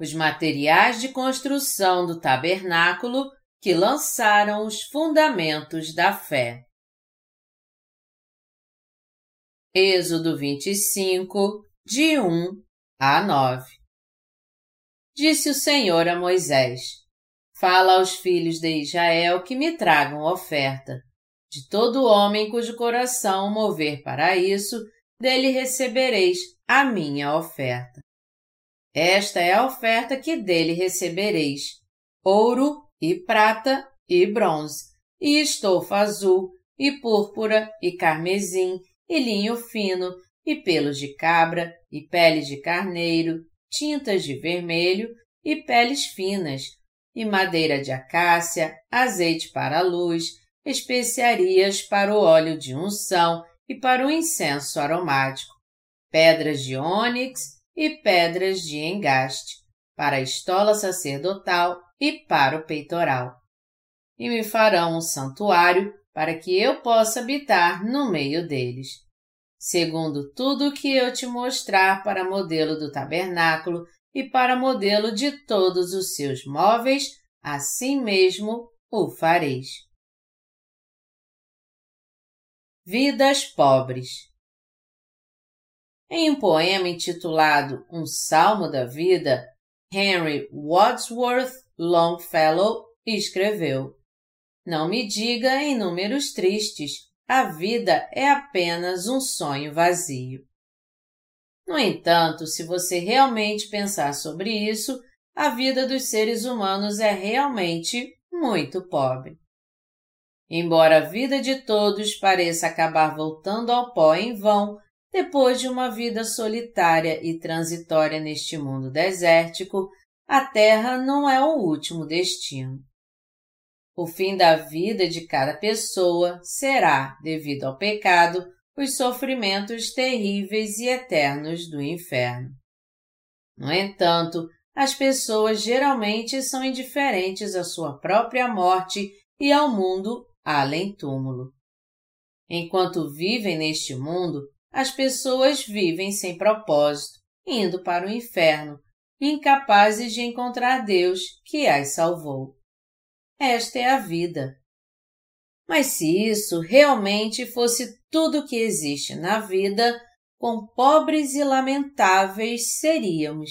os materiais de construção do tabernáculo que lançaram os fundamentos da fé. Êxodo 25, de 1 a 9 Disse o Senhor a Moisés: Fala aos filhos de Israel que me tragam oferta. De todo homem cujo coração mover para isso, dele recebereis a minha oferta. Esta é a oferta que dele recebereis: ouro e prata e bronze, e estofa azul, e púrpura, e carmesim, e linho fino, e pelos de cabra, e peles de carneiro, tintas de vermelho, e peles finas, e madeira de acácia, azeite para a luz, especiarias para o óleo de unção e para o incenso aromático, pedras de ônix e pedras de engaste, para a estola sacerdotal e para o peitoral. E me farão um santuário para que eu possa habitar no meio deles. Segundo tudo o que eu te mostrar para modelo do tabernáculo e para modelo de todos os seus móveis, assim mesmo o fareis. Vidas pobres. Em um poema intitulado Um Salmo da Vida, Henry Wadsworth Longfellow escreveu: Não me diga em números tristes, a vida é apenas um sonho vazio. No entanto, se você realmente pensar sobre isso, a vida dos seres humanos é realmente muito pobre. Embora a vida de todos pareça acabar voltando ao pó em vão, depois de uma vida solitária e transitória neste mundo desértico, a Terra não é o último destino. O fim da vida de cada pessoa será, devido ao pecado, os sofrimentos terríveis e eternos do inferno. No entanto, as pessoas geralmente são indiferentes à sua própria morte e ao mundo além túmulo. Enquanto vivem neste mundo, as pessoas vivem sem propósito, indo para o inferno, incapazes de encontrar Deus que as salvou. Esta é a vida. Mas se isso realmente fosse tudo que existe na vida, quão pobres e lamentáveis seríamos.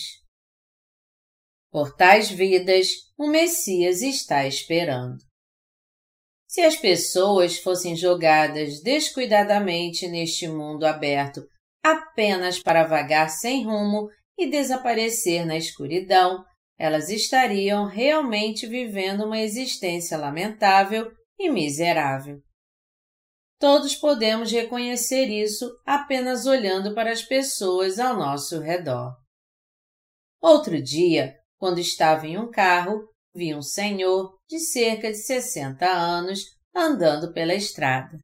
Por tais vidas, o Messias está esperando. Se as pessoas fossem jogadas descuidadamente neste mundo aberto apenas para vagar sem rumo e desaparecer na escuridão, elas estariam realmente vivendo uma existência lamentável e miserável. Todos podemos reconhecer isso apenas olhando para as pessoas ao nosso redor. Outro dia, quando estava em um carro, vi um senhor de cerca de sessenta anos andando pela estrada.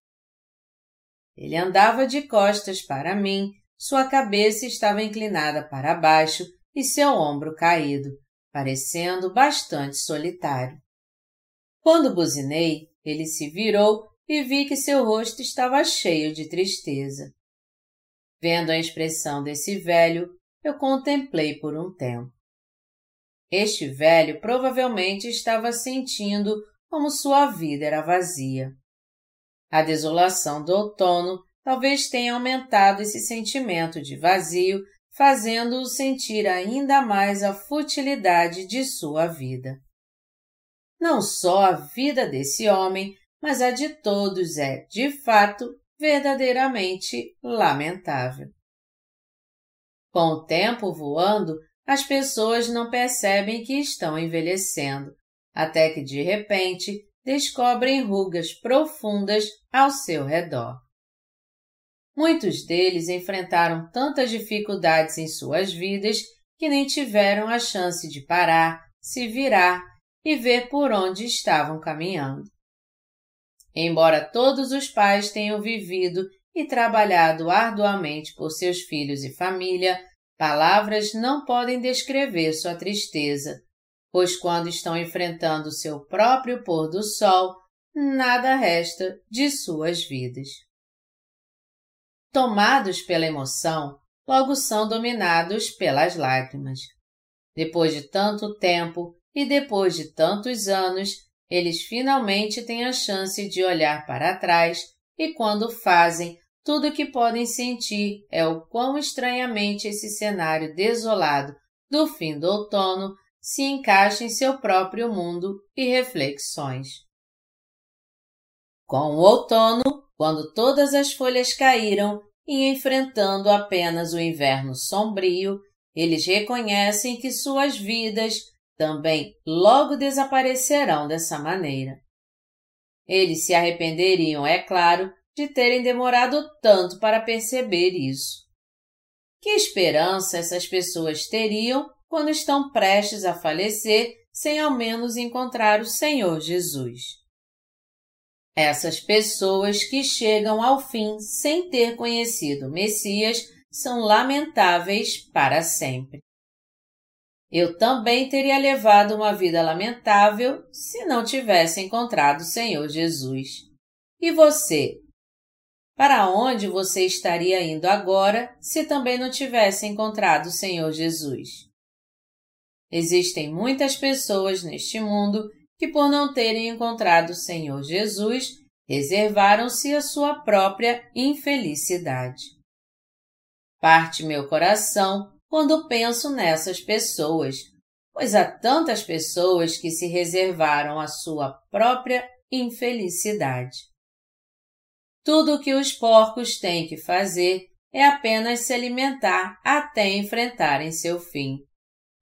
Ele andava de costas para mim sua cabeça estava inclinada para baixo e seu ombro caído, parecendo bastante solitário. Quando buzinei, ele se virou e vi que seu rosto estava cheio de tristeza. Vendo a expressão desse velho, eu contemplei por um tempo. Este velho provavelmente estava sentindo como sua vida era vazia. A desolação do outono talvez tenha aumentado esse sentimento de vazio, fazendo-o sentir ainda mais a futilidade de sua vida. Não só a vida desse homem, mas a de todos é, de fato, verdadeiramente lamentável. Com o tempo voando, as pessoas não percebem que estão envelhecendo, até que de repente descobrem rugas profundas ao seu redor. Muitos deles enfrentaram tantas dificuldades em suas vidas que nem tiveram a chance de parar, se virar e ver por onde estavam caminhando. Embora todos os pais tenham vivido e trabalhado arduamente por seus filhos e família, palavras não podem descrever sua tristeza, pois quando estão enfrentando seu próprio pôr do sol, nada resta de suas vidas tomados pela emoção, logo são dominados pelas lágrimas. Depois de tanto tempo e depois de tantos anos, eles finalmente têm a chance de olhar para trás e, quando fazem, tudo o que podem sentir é o quão estranhamente esse cenário desolado do fim do outono se encaixa em seu próprio mundo e reflexões. Com o outono, quando todas as folhas caíram e enfrentando apenas o inverno sombrio, eles reconhecem que suas vidas também logo desaparecerão dessa maneira. Eles se arrependeriam, é claro, de terem demorado tanto para perceber isso. Que esperança essas pessoas teriam quando estão prestes a falecer sem ao menos encontrar o Senhor Jesus? Essas pessoas que chegam ao fim sem ter conhecido o Messias são lamentáveis para sempre. Eu também teria levado uma vida lamentável se não tivesse encontrado o Senhor Jesus. E você? Para onde você estaria indo agora se também não tivesse encontrado o Senhor Jesus? Existem muitas pessoas neste mundo que, por não terem encontrado o Senhor Jesus, reservaram-se a sua própria infelicidade. Parte meu coração quando penso nessas pessoas, pois há tantas pessoas que se reservaram a sua própria infelicidade. Tudo o que os porcos têm que fazer é apenas se alimentar até enfrentarem seu fim.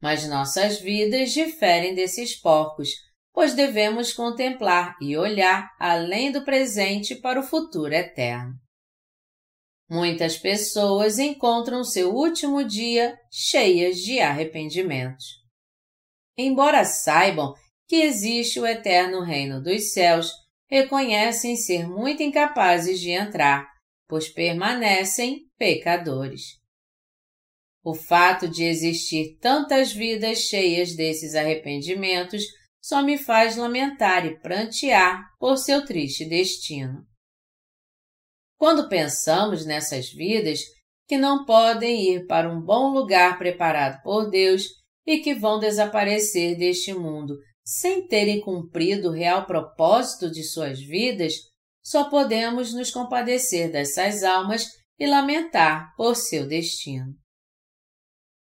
Mas nossas vidas diferem desses porcos, pois devemos contemplar e olhar além do presente para o futuro eterno. Muitas pessoas encontram seu último dia cheias de arrependimentos. Embora saibam que existe o eterno reino dos céus, reconhecem ser muito incapazes de entrar, pois permanecem pecadores. O fato de existir tantas vidas cheias desses arrependimentos só me faz lamentar e prantear por seu triste destino. Quando pensamos nessas vidas que não podem ir para um bom lugar preparado por Deus e que vão desaparecer deste mundo sem terem cumprido o real propósito de suas vidas, só podemos nos compadecer dessas almas e lamentar por seu destino.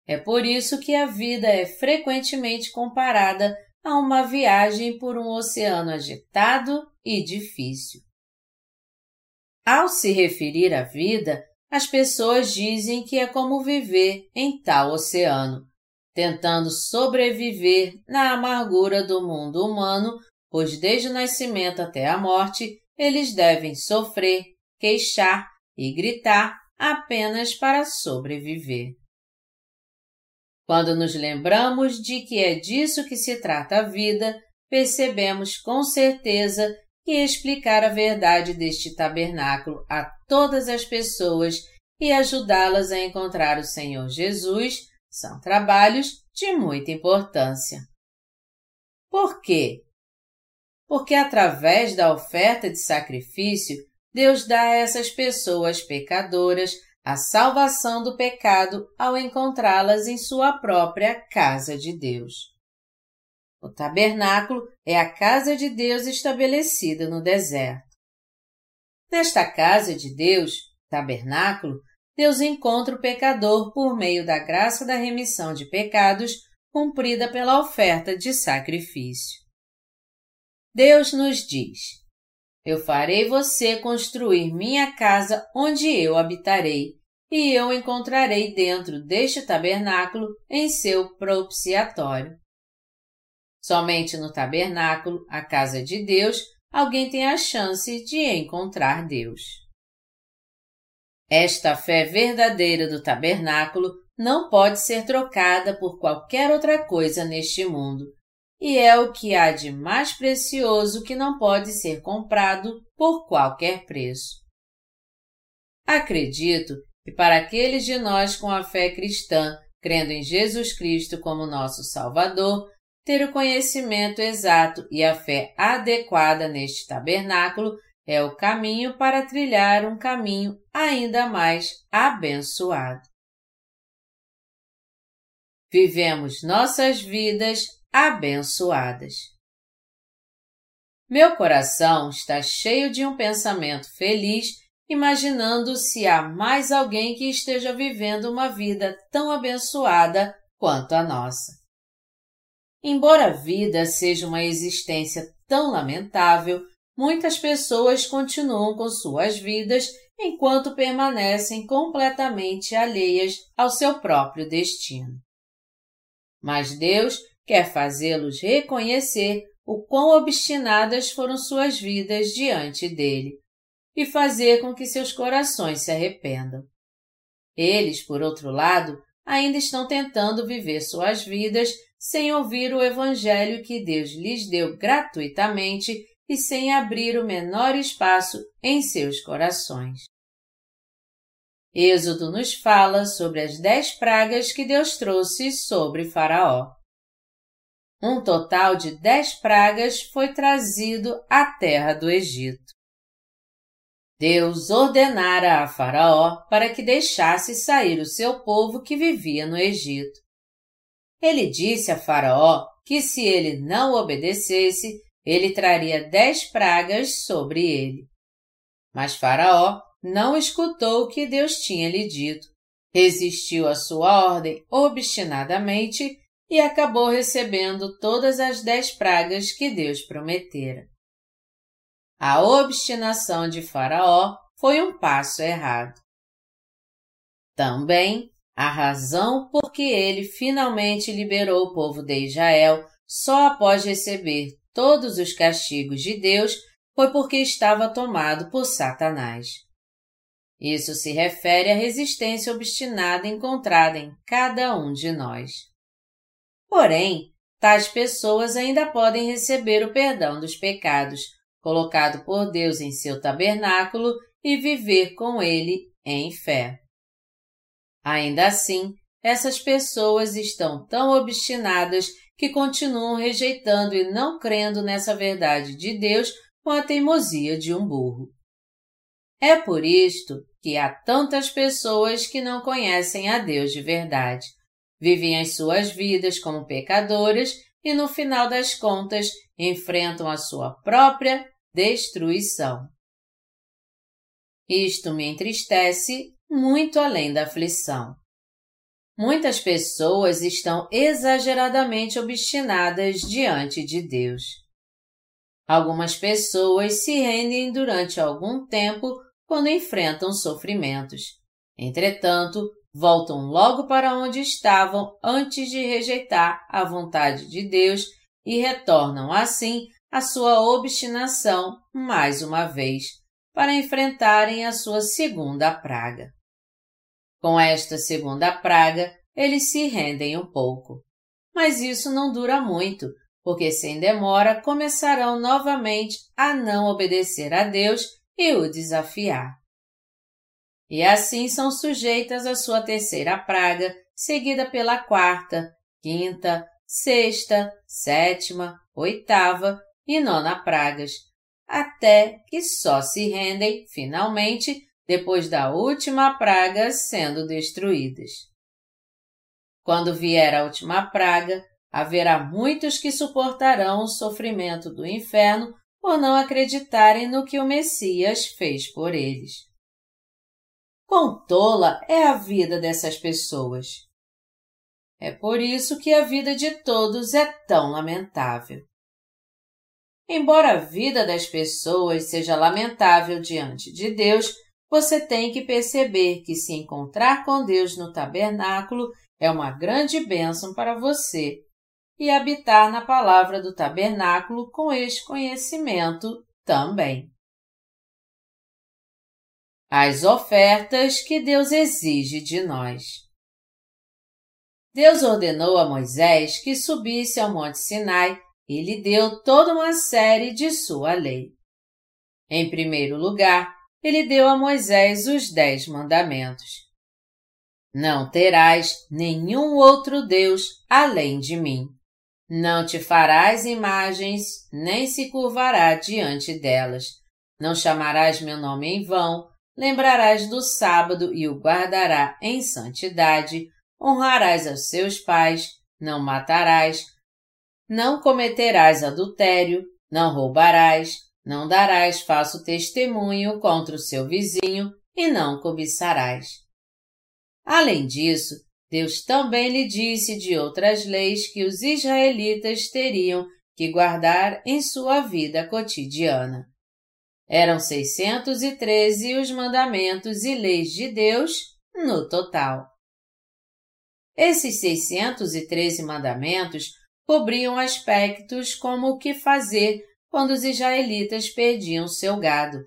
É por isso que a vida é frequentemente comparada a uma viagem por um oceano agitado e difícil. Ao se referir à vida, as pessoas dizem que é como viver em tal oceano, tentando sobreviver na amargura do mundo humano, pois desde o nascimento até a morte eles devem sofrer, queixar e gritar apenas para sobreviver. Quando nos lembramos de que é disso que se trata a vida, percebemos com certeza que explicar a verdade deste tabernáculo a todas as pessoas e ajudá-las a encontrar o Senhor Jesus são trabalhos de muita importância. Por quê? Porque através da oferta de sacrifício, Deus dá a essas pessoas pecadoras a salvação do pecado ao encontrá-las em sua própria casa de Deus. O tabernáculo é a casa de Deus estabelecida no deserto. Nesta casa de Deus, tabernáculo, Deus encontra o pecador por meio da graça da remissão de pecados cumprida pela oferta de sacrifício. Deus nos diz: Eu farei você construir minha casa onde eu habitarei, e eu encontrarei dentro deste tabernáculo em seu propiciatório. Somente no tabernáculo, a casa de Deus, alguém tem a chance de encontrar Deus. Esta fé verdadeira do tabernáculo não pode ser trocada por qualquer outra coisa neste mundo, e é o que há de mais precioso que não pode ser comprado por qualquer preço. Acredito e para aqueles de nós com a fé cristã, crendo em Jesus Cristo como nosso Salvador, ter o conhecimento exato e a fé adequada neste tabernáculo é o caminho para trilhar um caminho ainda mais abençoado. vivemos nossas vidas abençoadas. Meu coração está cheio de um pensamento feliz, imaginando se há mais alguém que esteja vivendo uma vida tão abençoada quanto a nossa. Embora a vida seja uma existência tão lamentável, muitas pessoas continuam com suas vidas enquanto permanecem completamente alheias ao seu próprio destino. Mas Deus quer fazê-los reconhecer o quão obstinadas foram suas vidas diante dele e fazer com que seus corações se arrependam. Eles, por outro lado, ainda estão tentando viver suas vidas sem ouvir o Evangelho que Deus lhes deu gratuitamente e sem abrir o menor espaço em seus corações. Êxodo nos fala sobre as dez pragas que Deus trouxe sobre Faraó. Um total de dez pragas foi trazido à terra do Egito. Deus ordenara a Faraó para que deixasse sair o seu povo que vivia no Egito. Ele disse a Faraó que se ele não obedecesse, ele traria dez pragas sobre ele. Mas Faraó não escutou o que Deus tinha lhe dito, resistiu à sua ordem obstinadamente e acabou recebendo todas as dez pragas que Deus prometera. A obstinação de Faraó foi um passo errado. Também a razão por que ele finalmente liberou o povo de Israel só após receber todos os castigos de Deus foi porque estava tomado por Satanás. Isso se refere à resistência obstinada encontrada em cada um de nós. Porém, tais pessoas ainda podem receber o perdão dos pecados, colocado por Deus em seu tabernáculo e viver com ele em fé. Ainda assim, essas pessoas estão tão obstinadas que continuam rejeitando e não crendo nessa verdade de Deus com a teimosia de um burro. É por isto que há tantas pessoas que não conhecem a Deus de verdade, vivem as suas vidas como pecadoras e no final das contas enfrentam a sua própria destruição. Isto me entristece muito além da aflição. Muitas pessoas estão exageradamente obstinadas diante de Deus. Algumas pessoas se rendem durante algum tempo quando enfrentam sofrimentos. Entretanto, voltam logo para onde estavam antes de rejeitar a vontade de Deus e retornam assim à sua obstinação mais uma vez, para enfrentarem a sua segunda praga. Com esta segunda praga, eles se rendem um pouco. Mas isso não dura muito, porque sem demora começarão novamente a não obedecer a Deus e o desafiar. E assim são sujeitas à sua terceira praga, seguida pela quarta, quinta, sexta, sétima, oitava e nona pragas, até que só se rendem, finalmente, depois da última praga sendo destruídas. Quando vier a última praga, haverá muitos que suportarão o sofrimento do inferno por não acreditarem no que o Messias fez por eles. Quão tola é a vida dessas pessoas! É por isso que a vida de todos é tão lamentável. Embora a vida das pessoas seja lamentável diante de Deus, você tem que perceber que se encontrar com Deus no tabernáculo é uma grande bênção para você e habitar na palavra do tabernáculo com este conhecimento também. As ofertas que Deus exige de nós. Deus ordenou a Moisés que subisse ao Monte Sinai e lhe deu toda uma série de sua lei. Em primeiro lugar, ele deu a Moisés os dez mandamentos. Não terás nenhum outro Deus além de mim. Não te farás imagens, nem se curvará diante delas. Não chamarás meu nome em vão, lembrarás do sábado e o guardará em santidade, honrarás aos seus pais, não matarás, não cometerás adultério, não roubarás, não darás falso testemunho contra o seu vizinho e não cobiçarás. Além disso, Deus também lhe disse de outras leis que os israelitas teriam que guardar em sua vida cotidiana. Eram 613 os mandamentos e leis de Deus no total. Esses 613 mandamentos cobriam aspectos como o que fazer quando os israelitas perdiam seu gado,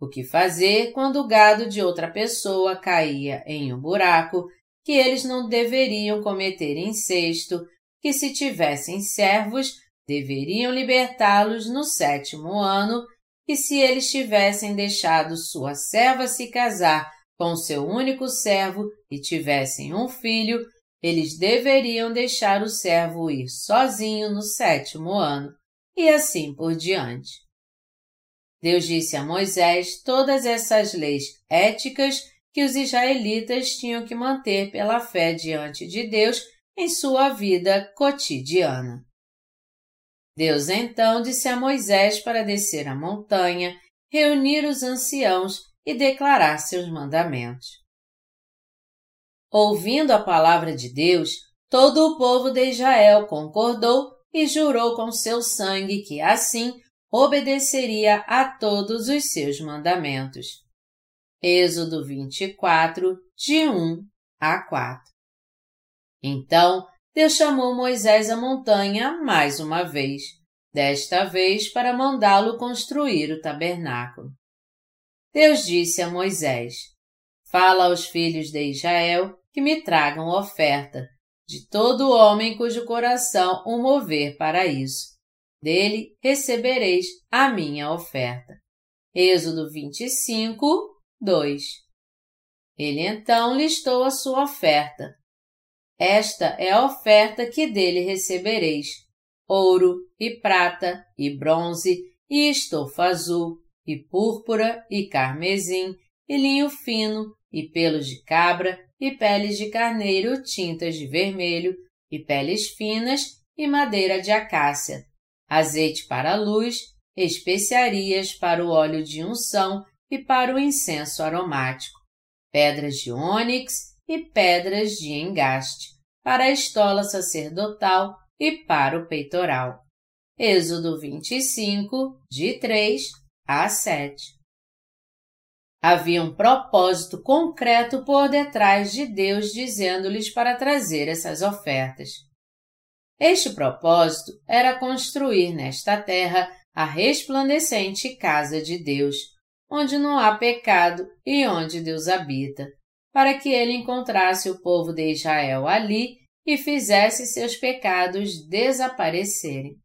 o que fazer quando o gado de outra pessoa caía em um buraco, que eles não deveriam cometer incesto, que se tivessem servos, deveriam libertá-los no sétimo ano, e se eles tivessem deixado sua serva se casar com seu único servo e tivessem um filho, eles deveriam deixar o servo ir sozinho no sétimo ano, e assim por diante. Deus disse a Moisés todas essas leis éticas que os israelitas tinham que manter pela fé diante de Deus em sua vida cotidiana. Deus então disse a Moisés para descer a montanha, reunir os anciãos e declarar seus mandamentos. Ouvindo a palavra de Deus, todo o povo de Israel concordou e jurou com seu sangue que assim obedeceria a todos os seus mandamentos. Êxodo 24, de 1 a 4. Então, Deus chamou Moisés à montanha mais uma vez, desta vez para mandá-lo construir o tabernáculo. Deus disse a Moisés: Fala aos filhos de Israel que me tragam oferta, de todo homem cujo coração o mover para isso. Dele recebereis a minha oferta. Êxodo 25, 2 Ele então listou a sua oferta. Esta é a oferta que dele recebereis: ouro, e prata, e bronze, e estofa azul, e púrpura, e carmesim, e linho fino, e pelos de cabra, e peles de carneiro tintas de vermelho, e peles finas, e madeira de acácia, azeite para a luz, especiarias para o óleo de unção e para o incenso aromático, pedras de ônix e pedras de engaste, para a estola sacerdotal e para o peitoral. Êxodo 25, de 3 a 7. Havia um propósito concreto por detrás de Deus dizendo-lhes para trazer essas ofertas. Este propósito era construir nesta terra a resplandecente casa de Deus, onde não há pecado e onde Deus habita, para que ele encontrasse o povo de Israel ali e fizesse seus pecados desaparecerem.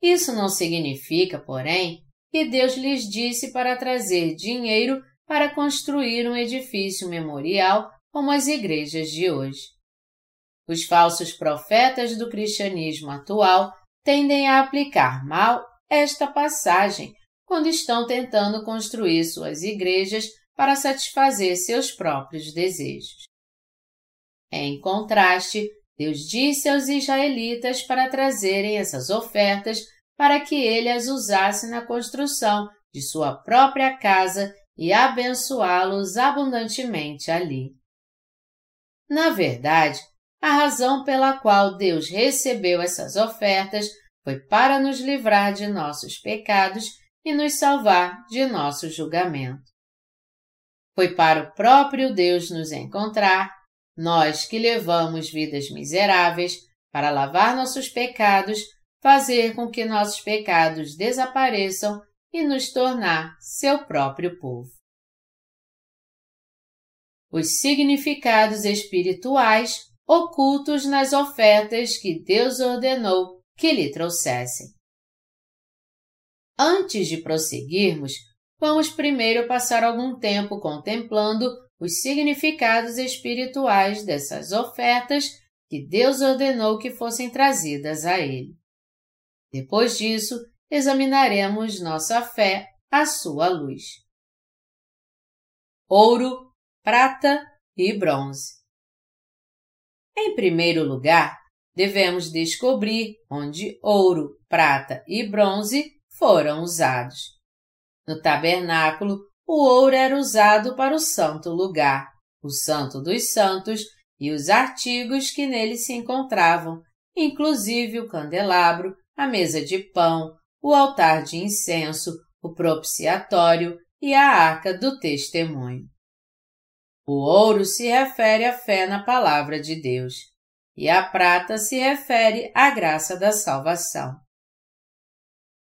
Isso não significa, porém, que Deus lhes disse para trazer dinheiro para construir um edifício memorial como as igrejas de hoje. Os falsos profetas do cristianismo atual tendem a aplicar mal esta passagem quando estão tentando construir suas igrejas para satisfazer seus próprios desejos. Em contraste, Deus disse aos israelitas para trazerem essas ofertas para que ele as usasse na construção de sua própria casa e abençoá-los abundantemente ali. Na verdade, a razão pela qual Deus recebeu essas ofertas foi para nos livrar de nossos pecados e nos salvar de nosso julgamento. Foi para o próprio Deus nos encontrar, nós que levamos vidas miseráveis, para lavar nossos pecados fazer com que nossos pecados desapareçam e nos tornar seu próprio povo. Os significados espirituais ocultos nas ofertas que Deus ordenou que lhe trouxessem. Antes de prosseguirmos, vamos primeiro passar algum tempo contemplando os significados espirituais dessas ofertas que Deus ordenou que fossem trazidas a Ele. Depois disso, examinaremos nossa fé à sua luz. Ouro, prata e bronze. Em primeiro lugar, devemos descobrir onde ouro, prata e bronze foram usados. No tabernáculo, o ouro era usado para o santo lugar, o santo dos santos e os artigos que nele se encontravam, inclusive o candelabro, a mesa de pão, o altar de incenso, o propiciatório e a arca do testemunho. O ouro se refere à fé na palavra de Deus, e a prata se refere à graça da salvação.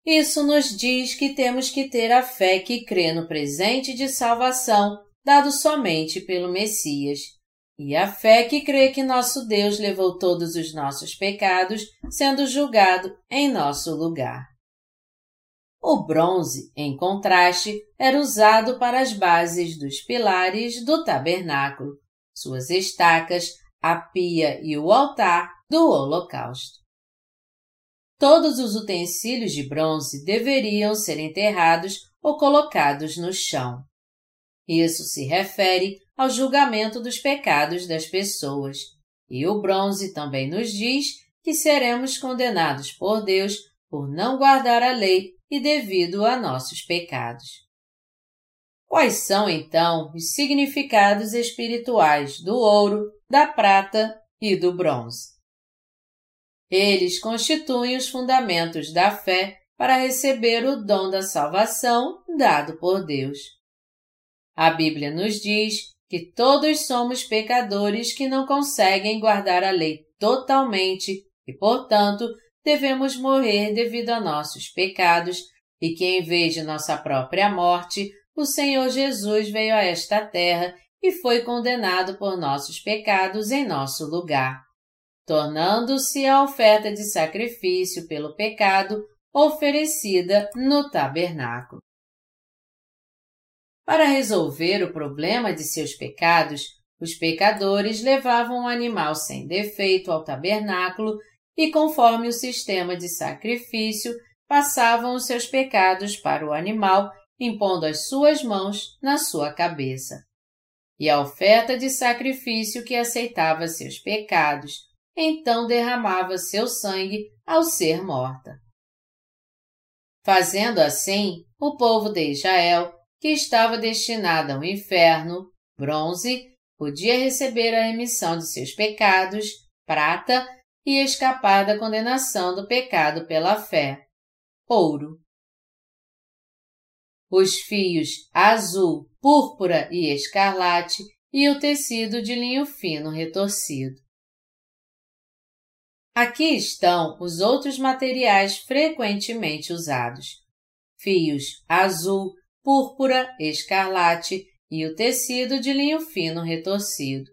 Isso nos diz que temos que ter a fé que crê no presente de salvação dado somente pelo Messias, e a fé que crê que nosso Deus levou todos os nossos pecados, sendo julgado em nosso lugar. O bronze, em contraste, era usado para as bases dos pilares do tabernáculo, suas estacas, a pia e o altar do holocausto. Todos os utensílios de bronze deveriam ser enterrados ou colocados no chão. Isso se refere ao julgamento dos pecados das pessoas, e o bronze também nos diz que seremos condenados por Deus por não guardar a lei e devido a nossos pecados. Quais são, então, os significados espirituais do ouro, da prata e do bronze? Eles constituem os fundamentos da fé para receber o dom da salvação dado por Deus. A Bíblia nos diz que todos somos pecadores que não conseguem guardar a lei totalmente e, portanto, devemos morrer devido a nossos pecados e que, em vez de nossa própria morte, o Senhor Jesus veio a esta terra e foi condenado por nossos pecados em nosso lugar tornando-se a oferta de sacrifício pelo pecado oferecida no tabernáculo. Para resolver o problema de seus pecados, os pecadores levavam um animal sem defeito ao tabernáculo e, conforme o sistema de sacrifício, passavam os seus pecados para o animal, impondo as suas mãos na sua cabeça. E a oferta de sacrifício que aceitava seus pecados então derramava seu sangue ao ser morta. Fazendo assim, o povo de Israel, que estava destinado ao inferno, bronze, podia receber a remissão de seus pecados, prata, e escapar da condenação do pecado pela fé, ouro. Os fios azul, púrpura e escarlate e o tecido de linho fino retorcido. Aqui estão os outros materiais frequentemente usados: fios azul, púrpura, escarlate e o tecido de linho fino retorcido.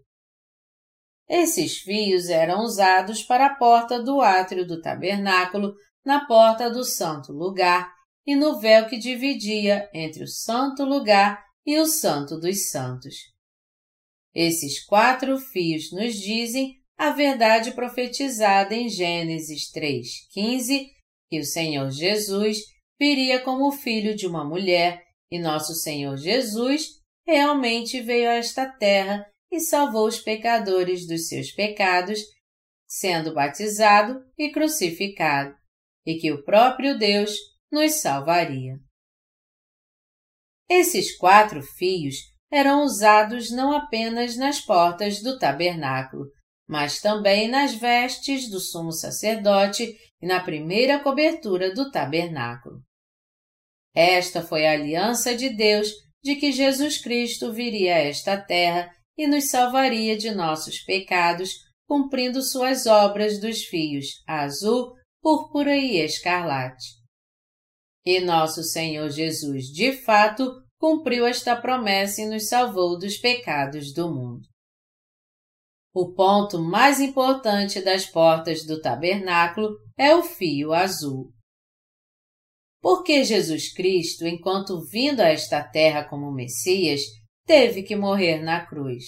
Esses fios eram usados para a porta do átrio do tabernáculo, na porta do santo lugar e no véu que dividia entre o santo lugar e o santo dos santos. Esses quatro fios nos dizem a verdade profetizada em Gênesis 3:15, que o Senhor Jesus viria como filho de uma mulher e nosso Senhor Jesus realmente veio a esta terra e salvou os pecadores dos seus pecados, sendo batizado e crucificado, e que o próprio Deus nos salvaria. Esses quatro fios eram usados não apenas nas portas do tabernáculo, mas também nas vestes do sumo sacerdote e na primeira cobertura do tabernáculo. Esta foi a aliança de Deus de que Jesus Cristo viria a esta terra e nos salvaria de nossos pecados, cumprindo suas obras dos fios azul, púrpura e escarlate. E nosso Senhor Jesus, de fato, cumpriu esta promessa e nos salvou dos pecados do mundo. O ponto mais importante das portas do tabernáculo é o fio azul. Porque Jesus Cristo, enquanto vindo a esta terra como Messias, teve que morrer na cruz?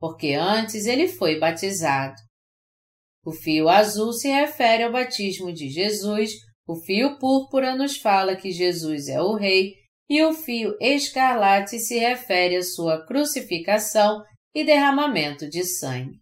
Porque antes ele foi batizado. O fio azul se refere ao batismo de Jesus, o fio púrpura nos fala que Jesus é o Rei, e o fio escarlate se refere à sua crucificação e derramamento de sangue.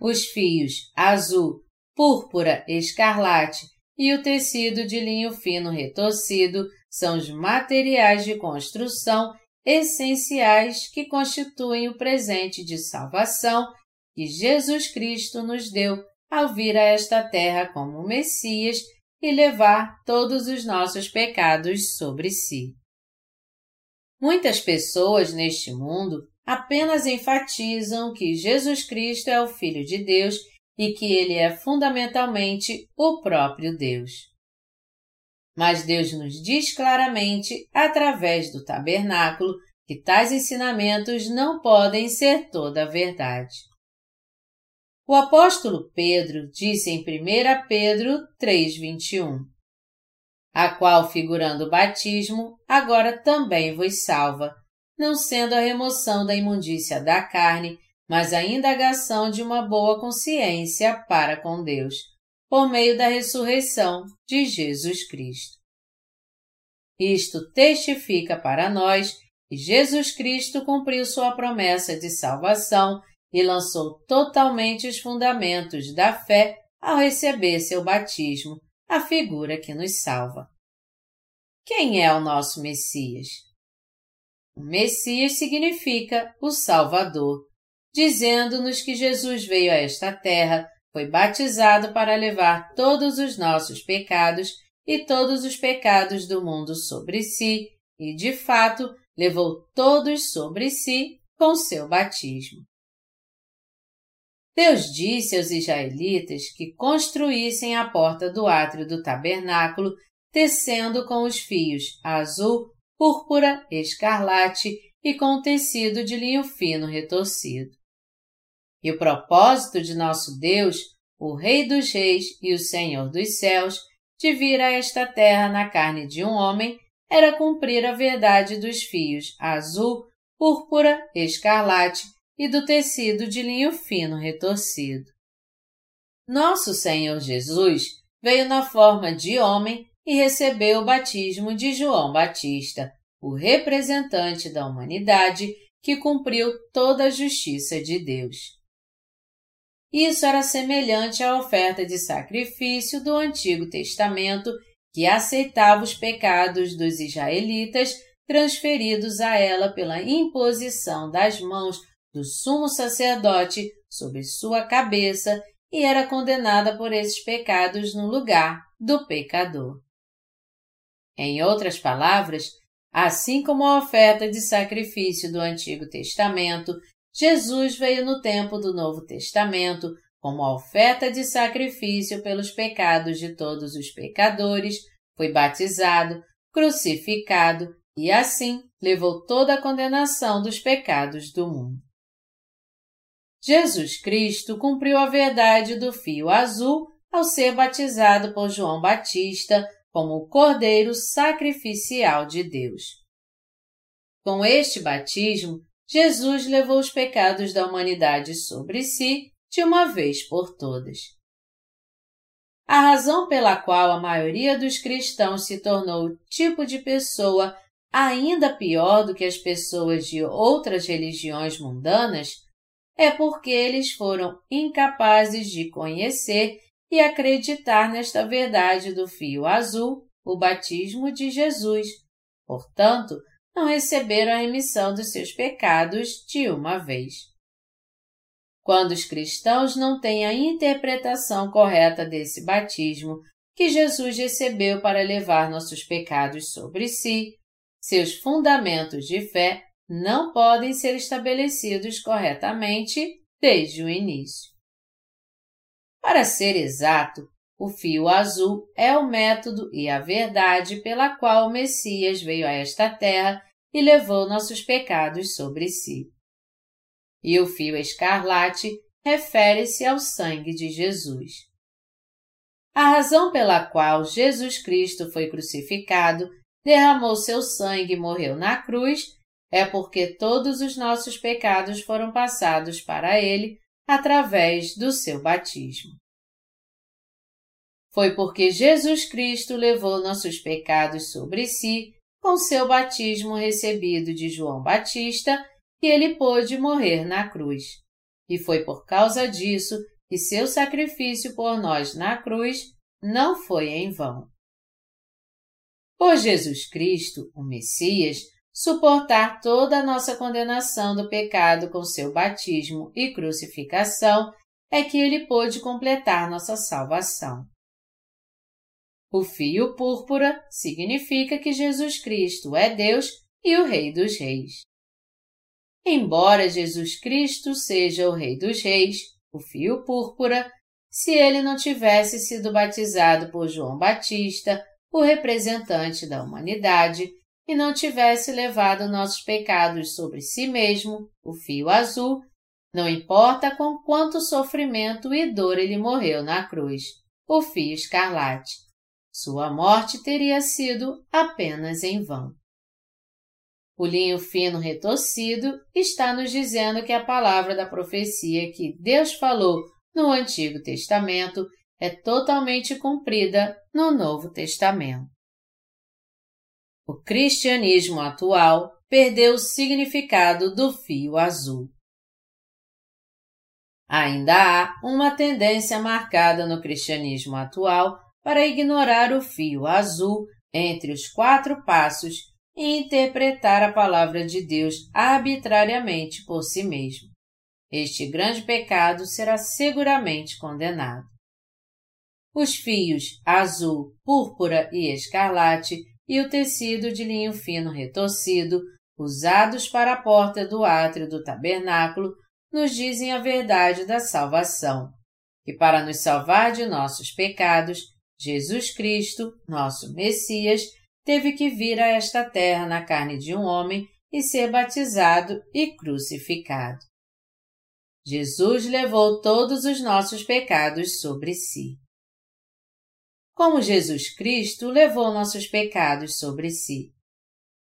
Os fios azul, púrpura, escarlate e o tecido de linho fino retorcido são os materiais de construção essenciais que constituem o presente de salvação que Jesus Cristo nos deu ao vir a esta terra como Messias e levar todos os nossos pecados sobre si. Muitas pessoas neste mundo apenas enfatizam que Jesus Cristo é o Filho de Deus e que ele é fundamentalmente o próprio Deus. Mas Deus nos diz claramente, através do tabernáculo, que tais ensinamentos não podem ser toda a verdade. O apóstolo Pedro disse em 1 Pedro 3,21: A qual, figurando o batismo, agora também vos salva, não sendo a remoção da imundícia da carne, mas a indagação de uma boa consciência para com Deus, por meio da ressurreição de Jesus Cristo. Isto testifica para nós que Jesus Cristo cumpriu sua promessa de salvação e lançou totalmente os fundamentos da fé ao receber seu batismo, a figura que nos salva. Quem é o nosso Messias? O Messias significa o Salvador, dizendo-nos que Jesus veio a esta terra, foi batizado para levar todos os nossos pecados e todos os pecados do mundo sobre si, e de fato levou todos sobre si com seu batismo. Deus disse aos israelitas que construíssem a porta do átrio do tabernáculo, tecendo com os fios azul, púrpura, escarlate e com tecido de linho fino retorcido. E o propósito de nosso Deus, o Rei dos Reis e o Senhor dos Céus, de vir a esta terra na carne de um homem, era cumprir a verdade dos fios azul, púrpura, escarlate e do tecido de linho fino retorcido. Nosso Senhor Jesus veio na forma de homem e recebeu o batismo de João Batista, o representante da humanidade que cumpriu toda a justiça de Deus. Isso era semelhante à oferta de sacrifício do Antigo Testamento que aceitava os pecados dos israelitas transferidos a ela pela imposição das mãos do sumo sacerdote sobre sua cabeça e era condenada por esses pecados no lugar do pecador. Em outras palavras, assim como a oferta de sacrifício do Antigo Testamento, Jesus veio no tempo do Novo Testamento como oferta de sacrifício pelos pecados de todos os pecadores, foi batizado, crucificado e assim levou toda a condenação dos pecados do mundo. Jesus Cristo cumpriu a verdade do fio azul ao ser batizado por João Batista como o Cordeiro sacrificial de Deus. Com este batismo, Jesus levou os pecados da humanidade sobre si de uma vez por todas. A razão pela qual a maioria dos cristãos se tornou o tipo de pessoa ainda pior do que as pessoas de outras religiões mundanas é porque eles foram incapazes de conhecer e acreditar nesta verdade do fio azul, o batismo de Jesus. Portanto, não receberam a remissão dos seus pecados de uma vez. Quando os cristãos não têm a interpretação correta desse batismo que Jesus recebeu para levar nossos pecados sobre si, seus fundamentos de fé não podem ser estabelecidos corretamente desde o início. Para ser exato, o fio azul é o método e a verdade pela qual o Messias veio a esta terra e levou nossos pecados sobre si. E o fio escarlate refere-se ao sangue de Jesus. A razão pela qual Jesus Cristo foi crucificado, derramou seu sangue e morreu na cruz é porque todos os nossos pecados foram passados para Ele através do seu batismo. Foi porque Jesus Cristo levou nossos pecados sobre si com seu batismo recebido de João Batista que ele pôde morrer na cruz. e foi por causa disso que seu sacrifício por nós na cruz não foi em vão. Por Jesus Cristo, o Messias, suportar toda a nossa condenação do pecado com seu batismo e crucificação, é que ele pôde completar nossa salvação. O fio púrpura significa que Jesus Cristo é Deus e o Rei dos Reis. Embora Jesus Cristo seja o Rei dos Reis, o fio púrpura, se ele não tivesse sido batizado por João Batista, o representante da humanidade, e não tivesse levado nossos pecados sobre si mesmo, o fio azul, não importa com quanto sofrimento e dor ele morreu na cruz, o fio escarlate. Sua morte teria sido apenas em vão. O linho fino retorcido está nos dizendo que a palavra da profecia que Deus falou no Antigo Testamento é totalmente cumprida no Novo Testamento. O cristianismo atual perdeu o significado do fio azul. Ainda há uma tendência marcada no cristianismo atual para ignorar o fio azul entre os quatro passos e interpretar a palavra de Deus arbitrariamente por si mesmo. Este grande pecado será seguramente condenado. Os fios azul, púrpura e escarlate e o tecido de linho fino retorcido, usados para a porta do átrio do tabernáculo, nos dizem a verdade da salvação, que para nos salvar de nossos pecados, Jesus Cristo, nosso Messias, teve que vir a esta terra na carne de um homem e ser batizado e crucificado. Jesus levou todos os nossos pecados sobre si. Como Jesus Cristo levou nossos pecados sobre si?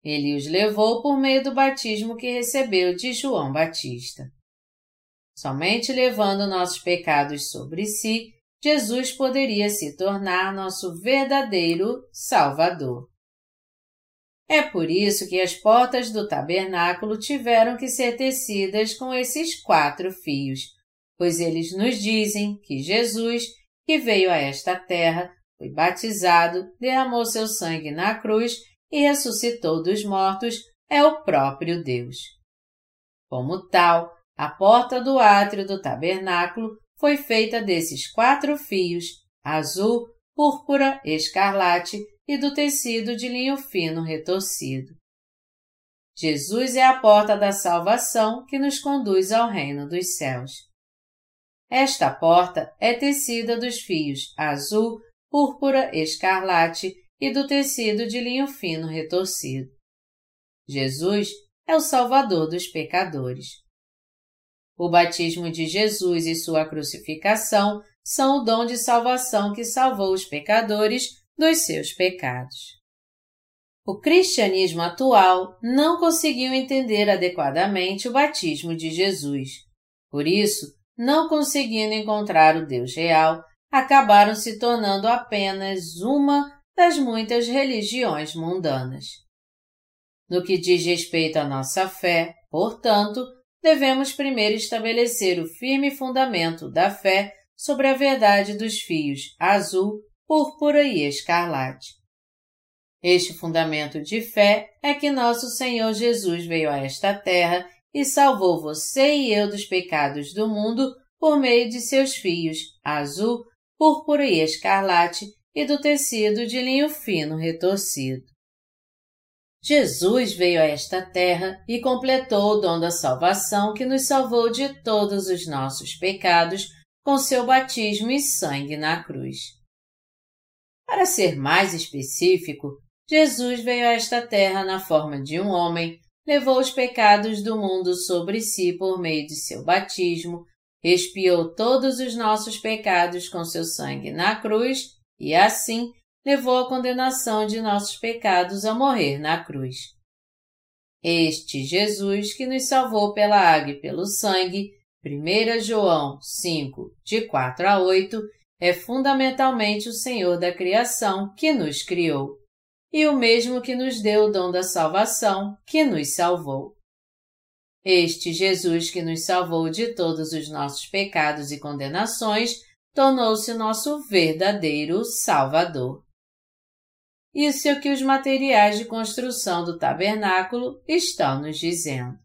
Ele os levou por meio do batismo que recebeu de João Batista. Somente levando nossos pecados sobre si, Jesus poderia se tornar nosso verdadeiro Salvador. É por isso que as portas do tabernáculo tiveram que ser tecidas com esses quatro fios, pois eles nos dizem que Jesus, que veio a esta terra, foi batizado, derramou seu sangue na cruz e ressuscitou dos mortos, é o próprio Deus. Como tal, a porta do átrio do tabernáculo foi feita desses quatro fios, azul, púrpura, escarlate e do tecido de linho fino retorcido. Jesus é a porta da salvação que nos conduz ao reino dos céus. Esta porta é tecida dos fios azul, púrpura, escarlate e do tecido de linho fino retorcido. Jesus é o Salvador dos pecadores. O batismo de Jesus e sua crucificação são o dom de salvação que salvou os pecadores dos seus pecados. O cristianismo atual não conseguiu entender adequadamente o batismo de Jesus. Por isso, não conseguindo encontrar o Deus real, acabaram se tornando apenas uma das muitas religiões mundanas. No que diz respeito à nossa fé, portanto, devemos primeiro estabelecer o firme fundamento da fé sobre a verdade dos fios azul, púrpura e escarlate. Este fundamento de fé é que nosso Senhor Jesus veio a esta terra e salvou você e eu dos pecados do mundo por meio de seus fios azul, púrpura e escarlate e do tecido de linho fino retorcido. Jesus veio a esta terra e completou o dom da salvação que nos salvou de todos os nossos pecados com seu batismo e sangue na cruz. Para ser mais específico, Jesus veio a esta terra na forma de um homem, levou os pecados do mundo sobre si por meio de seu batismo, expiou todos os nossos pecados com seu sangue na cruz e, assim, levou a condenação de nossos pecados a morrer na cruz. Este Jesus que nos salvou pela água e pelo sangue, 1 João 5, de 4 a 8, é fundamentalmente o Senhor da criação que nos criou, e o mesmo que nos deu o dom da salvação, que nos salvou. Este Jesus que nos salvou de todos os nossos pecados e condenações tornou-se nosso verdadeiro Salvador. Isso é o que os materiais de construção do tabernáculo estão nos dizendo.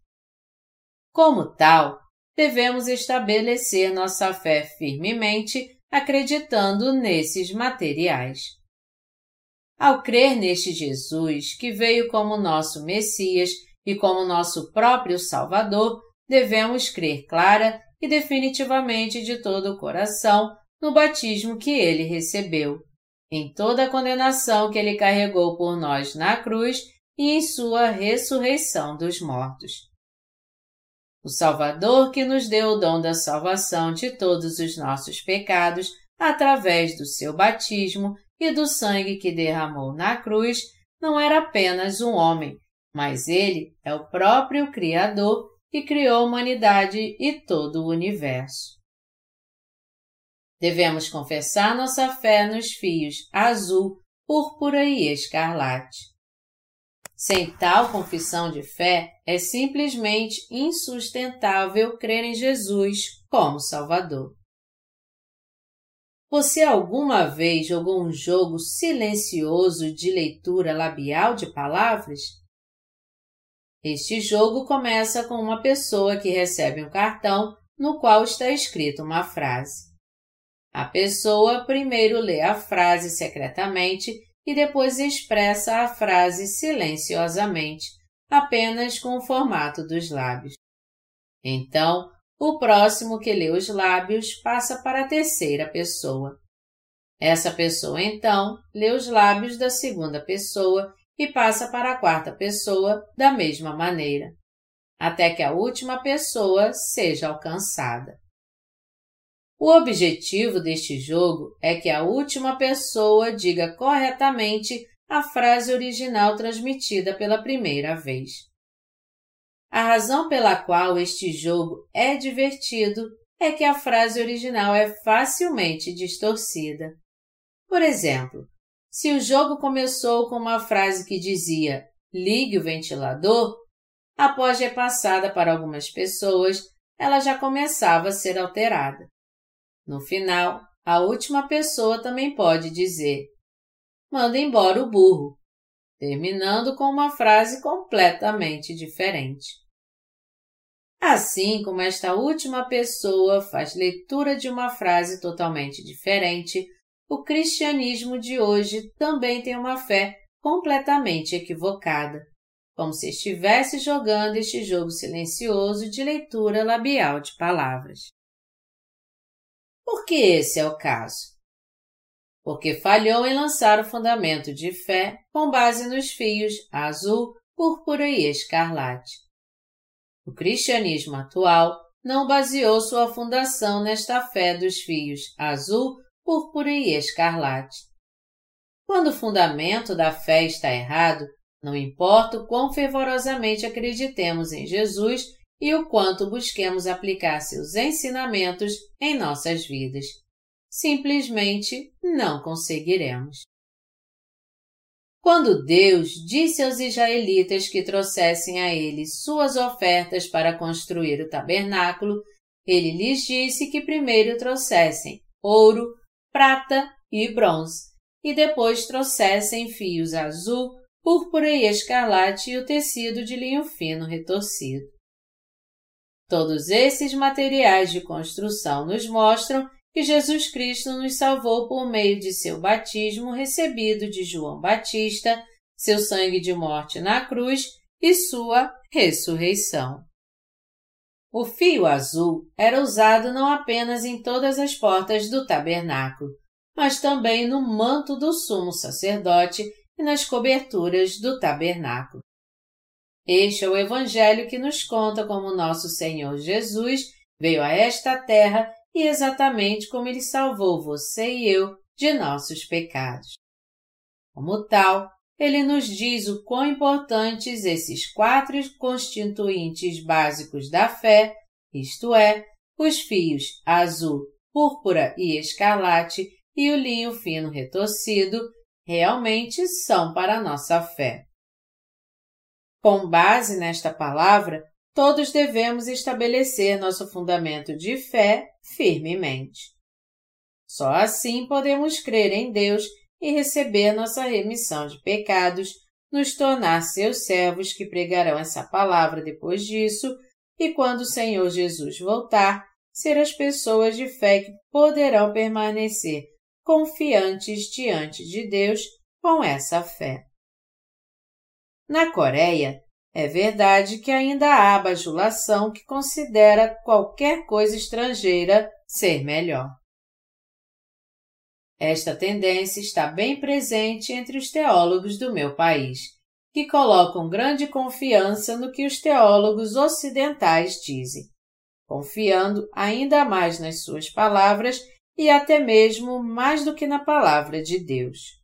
Como tal, devemos estabelecer nossa fé firmemente acreditando nesses materiais. Ao crer neste Jesus, que veio como nosso Messias e como nosso próprio Salvador, devemos crer clara e definitivamente de todo o coração no batismo que ele recebeu, em toda a condenação que ele carregou por nós na cruz e em sua ressurreição dos mortos. O Salvador que nos deu o dom da salvação de todos os nossos pecados através do seu batismo e do sangue que derramou na cruz, não era apenas um homem, mas ele é o próprio Criador que criou a humanidade e todo o universo. Devemos confessar nossa fé nos fios azul, púrpura e escarlate. Sem tal confissão de fé, é simplesmente insustentável crer em Jesus como Salvador. Você alguma vez jogou um jogo silencioso de leitura labial de palavras? Este jogo começa com uma pessoa que recebe um cartão no qual está escrita uma frase. A pessoa primeiro lê a frase secretamente e depois expressa a frase silenciosamente, apenas com o formato dos lábios. Então, o próximo que lê os lábios passa para a terceira pessoa. Essa pessoa, então, lê os lábios da segunda pessoa e passa para a quarta pessoa da mesma maneira, até que a última pessoa seja alcançada. O objetivo deste jogo é que a última pessoa diga corretamente a frase original transmitida pela primeira vez. A razão pela qual este jogo é divertido é que a frase original é facilmente distorcida. Por exemplo, se o jogo começou com uma frase que dizia ligue o ventilador, após repassada para algumas pessoas, ela já começava a ser alterada. No final, a última pessoa também pode dizer: manda embora o burro, terminando com uma frase completamente diferente. Assim como esta última pessoa faz leitura de uma frase totalmente diferente, o cristianismo de hoje também tem uma fé completamente equivocada, como se estivesse jogando este jogo silencioso de leitura labial de palavras. Por que esse é o caso? Porque falhou em lançar o fundamento de fé com base nos fios azul, púrpura e escarlate. O cristianismo atual não baseou sua fundação nesta fé dos fios azul, púrpura e escarlate. Quando o fundamento da fé está errado, não importa o quão fervorosamente acreditemos em Jesus e o quanto busquemos aplicar seus ensinamentos em nossas vidas. Simplesmente não conseguiremos. Quando Deus disse aos israelitas que trouxessem a ele suas ofertas para construir o tabernáculo, ele lhes disse que primeiro trouxessem ouro, prata e bronze, e depois trouxessem fios azul, púrpura e escarlate e o tecido de linho fino retorcido. Todos esses materiais de construção nos mostram que Jesus Cristo nos salvou por meio de seu batismo recebido de João Batista, seu sangue de morte na cruz e sua ressurreição. O fio azul era usado não apenas em todas as portas do tabernáculo, mas também no manto do sumo sacerdote e nas coberturas do tabernáculo. Este é o Evangelho que nos conta como nosso Senhor Jesus veio a esta terra e exatamente como ele salvou você e eu de nossos pecados. Como tal, ele nos diz o quão importantes esses quatro constituintes básicos da fé, isto é, os fios azul, púrpura e escarlate e o linho fino retorcido, realmente são para a nossa fé. Com base nesta palavra, todos devemos estabelecer nosso fundamento de fé firmemente. Só assim podemos crer em Deus e receber nossa remissão de pecados, nos tornar seus servos que pregarão essa palavra depois disso, e quando o Senhor Jesus voltar, ser as pessoas de fé que poderão permanecer confiantes diante de Deus com essa fé. Na Coreia, é verdade que ainda há bajulação que considera qualquer coisa estrangeira ser melhor. Esta tendência está bem presente entre os teólogos do meu país, que colocam grande confiança no que os teólogos ocidentais dizem, confiando ainda mais nas suas palavras e até mesmo mais do que na palavra de Deus.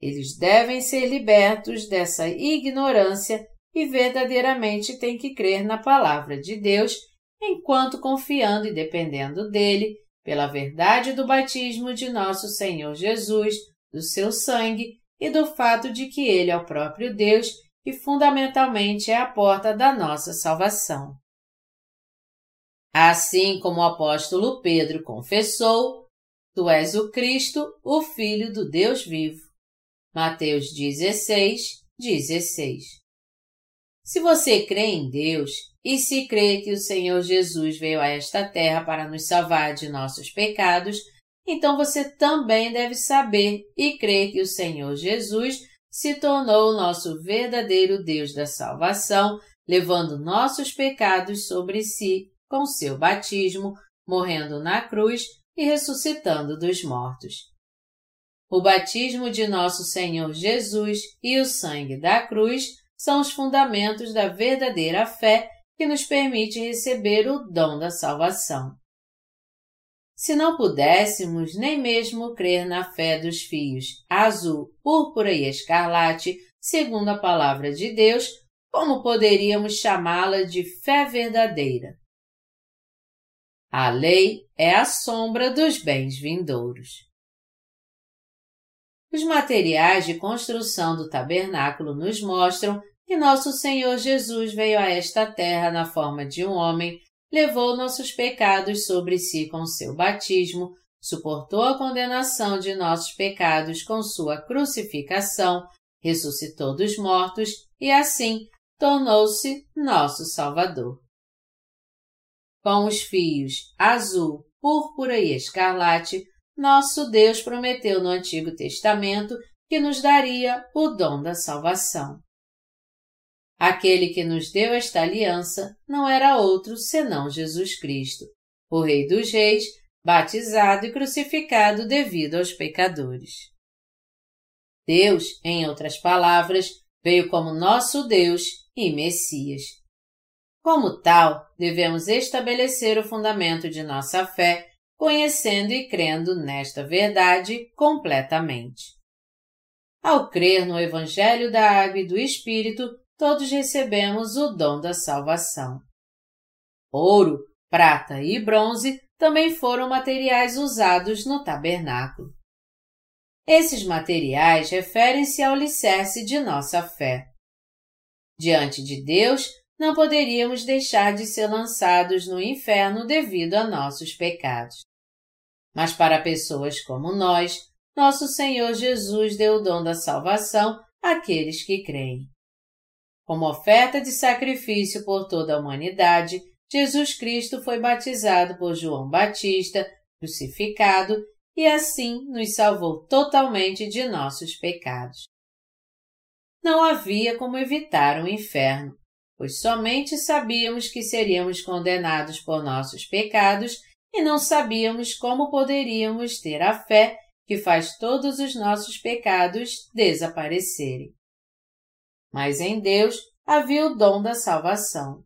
Eles devem ser libertos dessa ignorância e verdadeiramente têm que crer na palavra de Deus, enquanto confiando e dependendo dele pela verdade do batismo de nosso Senhor Jesus, do seu sangue e do fato de que ele é o próprio Deus e fundamentalmente é a porta da nossa salvação. Assim como o apóstolo Pedro confessou, Tu és o Cristo, o Filho do Deus vivo. Mateus 16, 16. Se você crê em Deus e se crê que o Senhor Jesus veio a esta terra para nos salvar de nossos pecados, então você também deve saber e crer que o Senhor Jesus se tornou o nosso verdadeiro Deus da salvação, levando nossos pecados sobre si com seu batismo, morrendo na cruz e ressuscitando dos mortos. O batismo de nosso Senhor Jesus e o sangue da cruz são os fundamentos da verdadeira fé que nos permite receber o dom da salvação. Se não pudéssemos nem mesmo crer na fé dos fios azul, púrpura e escarlate, segundo a palavra de Deus, como poderíamos chamá-la de fé verdadeira? A lei é a sombra dos bens vindouros. Os materiais de construção do tabernáculo nos mostram que nosso Senhor Jesus veio a esta terra na forma de um homem, levou nossos pecados sobre si com seu batismo, suportou a condenação de nossos pecados com sua crucificação, ressuscitou dos mortos e assim tornou-se nosso Salvador. Com os fios azul, púrpura e escarlate, nosso Deus prometeu no Antigo Testamento que nos daria o dom da salvação. Aquele que nos deu esta aliança não era outro senão Jesus Cristo, o Rei dos Reis, batizado e crucificado devido aos pecadores. Deus, em outras palavras, veio como nosso Deus e Messias. Como tal, devemos estabelecer o fundamento de nossa fé conhecendo e crendo nesta verdade completamente. Ao crer no Evangelho da Água e do Espírito, todos recebemos o dom da salvação. Ouro, prata e bronze também foram materiais usados no tabernáculo. Esses materiais referem-se ao alicerce de nossa fé. Diante de Deus, não poderíamos deixar de ser lançados no inferno devido a nossos pecados. Mas para pessoas como nós, nosso Senhor Jesus deu o dom da salvação àqueles que creem. Como oferta de sacrifício por toda a humanidade, Jesus Cristo foi batizado por João Batista, crucificado e assim nos salvou totalmente de nossos pecados. Não havia como evitar o inferno, pois somente sabíamos que seríamos condenados por nossos pecados e não sabíamos como poderíamos ter a fé que faz todos os nossos pecados desaparecerem. Mas em Deus havia o dom da salvação.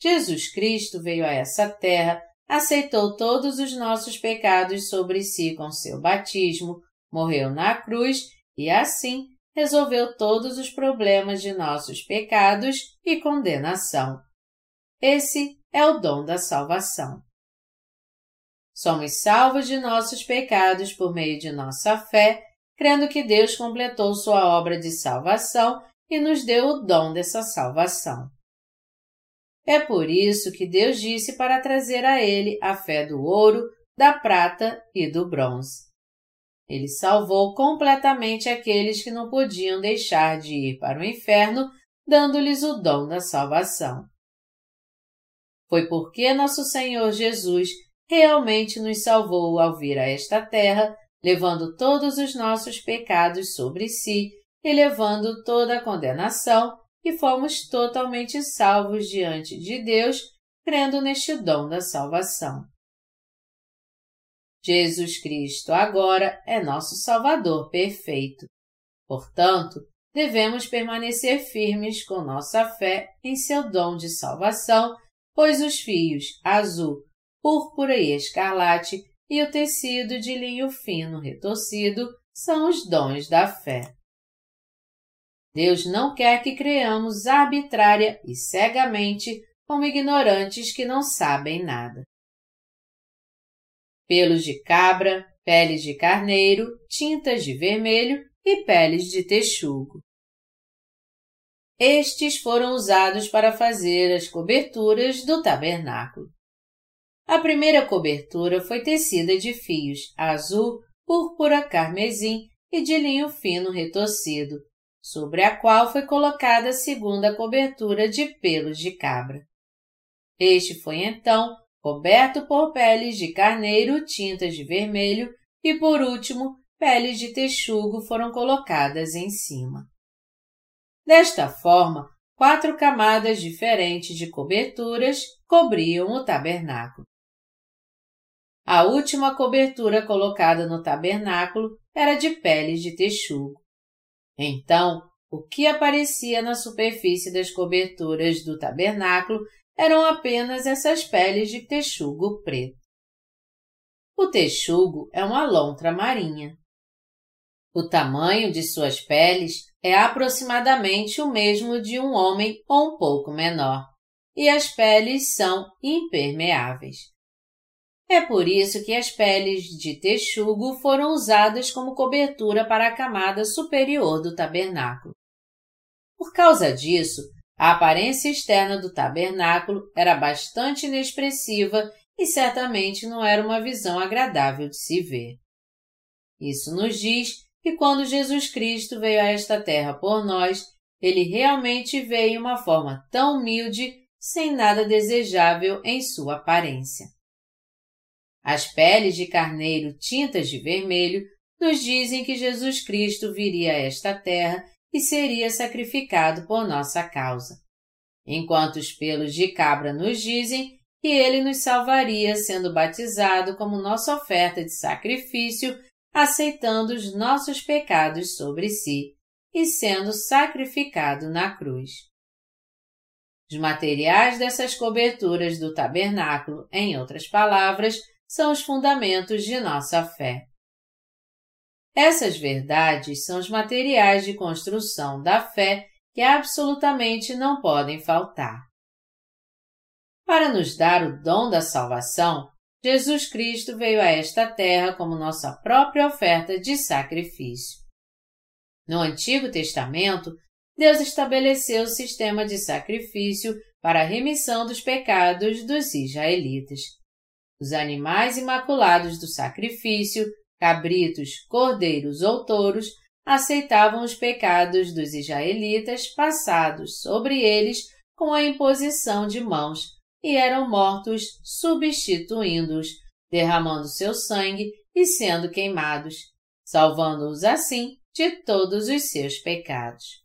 Jesus Cristo veio a essa terra, aceitou todos os nossos pecados sobre si com seu batismo, morreu na cruz e assim resolveu todos os problemas de nossos pecados e condenação. Esse é o dom da salvação. Somos salvos de nossos pecados por meio de nossa fé, crendo que Deus completou sua obra de salvação e nos deu o dom dessa salvação. É por isso que Deus disse para trazer a ele a fé do ouro, da prata e do bronze. Ele salvou completamente aqueles que não podiam deixar de ir para o inferno, dando-lhes o dom da salvação. Foi porque nosso Senhor Jesus realmente nos salvou ao vir a esta terra, levando todos os nossos pecados sobre si e levando toda a condenação, e fomos totalmente salvos diante de Deus, crendo neste dom da salvação. Jesus Cristo agora é nosso Salvador perfeito. Portanto, devemos permanecer firmes com nossa fé em seu dom de salvação, pois os fios azul, púrpura e escarlate e o tecido de linho fino retorcido são os dons da fé. Deus não quer que creamos arbitrária e cegamente como ignorantes que não sabem nada. Pelos de cabra, peles de carneiro, tintas de vermelho e peles de texugo. Estes foram usados para fazer as coberturas do tabernáculo. A primeira cobertura foi tecida de fios azul, púrpura, carmesim e de linho fino retorcido, sobre a qual foi colocada a segunda cobertura de pelos de cabra. Este foi então coberto por peles de carneiro tintas de vermelho e, por último, peles de texugo foram colocadas em cima. Desta forma, quatro camadas diferentes de coberturas cobriam o tabernáculo. A última cobertura colocada no tabernáculo era de peles de texugo. Então, o que aparecia na superfície das coberturas do tabernáculo eram apenas essas peles de texugo preto. O texugo é uma lontra marinha. O tamanho de suas peles é aproximadamente o mesmo de um homem ou um pouco menor, e as peles são impermeáveis. É por isso que as peles de texugo foram usadas como cobertura para a camada superior do tabernáculo. Por causa disso, a aparência externa do tabernáculo era bastante inexpressiva e certamente não era uma visão agradável de se ver. Isso nos diz que quando Jesus Cristo veio a esta terra por nós, ele realmente veio em uma forma tão humilde, sem nada desejável em sua aparência. As peles de carneiro tintas de vermelho nos dizem que Jesus Cristo viria a esta terra e seria sacrificado por nossa causa, enquanto os pelos de cabra nos dizem que ele nos salvaria sendo batizado como nossa oferta de sacrifício, aceitando os nossos pecados sobre si e sendo sacrificado na cruz. Os materiais dessas coberturas do tabernáculo, em outras palavras, são os fundamentos de nossa fé. Essas verdades são os materiais de construção da fé que absolutamente não podem faltar. Para nos dar o dom da salvação, Jesus Cristo veio a esta terra como nossa própria oferta de sacrifício. No Antigo Testamento, Deus estabeleceu o sistema de sacrifício para a remissão dos pecados dos israelitas. Os animais imaculados do sacrifício, cabritos, cordeiros ou touros, aceitavam os pecados dos israelitas passados sobre eles com a imposição de mãos e eram mortos substituindo-os, derramando seu sangue e sendo queimados, salvando-os assim de todos os seus pecados.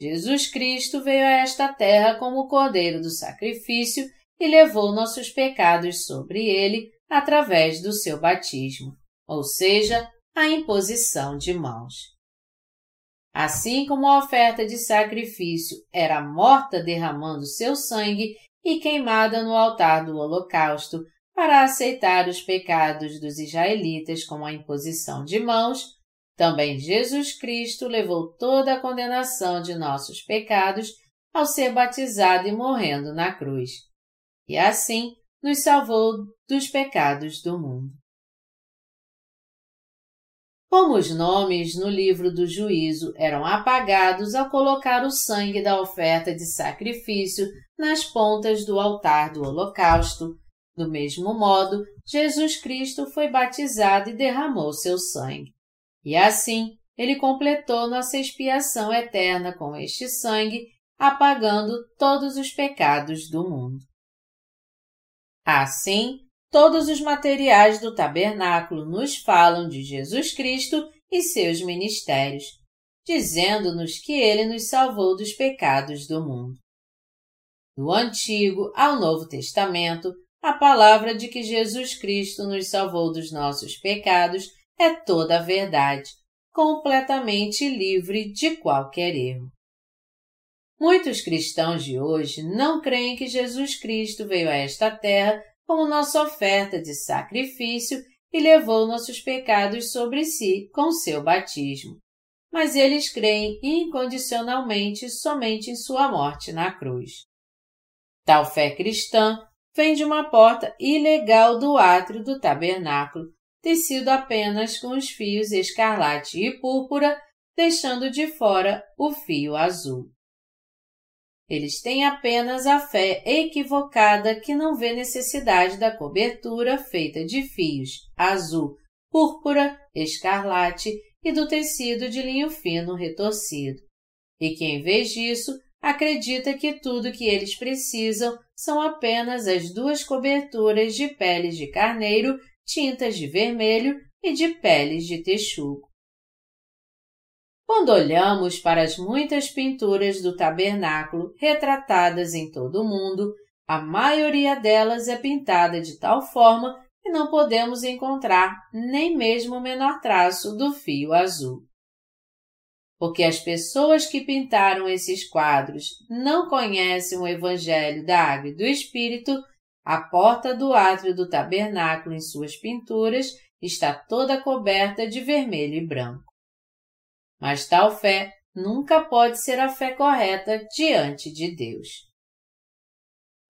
Jesus Cristo veio a esta terra como o Cordeiro do sacrifício e levou nossos pecados sobre ele através do seu batismo, ou seja, a imposição de mãos. Assim como a oferta de sacrifício era morta derramando seu sangue e queimada no altar do holocausto para aceitar os pecados dos israelitas com a imposição de mãos, também Jesus Cristo levou toda a condenação de nossos pecados ao ser batizado e morrendo na cruz e assim nos salvou dos pecados do mundo. Como os nomes no livro do juízo eram apagados ao colocar o sangue da oferta de sacrifício nas pontas do altar do holocausto, do mesmo modo, Jesus Cristo foi batizado e derramou seu sangue. E assim, ele completou nossa expiação eterna com este sangue, apagando todos os pecados do mundo. Assim, Todos os materiais do tabernáculo nos falam de Jesus Cristo e seus ministérios, dizendo-nos que ele nos salvou dos pecados do mundo. Do Antigo ao Novo Testamento, a palavra de que Jesus Cristo nos salvou dos nossos pecados é toda a verdade, completamente livre de qualquer erro. Muitos cristãos de hoje não creem que Jesus Cristo veio a esta terra como nossa oferta de sacrifício e levou nossos pecados sobre si com seu batismo. Mas eles creem incondicionalmente somente em sua morte na cruz. Tal fé cristã vem de uma porta ilegal do átrio do tabernáculo, tecido apenas com os fios escarlate e púrpura, deixando de fora o fio azul. Eles têm apenas a fé equivocada que não vê necessidade da cobertura feita de fios azul, púrpura, escarlate e do tecido de linho fino retorcido, e que, em vez disso, acredita que tudo que eles precisam são apenas as duas coberturas de peles de carneiro, tintas de vermelho e de peles de texugo. Quando olhamos para as muitas pinturas do tabernáculo retratadas em todo o mundo, a maioria delas é pintada de tal forma que não podemos encontrar nem mesmo o menor traço do fio azul. Porque as pessoas que pintaram esses quadros não conhecem o Evangelho da Água e do Espírito, a porta do átrio do tabernáculo em suas pinturas está toda coberta de vermelho e branco. Mas tal fé nunca pode ser a fé correta diante de Deus.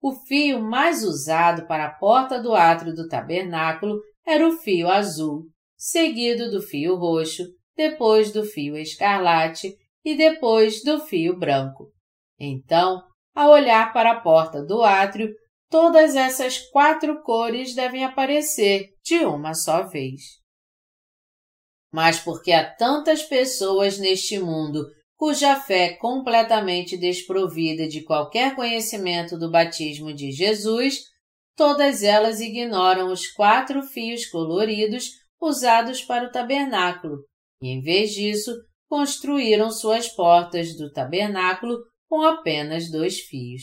O fio mais usado para a porta do átrio do tabernáculo era o fio azul, seguido do fio roxo, depois do fio escarlate e depois do fio branco. Então, ao olhar para a porta do átrio, todas essas quatro cores devem aparecer de uma só vez mas porque há tantas pessoas neste mundo cuja fé é completamente desprovida de qualquer conhecimento do batismo de Jesus, todas elas ignoram os quatro fios coloridos usados para o tabernáculo e, em vez disso, construíram suas portas do tabernáculo com apenas dois fios.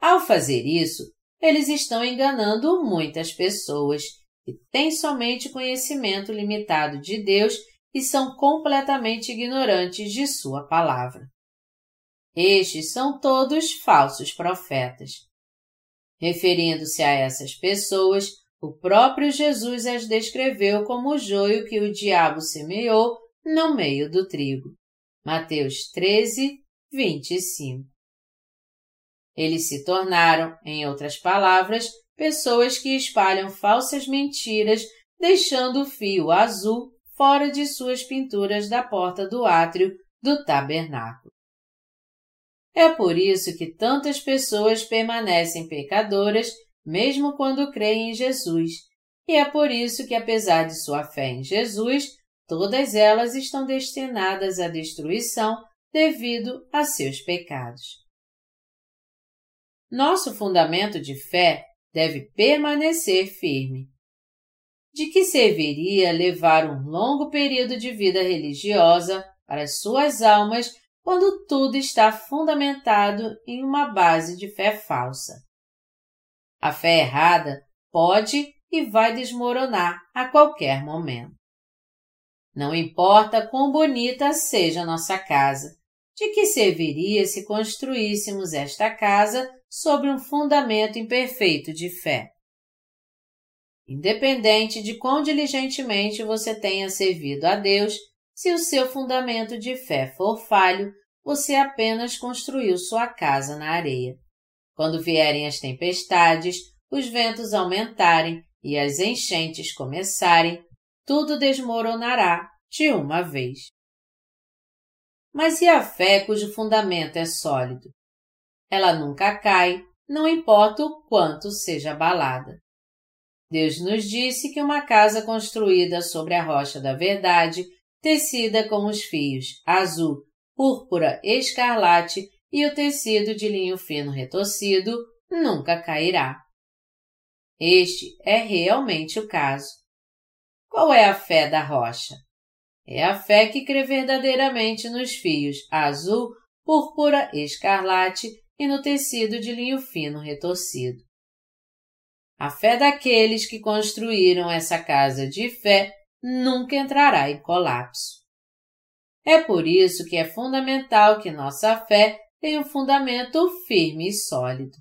Ao fazer isso, eles estão enganando muitas pessoas que têm somente conhecimento limitado de Deus e são completamente ignorantes de Sua palavra. Estes são todos falsos profetas. Referindo-se a essas pessoas, o próprio Jesus as descreveu como o joio que o diabo semeou no meio do trigo. Mateus 13, 25. Eles se tornaram, em outras palavras, pessoas que espalham falsas mentiras, deixando o fio azul fora de suas pinturas da porta do átrio do tabernáculo. É por isso que tantas pessoas permanecem pecadoras mesmo quando creem em Jesus, e é por isso que, apesar de sua fé em Jesus, todas elas estão destinadas à destruição devido a seus pecados. Nosso fundamento de fé deve permanecer firme. De que serviria levar um longo período de vida religiosa para suas almas quando tudo está fundamentado em uma base de fé falsa? A fé errada pode e vai desmoronar a qualquer momento. Não importa quão bonita seja nossa casa, de que serviria se construíssemos esta casa sobre um fundamento imperfeito de fé. Independente de quão diligentemente você tenha servido a Deus, se o seu fundamento de fé for falho, você apenas construiu sua casa na areia. Quando vierem as tempestades, os ventos aumentarem e as enchentes começarem, tudo desmoronará de uma vez. Mas e a fé cujo fundamento é sólido? Ela nunca cai, não importa o quanto seja abalada. Deus nos disse que uma casa construída sobre a rocha da verdade, tecida com os fios azul, púrpura, escarlate e o tecido de linho fino retorcido, nunca cairá. Este é realmente o caso. Qual é a fé da rocha? É a fé que crê verdadeiramente nos fios azul, púrpura, escarlate e no tecido de linho fino retorcido. A fé daqueles que construíram essa casa de fé nunca entrará em colapso. É por isso que é fundamental que nossa fé tenha um fundamento firme e sólido.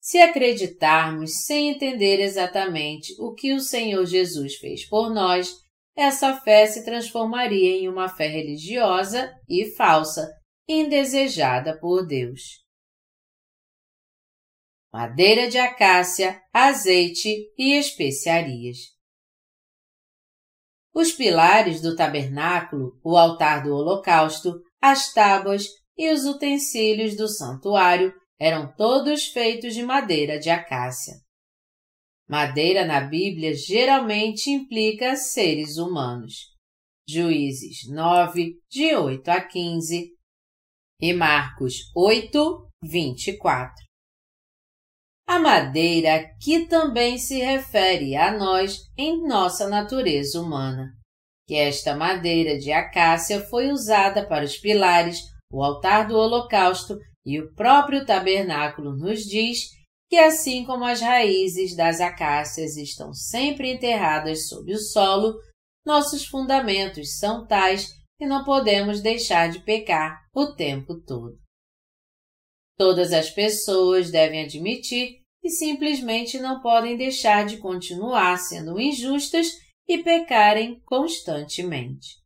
Se acreditarmos sem entender exatamente o que o Senhor Jesus fez por nós, essa fé se transformaria em uma fé religiosa e falsa, indesejada por Deus madeira de acácia, azeite e especiarias. Os pilares do tabernáculo, o altar do holocausto, as tábuas e os utensílios do santuário eram todos feitos de madeira de acácia. Madeira na Bíblia geralmente implica seres humanos. Juízes 9, de 8 a 15 e Marcos 8, 24. A madeira aqui também se refere a nós em nossa natureza humana, que esta madeira de acácia foi usada para os pilares, o altar do holocausto e o próprio tabernáculo nos diz que assim como as raízes das acácias estão sempre enterradas sob o solo, nossos fundamentos são tais que não podemos deixar de pecar o tempo todo. Todas as pessoas devem admitir que simplesmente não podem deixar de continuar sendo injustas e pecarem constantemente.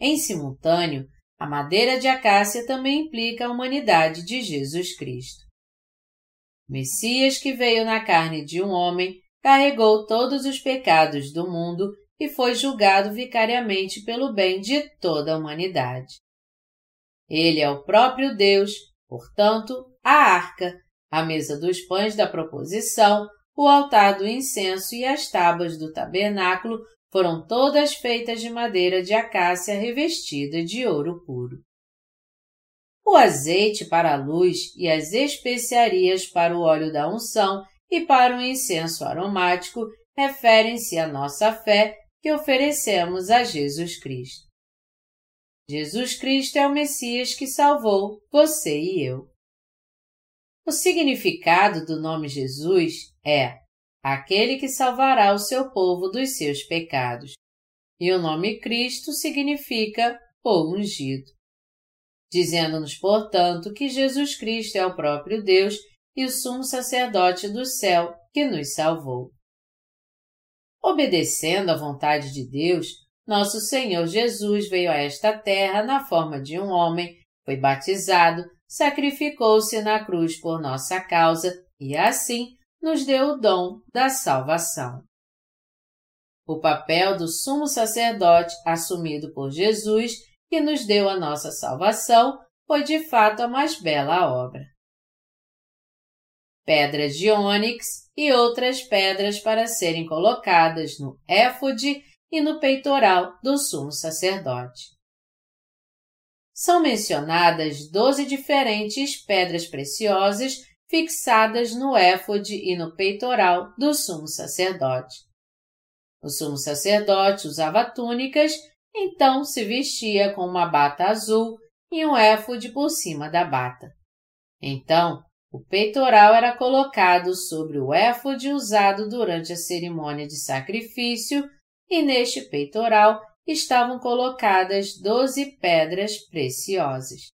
Em simultâneo, a madeira de acácia também implica a humanidade de Jesus Cristo. O Messias que veio na carne de um homem carregou todos os pecados do mundo e foi julgado vicariamente pelo bem de toda a humanidade. Ele é o próprio Deus, portanto, a arca, a mesa dos pães da proposição, o altar do incenso e as tábuas do tabernáculo foram todas feitas de madeira de acácia revestida de ouro puro. O azeite para a luz e as especiarias para o óleo da unção e para o incenso aromático referem-se à nossa fé que oferecemos a Jesus Cristo. Jesus Cristo é o Messias que salvou você e eu. O significado do nome Jesus é aquele que salvará o seu povo dos seus pecados. E o nome Cristo significa o ungido. Dizendo-nos, portanto, que Jesus Cristo é o próprio Deus e o sumo sacerdote do céu que nos salvou. Obedecendo à vontade de Deus, nosso Senhor Jesus veio a esta terra na forma de um homem, foi batizado, sacrificou-se na cruz por nossa causa e assim nos deu o dom da salvação. O papel do sumo sacerdote assumido por Jesus, que nos deu a nossa salvação, foi de fato a mais bela obra. Pedras de ônix e outras pedras para serem colocadas no éfode e no peitoral do sumo sacerdote são mencionadas doze diferentes pedras preciosas fixadas no éfode e no peitoral do sumo sacerdote. O sumo sacerdote usava túnicas, então se vestia com uma bata azul e um éfode por cima da bata. Então, o peitoral era colocado sobre o éfode usado durante a cerimônia de sacrifício e neste peitoral estavam colocadas doze pedras preciosas.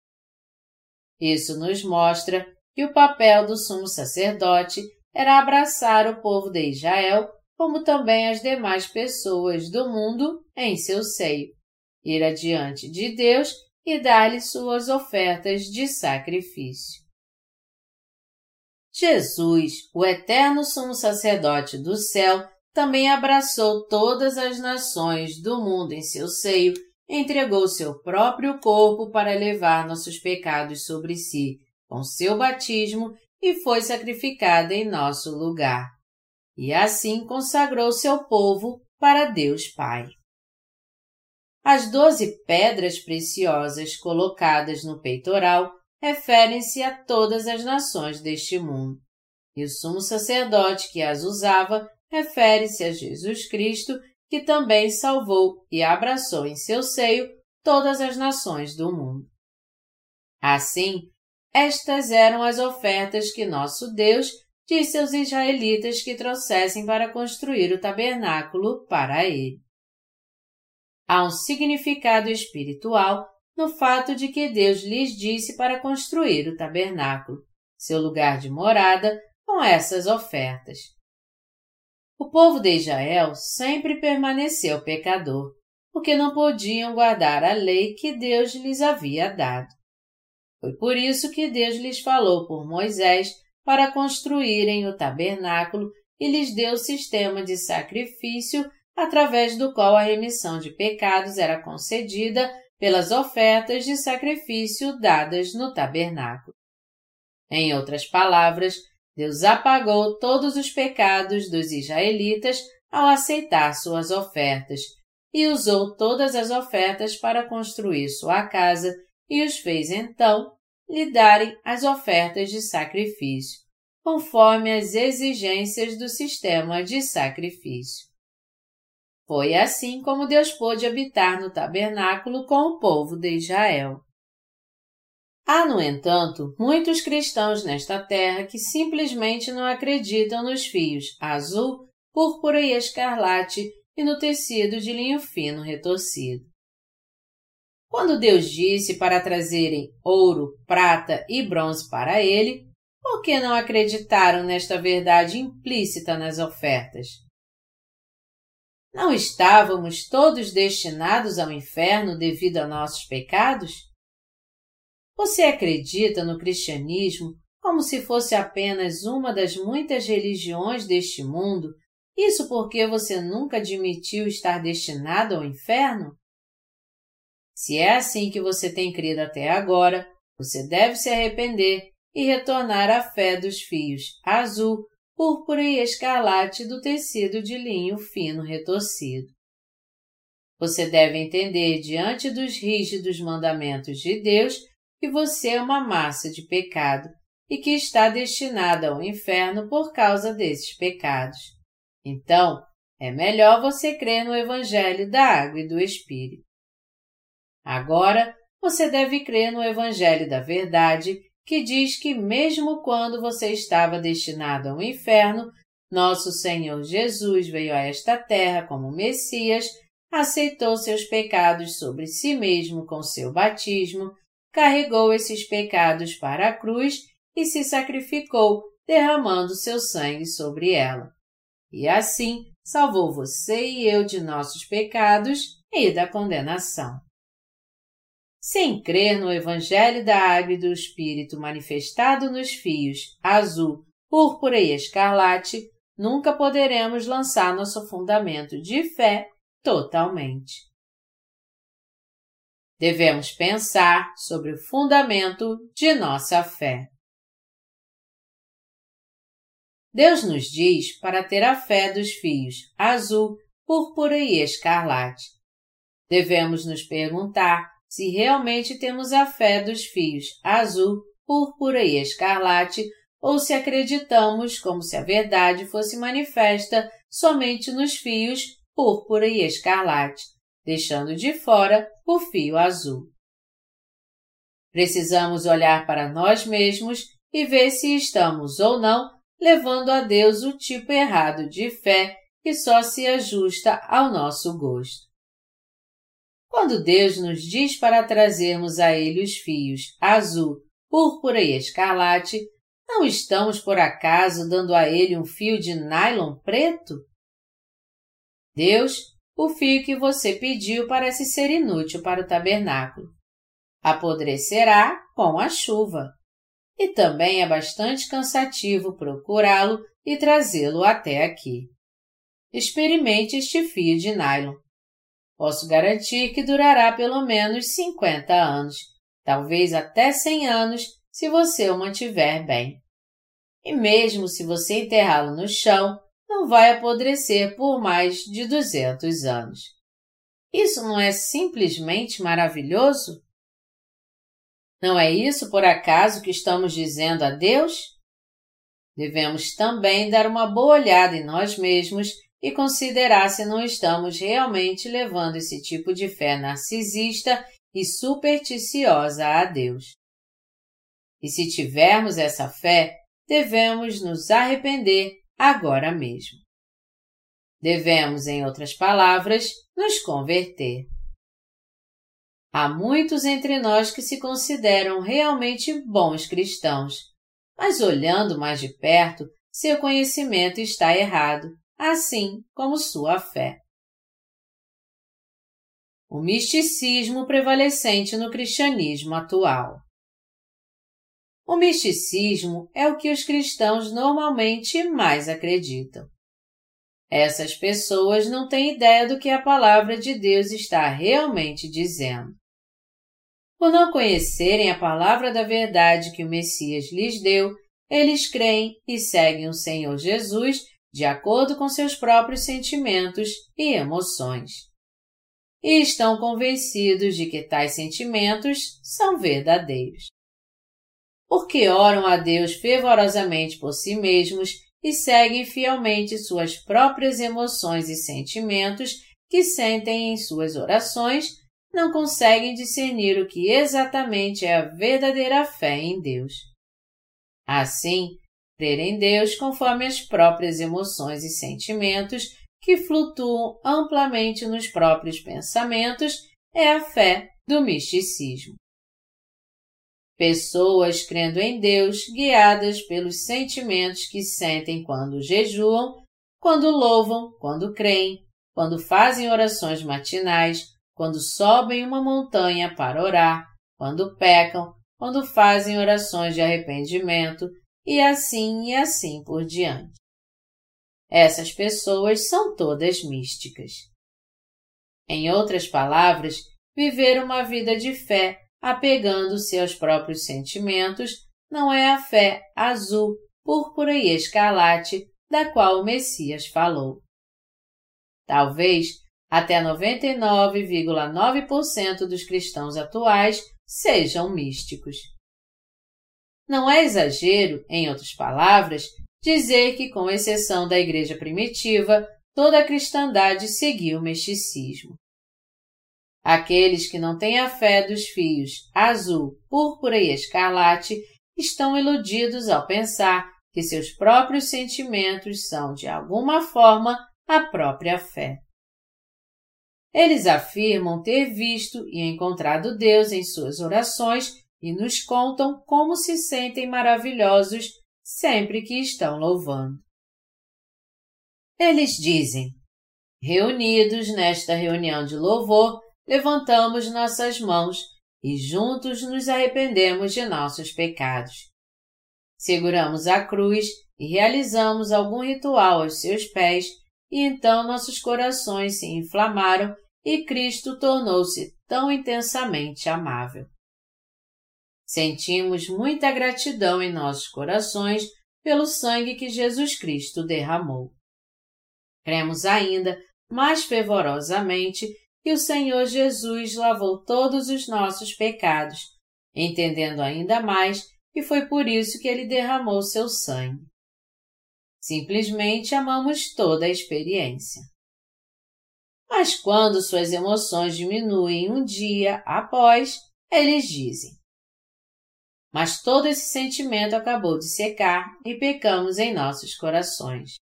Isso nos mostra que o papel do sumo sacerdote era abraçar o povo de Israel, como também as demais pessoas do mundo, em seu seio, ir adiante de Deus e dar-lhe suas ofertas de sacrifício. Jesus, o eterno sumo sacerdote do céu, também abraçou todas as nações do mundo em seu seio, entregou seu próprio corpo para levar nossos pecados sobre si, com seu batismo, e foi sacrificada em nosso lugar. E assim consagrou seu povo para Deus Pai. As doze pedras preciosas colocadas no peitoral referem-se a todas as nações deste mundo. E o sumo sacerdote que as usava refere-se a Jesus Cristo, que também salvou e abraçou em seu seio todas as nações do mundo. Assim, estas eram as ofertas que nosso Deus disse aos israelitas que trouxessem para construir o tabernáculo para ele. Há um significado espiritual no fato de que Deus lhes disse para construir o tabernáculo, seu lugar de morada, com essas ofertas. O povo de Israel sempre permaneceu pecador, porque não podiam guardar a lei que Deus lhes havia dado. Foi por isso que Deus lhes falou por Moisés para construírem o tabernáculo e lhes deu o sistema de sacrifício através do qual a remissão de pecados era concedida pelas ofertas de sacrifício dadas no tabernáculo. Em outras palavras, Deus apagou todos os pecados dos israelitas ao aceitar suas ofertas e usou todas as ofertas para construir sua casa e os fez então lhe darem as ofertas de sacrifício, conforme as exigências do sistema de sacrifício. Foi assim como Deus pôde habitar no tabernáculo com o povo de Israel. Há, no entanto, muitos cristãos nesta terra que simplesmente não acreditam nos fios azul, púrpura e escarlate e no tecido de linho fino retorcido. Quando Deus disse para trazerem ouro, prata e bronze para ele, por que não acreditaram nesta verdade implícita nas ofertas? Não estávamos todos destinados ao inferno devido a nossos pecados? Você acredita no cristianismo como se fosse apenas uma das muitas religiões deste mundo, isso porque você nunca admitiu estar destinado ao inferno? Se é assim que você tem crido até agora, você deve se arrepender e retornar à fé dos fios azul, púrpura e escarlate do tecido de linho fino retorcido. Você deve entender diante dos rígidos mandamentos de Deus que você é uma massa de pecado e que está destinada ao inferno por causa desses pecados. Então, é melhor você crer no Evangelho da Água e do Espírito. Agora, você deve crer no Evangelho da Verdade, que diz que, mesmo quando você estava destinado ao inferno, nosso Senhor Jesus veio a esta terra como Messias, aceitou seus pecados sobre si mesmo com seu batismo, carregou esses pecados para a cruz e se sacrificou, derramando seu sangue sobre ela. E assim salvou você e eu de nossos pecados e da condenação. Sem crer no Evangelho da Água e do Espírito manifestado nos fios azul, púrpura e escarlate, nunca poderemos lançar nosso fundamento de fé totalmente. Devemos pensar sobre o fundamento de nossa fé. Deus nos diz para ter a fé dos fios azul, púrpura e escarlate. Devemos nos perguntar se realmente temos a fé dos fios azul, púrpura e escarlate, ou se acreditamos como se a verdade fosse manifesta somente nos fios púrpura e escarlate, deixando de fora o fio azul. Precisamos olhar para nós mesmos e ver se estamos ou não levando a Deus o tipo errado de fé que só se ajusta ao nosso gosto. Quando Deus nos diz para trazermos a Ele os fios azul, púrpura e escarlate, não estamos por acaso dando a Ele um fio de nylon preto? Deus, o fio que você pediu parece ser inútil para o tabernáculo. Apodrecerá com a chuva. E também é bastante cansativo procurá-lo e trazê-lo até aqui. experimente este fio de nylon. Posso garantir que durará pelo menos 50 anos, talvez até 100 anos, se você o mantiver bem. E mesmo se você enterrá-lo no chão, não vai apodrecer por mais de 200 anos. Isso não é simplesmente maravilhoso? Não é isso por acaso que estamos dizendo a Deus? Devemos também dar uma boa olhada em nós mesmos e considerar se não estamos realmente levando esse tipo de fé narcisista e supersticiosa a Deus. E se tivermos essa fé, devemos nos arrepender agora mesmo. Devemos, em outras palavras, nos converter. Há muitos entre nós que se consideram realmente bons cristãos, mas olhando mais de perto, seu conhecimento está errado assim como sua fé. O misticismo prevalecente no cristianismo atual. O misticismo é o que os cristãos normalmente mais acreditam. Essas pessoas não têm ideia do que a palavra de Deus está realmente dizendo. Por não conhecerem a palavra da verdade que o Messias lhes deu, eles creem e seguem o Senhor Jesus de acordo com seus próprios sentimentos e emoções. E estão convencidos de que tais sentimentos são verdadeiros. Porque oram a Deus fervorosamente por si mesmos e seguem fielmente suas próprias emoções e sentimentos que sentem em suas orações, não conseguem discernir o que exatamente é a verdadeira fé em Deus. Assim, Crer em Deus conforme as próprias emoções e sentimentos que flutuam amplamente nos próprios pensamentos é a fé do misticismo. Pessoas crendo em Deus, guiadas pelos sentimentos que sentem quando jejuam, quando louvam, quando creem, quando fazem orações matinais, quando sobem uma montanha para orar, quando pecam, quando fazem orações de arrependimento, e assim e assim por diante. Essas pessoas são todas místicas. Em outras palavras, viver uma vida de fé apegando-se aos próprios sentimentos não é a fé azul, púrpura e escarlate da qual o Messias falou. Talvez até 99,9% dos cristãos atuais sejam místicos. Não é exagero, em outras palavras, dizer que, com exceção da Igreja primitiva, toda a cristandade seguiu o misticismo. Aqueles que não têm a fé dos fios azul, púrpura e escarlate estão iludidos ao pensar que seus próprios sentimentos são, de alguma forma, a própria fé. Eles afirmam ter visto e encontrado Deus em suas orações e nos contam como se sentem maravilhosos sempre que estão louvando. Eles dizem: Reunidos nesta reunião de louvor, levantamos nossas mãos e juntos nos arrependemos de nossos pecados. Seguramos a cruz e realizamos algum ritual aos seus pés, e então nossos corações se inflamaram e Cristo tornou-se tão intensamente amável. Sentimos muita gratidão em nossos corações pelo sangue que Jesus Cristo derramou. Cremos ainda, mais fervorosamente, que o Senhor Jesus lavou todos os nossos pecados, entendendo ainda mais que foi por isso que ele derramou seu sangue. Simplesmente amamos toda a experiência. Mas quando suas emoções diminuem um dia após, eles dizem: mas todo esse sentimento acabou de secar e pecamos em nossos corações.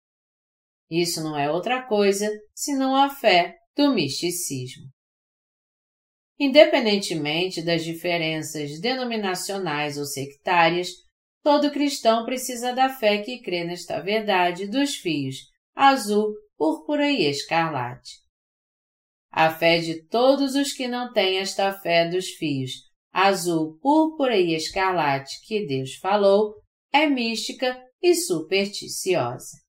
Isso não é outra coisa senão a fé do misticismo. Independentemente das diferenças denominacionais ou sectárias, todo cristão precisa da fé que crê nesta verdade dos fios azul, púrpura e escarlate. A fé de todos os que não têm esta fé dos fios azul, púrpura e escarlate que Deus falou é mística e supersticiosa.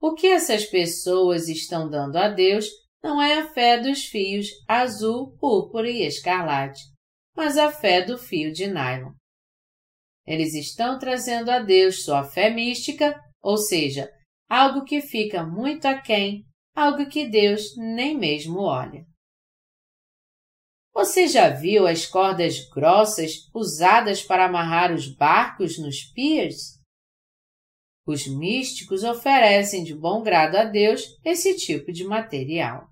O que essas pessoas estão dando a Deus não é a fé dos fios azul, púrpura e escarlate, mas a fé do fio de nylon. Eles estão trazendo a Deus sua fé mística, ou seja, algo que fica muito aquém, algo que Deus nem mesmo olha. Você já viu as cordas grossas usadas para amarrar os barcos nos piers? Os místicos oferecem de bom grado a Deus esse tipo de material.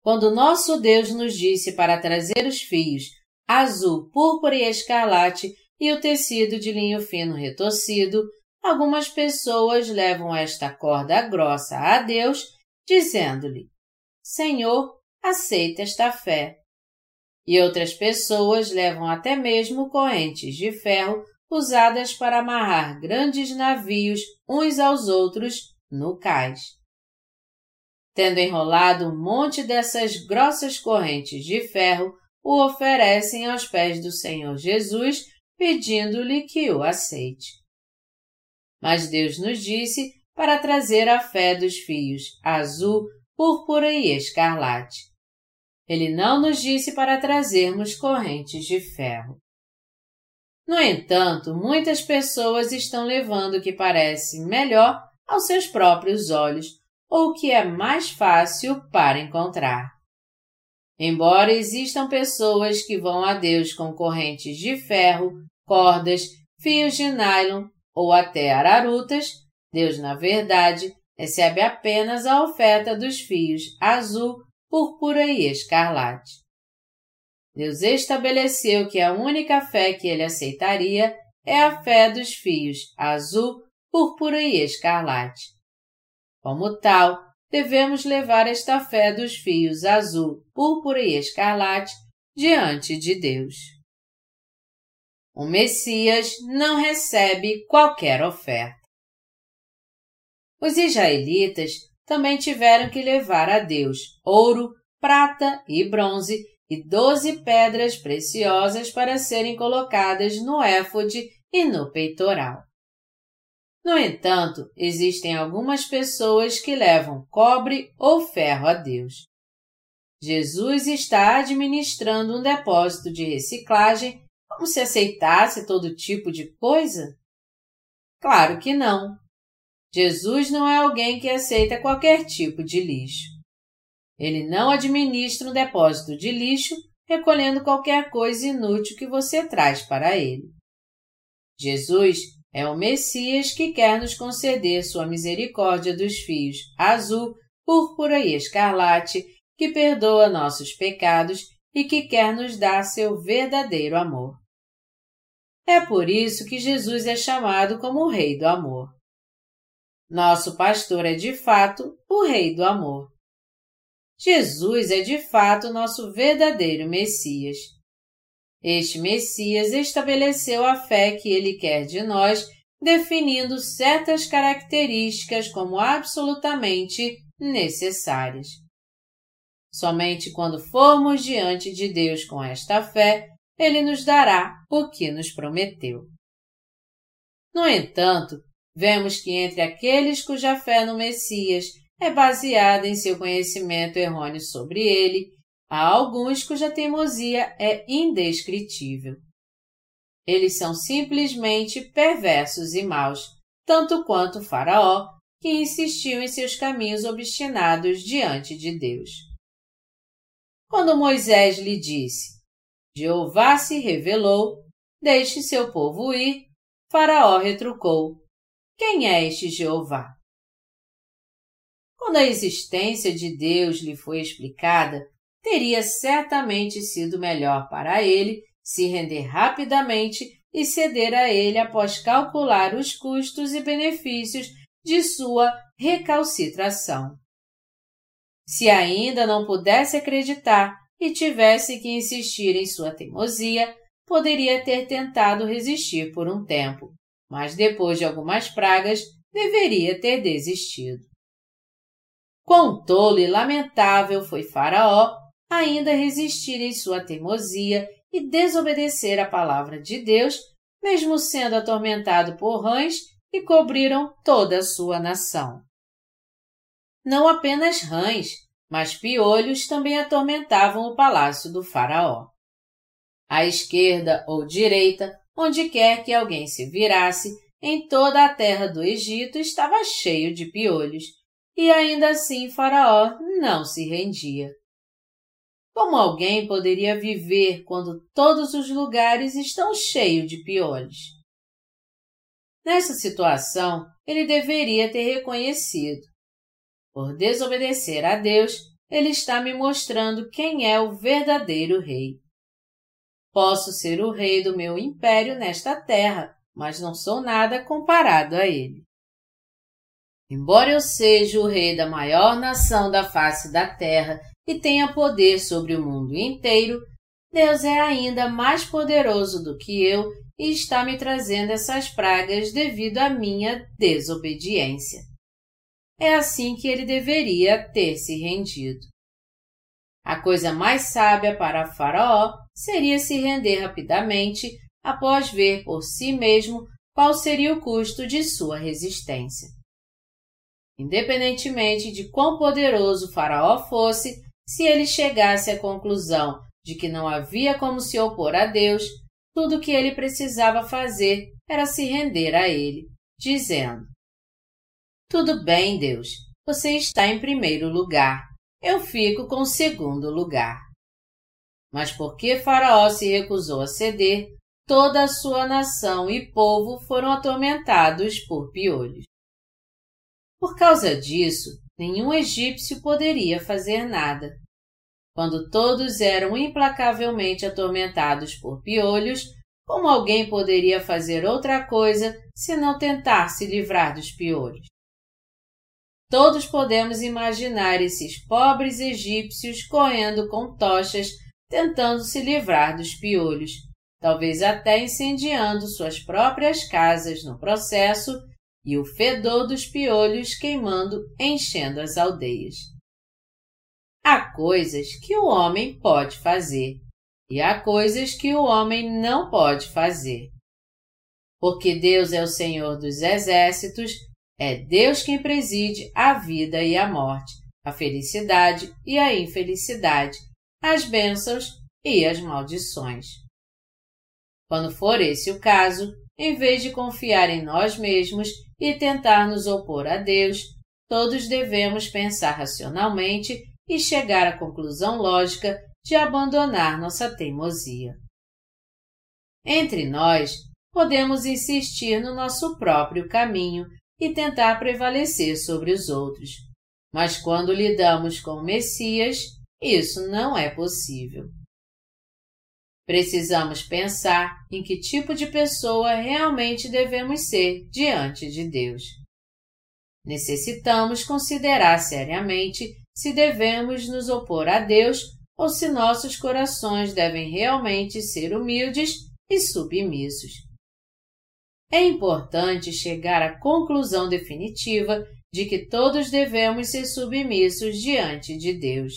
Quando nosso Deus nos disse para trazer os fios azul, púrpura e escarlate e o tecido de linho fino retorcido, algumas pessoas levam esta corda grossa a Deus, dizendo-lhe: Senhor, aceita esta fé. E outras pessoas levam até mesmo correntes de ferro usadas para amarrar grandes navios uns aos outros no cais. Tendo enrolado um monte dessas grossas correntes de ferro, o oferecem aos pés do Senhor Jesus, pedindo-lhe que o aceite. Mas Deus nos disse para trazer a fé dos fios azul, púrpura e escarlate. Ele não nos disse para trazermos correntes de ferro. No entanto, muitas pessoas estão levando o que parece melhor aos seus próprios olhos ou o que é mais fácil para encontrar. Embora existam pessoas que vão a Deus com correntes de ferro, cordas, fios de nylon ou até ararutas, Deus, na verdade, recebe apenas a oferta dos fios azul, púrpura e escarlate. Deus estabeleceu que a única fé que ele aceitaria é a fé dos fios azul, púrpura e escarlate. Como tal, devemos levar esta fé dos fios azul, púrpura e escarlate diante de Deus. O Messias não recebe qualquer oferta. Os israelitas também tiveram que levar a Deus ouro, prata e bronze e doze pedras preciosas para serem colocadas no éfode e no peitoral. No entanto, existem algumas pessoas que levam cobre ou ferro a Deus. Jesus está administrando um depósito de reciclagem como se aceitasse todo tipo de coisa? Claro que não. Jesus não é alguém que aceita qualquer tipo de lixo. Ele não administra um depósito de lixo recolhendo qualquer coisa inútil que você traz para ele. Jesus é o Messias que quer nos conceder sua misericórdia dos fios azul, púrpura e escarlate, que perdoa nossos pecados e que quer nos dar seu verdadeiro amor. É por isso que Jesus é chamado como o Rei do Amor. Nosso pastor é de fato o Rei do Amor. Jesus é de fato nosso verdadeiro Messias. Este Messias estabeleceu a fé que ele quer de nós, definindo certas características como absolutamente necessárias. Somente quando formos diante de Deus com esta fé, ele nos dará o que nos prometeu. No entanto, vemos que entre aqueles cuja fé no Messias é baseada em seu conhecimento errôneo sobre ele, Há alguns cuja teimosia é indescritível. Eles são simplesmente perversos e maus, tanto quanto o Faraó, que insistiu em seus caminhos obstinados diante de Deus. Quando Moisés lhe disse: Jeová se revelou, deixe seu povo ir, Faraó retrucou: Quem é este Jeová? Quando a existência de Deus lhe foi explicada, teria certamente sido melhor para ele se render rapidamente e ceder a ele após calcular os custos e benefícios de sua recalcitração. Se ainda não pudesse acreditar e tivesse que insistir em sua teimosia, poderia ter tentado resistir por um tempo, mas depois de algumas pragas deveria ter desistido. Quão tolo e lamentável foi Faraó ainda resistir em sua teimosia e desobedecer à palavra de Deus, mesmo sendo atormentado por rães e cobriram toda a sua nação. Não apenas rãs, mas piolhos também atormentavam o palácio do Faraó. À esquerda ou direita, onde quer que alguém se virasse, em toda a terra do Egito estava cheio de piolhos, e ainda assim Faraó não se rendia. Como alguém poderia viver quando todos os lugares estão cheios de piolhos? Nessa situação, ele deveria ter reconhecido. Por desobedecer a Deus, ele está me mostrando quem é o verdadeiro rei. Posso ser o rei do meu império nesta terra, mas não sou nada comparado a ele. Embora eu seja o rei da maior nação da face da terra e tenha poder sobre o mundo inteiro, Deus é ainda mais poderoso do que eu e está me trazendo essas pragas devido à minha desobediência. É assim que ele deveria ter se rendido. A coisa mais sábia para Faraó seria se render rapidamente após ver por si mesmo qual seria o custo de sua resistência. Independentemente de quão poderoso Faraó fosse, se ele chegasse à conclusão de que não havia como se opor a Deus, tudo o que ele precisava fazer era se render a ele, dizendo: Tudo bem, Deus, você está em primeiro lugar, eu fico com o segundo lugar. Mas porque Faraó se recusou a ceder, toda a sua nação e povo foram atormentados por piolhos. Por causa disso, nenhum egípcio poderia fazer nada. Quando todos eram implacavelmente atormentados por piolhos, como alguém poderia fazer outra coisa se não tentar se livrar dos piolhos? Todos podemos imaginar esses pobres egípcios correndo com tochas, tentando se livrar dos piolhos, talvez até incendiando suas próprias casas no processo e o fedor dos piolhos queimando, enchendo as aldeias. Há coisas que o homem pode fazer e há coisas que o homem não pode fazer. Porque Deus é o Senhor dos exércitos, é Deus quem preside a vida e a morte, a felicidade e a infelicidade, as bênçãos e as maldições. Quando for esse o caso, em vez de confiar em nós mesmos e tentar nos opor a Deus, todos devemos pensar racionalmente e chegar à conclusão lógica de abandonar nossa teimosia. Entre nós, podemos insistir no nosso próprio caminho e tentar prevalecer sobre os outros. Mas quando lidamos com o Messias, isso não é possível. Precisamos pensar em que tipo de pessoa realmente devemos ser diante de Deus. Necessitamos considerar seriamente se devemos nos opor a Deus ou se nossos corações devem realmente ser humildes e submissos. É importante chegar à conclusão definitiva de que todos devemos ser submissos diante de Deus.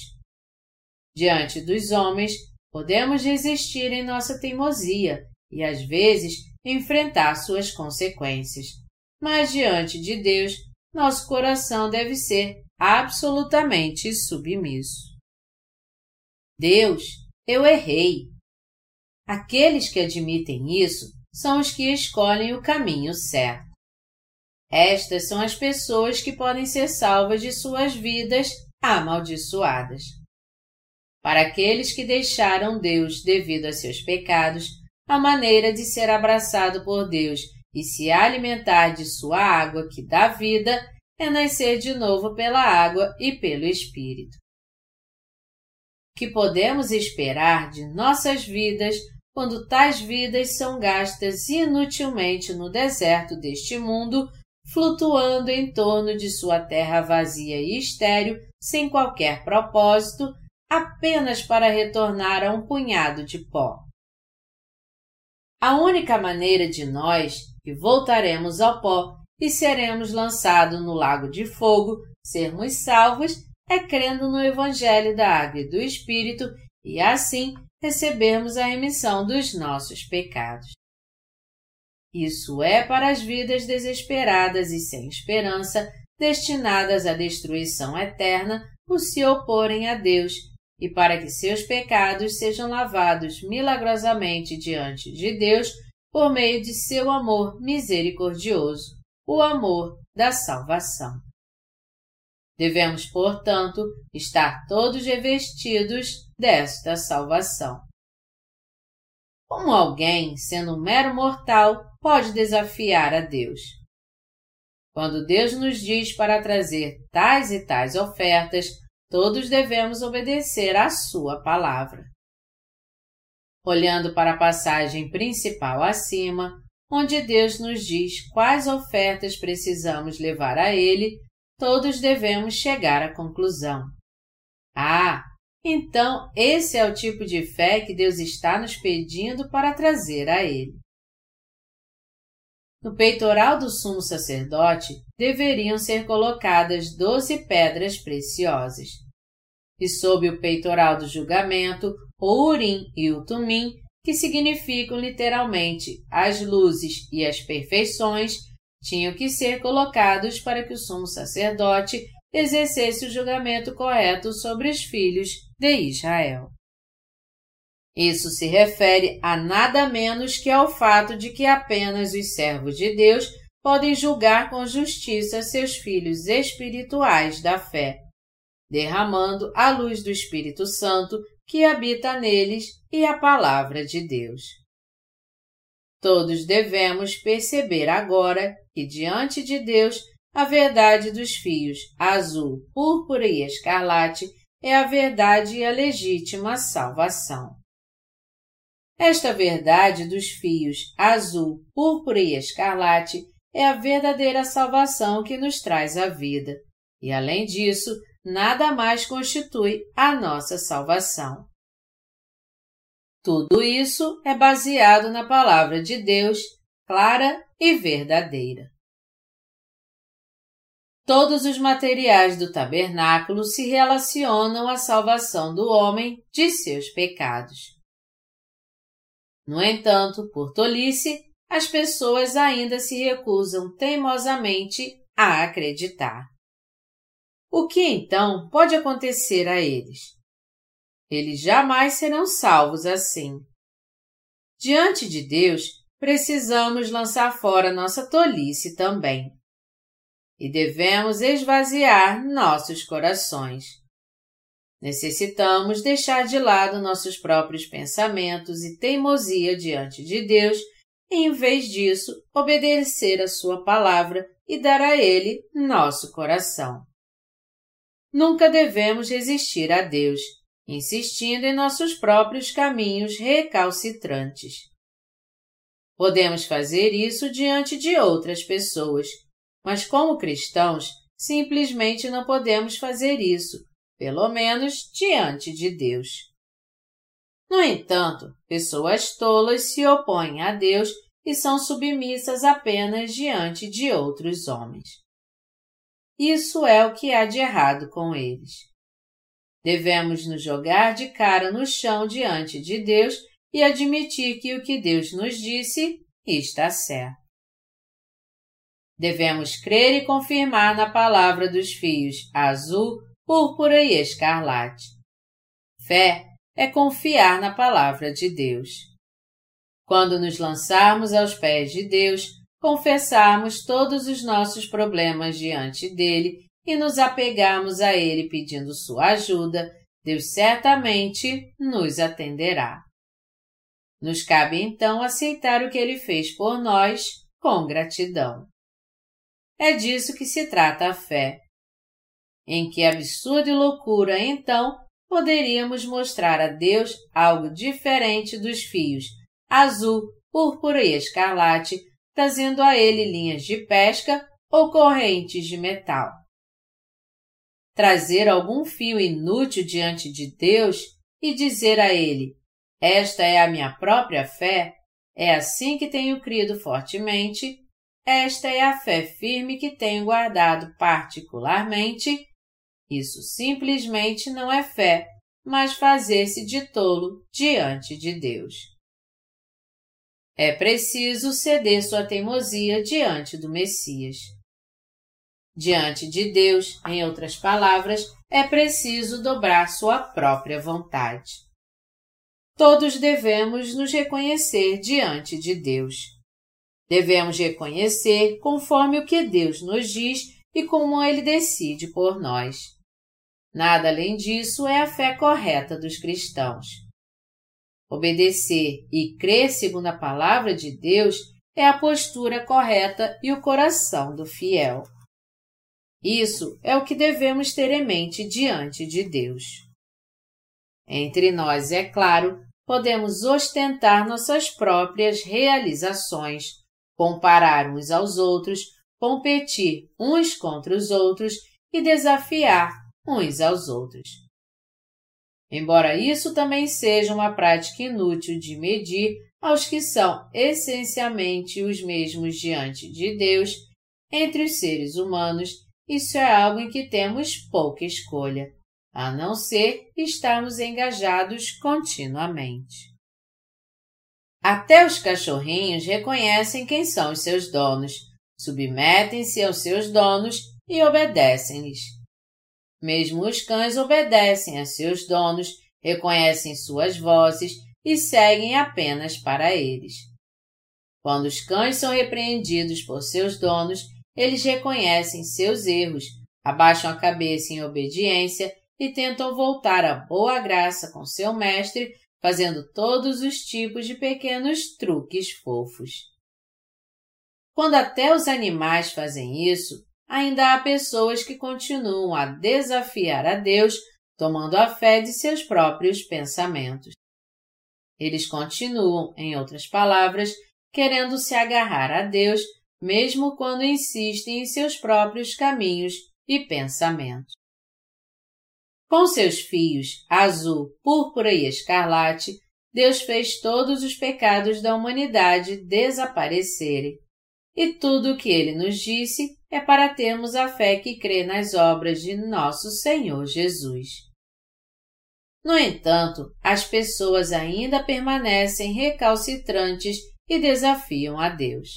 Diante dos homens, Podemos resistir em nossa teimosia e, às vezes, enfrentar suas consequências. Mas diante de Deus, nosso coração deve ser absolutamente submisso. Deus, eu errei. Aqueles que admitem isso são os que escolhem o caminho certo. Estas são as pessoas que podem ser salvas de suas vidas amaldiçoadas. Para aqueles que deixaram Deus devido a seus pecados, a maneira de ser abraçado por Deus e se alimentar de sua água que dá vida é nascer de novo pela água e pelo Espírito. Que podemos esperar de nossas vidas quando tais vidas são gastas inutilmente no deserto deste mundo, flutuando em torno de sua terra vazia e estéril, sem qualquer propósito, apenas para retornar a um punhado de pó. A única maneira de nós que voltaremos ao pó e seremos lançados no lago de fogo, sermos salvos, é crendo no Evangelho da Água e do Espírito e assim recebermos a remissão dos nossos pecados. Isso é para as vidas desesperadas e sem esperança, destinadas à destruição eterna, por se oporem a Deus, e para que seus pecados sejam lavados milagrosamente diante de Deus por meio de seu amor misericordioso, o amor da salvação. Devemos, portanto, estar todos revestidos desta salvação. Como alguém, sendo um mero mortal, pode desafiar a Deus? Quando Deus nos diz para trazer tais e tais ofertas, todos devemos obedecer à Sua palavra. Olhando para a passagem principal acima, onde Deus nos diz quais ofertas precisamos levar a Ele, todos devemos chegar à conclusão. Ah, então esse é o tipo de fé que Deus está nos pedindo para trazer a Ele. No peitoral do sumo sacerdote deveriam ser colocadas doze pedras preciosas. E sob o peitoral do julgamento, o Urim e o Tumim, que significam literalmente as luzes e as perfeições, tinham que ser colocados para que o sumo sacerdote exercesse o julgamento correto sobre os filhos de Israel. Isso se refere a nada menos que ao fato de que apenas os servos de Deus podem julgar com justiça seus filhos espirituais da fé, derramando a luz do Espírito Santo que habita neles e a palavra de Deus. Todos devemos perceber agora que, diante de Deus, a verdade dos fios azul, púrpura e escarlate é a verdade e a legítima salvação. Esta verdade dos fios azul, púrpura e escarlate é a verdadeira salvação que nos traz a vida, e além disso, nada mais constitui a nossa salvação. Tudo isso é baseado na Palavra de Deus, clara e verdadeira. Todos os materiais do tabernáculo se relacionam à salvação do homem de seus pecados. No entanto, por tolice, as pessoas ainda se recusam teimosamente a acreditar. O que então pode acontecer a eles? Eles jamais serão salvos assim. Diante de Deus, precisamos lançar fora nossa tolice também. E devemos esvaziar nossos corações. Necessitamos deixar de lado nossos próprios pensamentos e teimosia diante de Deus e, em vez disso, obedecer a Sua palavra e dar a Ele nosso coração. Nunca devemos resistir a Deus, insistindo em nossos próprios caminhos recalcitrantes. Podemos fazer isso diante de outras pessoas, mas como cristãos, simplesmente não podemos fazer isso pelo menos diante de Deus. No entanto, pessoas tolas se opõem a Deus e são submissas apenas diante de outros homens. Isso é o que há de errado com eles. Devemos nos jogar de cara no chão diante de Deus e admitir que o que Deus nos disse está certo. Devemos crer e confirmar na palavra dos fios azul, púrpura e escarlate. Fé é confiar na palavra de Deus. Quando nos lançarmos aos pés de Deus, confessarmos todos os nossos problemas diante dele e nos apegarmos a ele pedindo sua ajuda, Deus certamente nos atenderá. Nos cabe então aceitar o que ele fez por nós com gratidão. É disso que se trata a fé em que absurda e loucura, então, poderíamos mostrar a Deus algo diferente dos fios azul, púrpura e escarlate, trazendo a ele linhas de pesca ou correntes de metal. Trazer algum fio inútil diante de Deus e dizer a ele: Esta é a minha própria fé, é assim que tenho crido fortemente, esta é a fé firme que tenho guardado particularmente isso simplesmente não é fé, mas fazer-se de tolo diante de Deus. É preciso ceder sua teimosia diante do Messias. Diante de Deus, em outras palavras, é preciso dobrar sua própria vontade. Todos devemos nos reconhecer diante de Deus. Devemos reconhecer conforme o que Deus nos diz e como Ele decide por nós. Nada além disso é a fé correta dos cristãos. Obedecer e crer segundo a palavra de Deus é a postura correta e o coração do fiel. Isso é o que devemos ter em mente diante de Deus. Entre nós, é claro, podemos ostentar nossas próprias realizações, comparar uns aos outros, competir uns contra os outros e desafiar uns aos outros. Embora isso também seja uma prática inútil de medir aos que são essencialmente os mesmos diante de Deus, entre os seres humanos, isso é algo em que temos pouca escolha, a não ser estarmos engajados continuamente. Até os cachorrinhos reconhecem quem são os seus donos, submetem-se aos seus donos e obedecem-lhes. Mesmo os cães obedecem a seus donos, reconhecem suas vozes e seguem apenas para eles. Quando os cães são repreendidos por seus donos, eles reconhecem seus erros, abaixam a cabeça em obediência e tentam voltar à boa graça com seu mestre, fazendo todos os tipos de pequenos truques fofos. Quando até os animais fazem isso, ainda há pessoas que continuam a desafiar a Deus, tomando a fé de seus próprios pensamentos. Eles continuam, em outras palavras, querendo se agarrar a Deus, mesmo quando insistem em seus próprios caminhos e pensamentos. Com seus fios azul, púrpura e escarlate, Deus fez todos os pecados da humanidade desaparecerem. E tudo o que ele nos disse é para termos a fé que crê nas obras de nosso Senhor Jesus. No entanto, as pessoas ainda permanecem recalcitrantes e desafiam a Deus.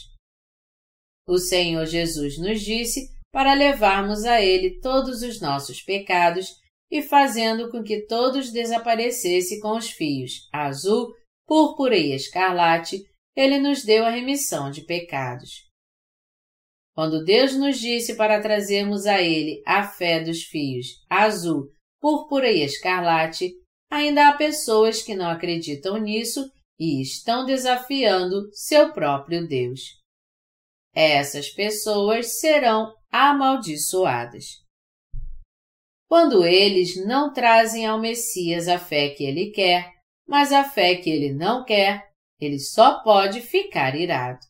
O Senhor Jesus nos disse para levarmos a Ele todos os nossos pecados e fazendo com que todos desaparecessem com os fios azul, púrpura e escarlate, Ele nos deu a remissão de pecados. Quando Deus nos disse para trazermos a Ele a fé dos fios azul, púrpura e escarlate, ainda há pessoas que não acreditam nisso e estão desafiando seu próprio Deus. Essas pessoas serão amaldiçoadas. Quando eles não trazem ao Messias a fé que ele quer, mas a fé que ele não quer, ele só pode ficar irado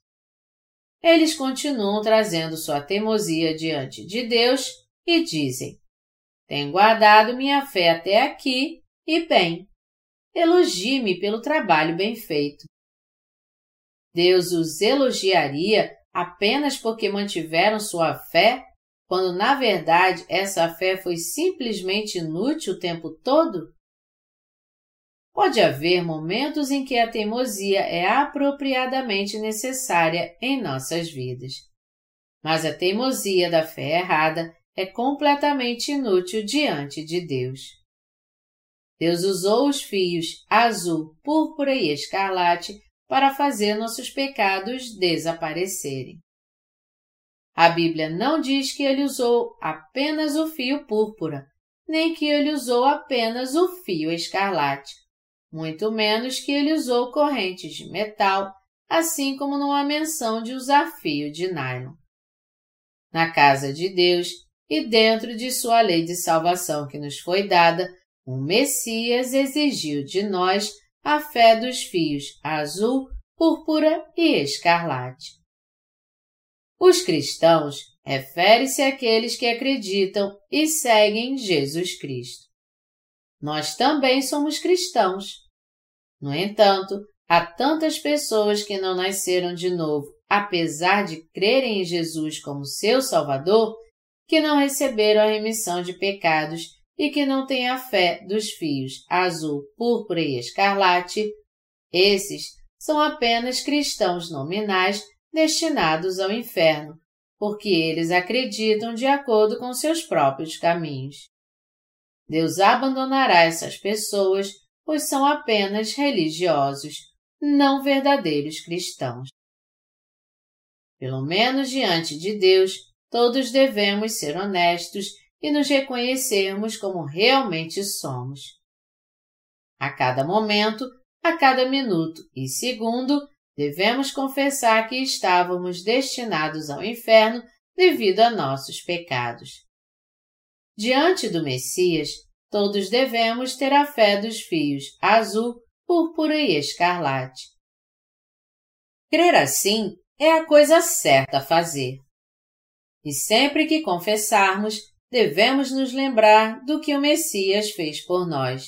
eles continuam trazendo sua teimosia diante de Deus e dizem: Tenho guardado minha fé até aqui e bem. Elogie-me pelo trabalho bem feito. Deus os elogiaria apenas porque mantiveram sua fé, quando na verdade essa fé foi simplesmente inútil o tempo todo? Pode haver momentos em que a teimosia é apropriadamente necessária em nossas vidas. Mas a teimosia da fé errada é completamente inútil diante de Deus. Deus usou os fios azul, púrpura e escarlate para fazer nossos pecados desaparecerem. A Bíblia não diz que ele usou apenas o fio púrpura, nem que ele usou apenas o fio escarlate muito menos que ele usou correntes de metal, assim como não há menção de usar fio de nylon. Na casa de Deus e dentro de sua lei de salvação que nos foi dada, o Messias exigiu de nós a fé dos fios azul, púrpura e escarlate. Os cristãos refere-se àqueles que acreditam e seguem Jesus Cristo nós também somos cristãos. No entanto, há tantas pessoas que não nasceram de novo, apesar de crerem em Jesus como seu Salvador, que não receberam a remissão de pecados e que não têm a fé dos fios azul, púrpura e escarlate. Esses são apenas cristãos nominais destinados ao inferno, porque eles acreditam de acordo com seus próprios caminhos. Deus abandonará essas pessoas, pois são apenas religiosos, não verdadeiros cristãos. Pelo menos diante de Deus, todos devemos ser honestos e nos reconhecermos como realmente somos. A cada momento, a cada minuto e segundo, devemos confessar que estávamos destinados ao inferno devido a nossos pecados. Diante do Messias, todos devemos ter a fé dos fios azul, púrpura e escarlate. Crer assim é a coisa certa a fazer. E sempre que confessarmos, devemos nos lembrar do que o Messias fez por nós,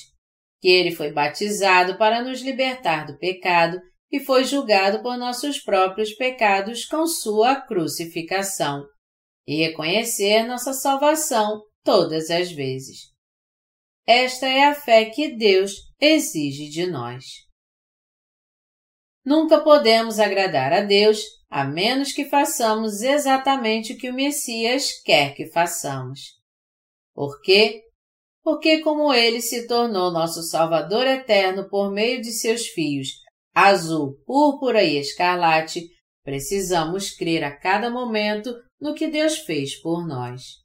que ele foi batizado para nos libertar do pecado e foi julgado por nossos próprios pecados com sua crucificação, e reconhecer nossa salvação todas as vezes. Esta é a fé que Deus exige de nós. Nunca podemos agradar a Deus a menos que façamos exatamente o que o Messias quer que façamos. Por quê? Porque, como ele se tornou nosso Salvador eterno por meio de seus fios azul, púrpura e escarlate, precisamos crer a cada momento no que Deus fez por nós.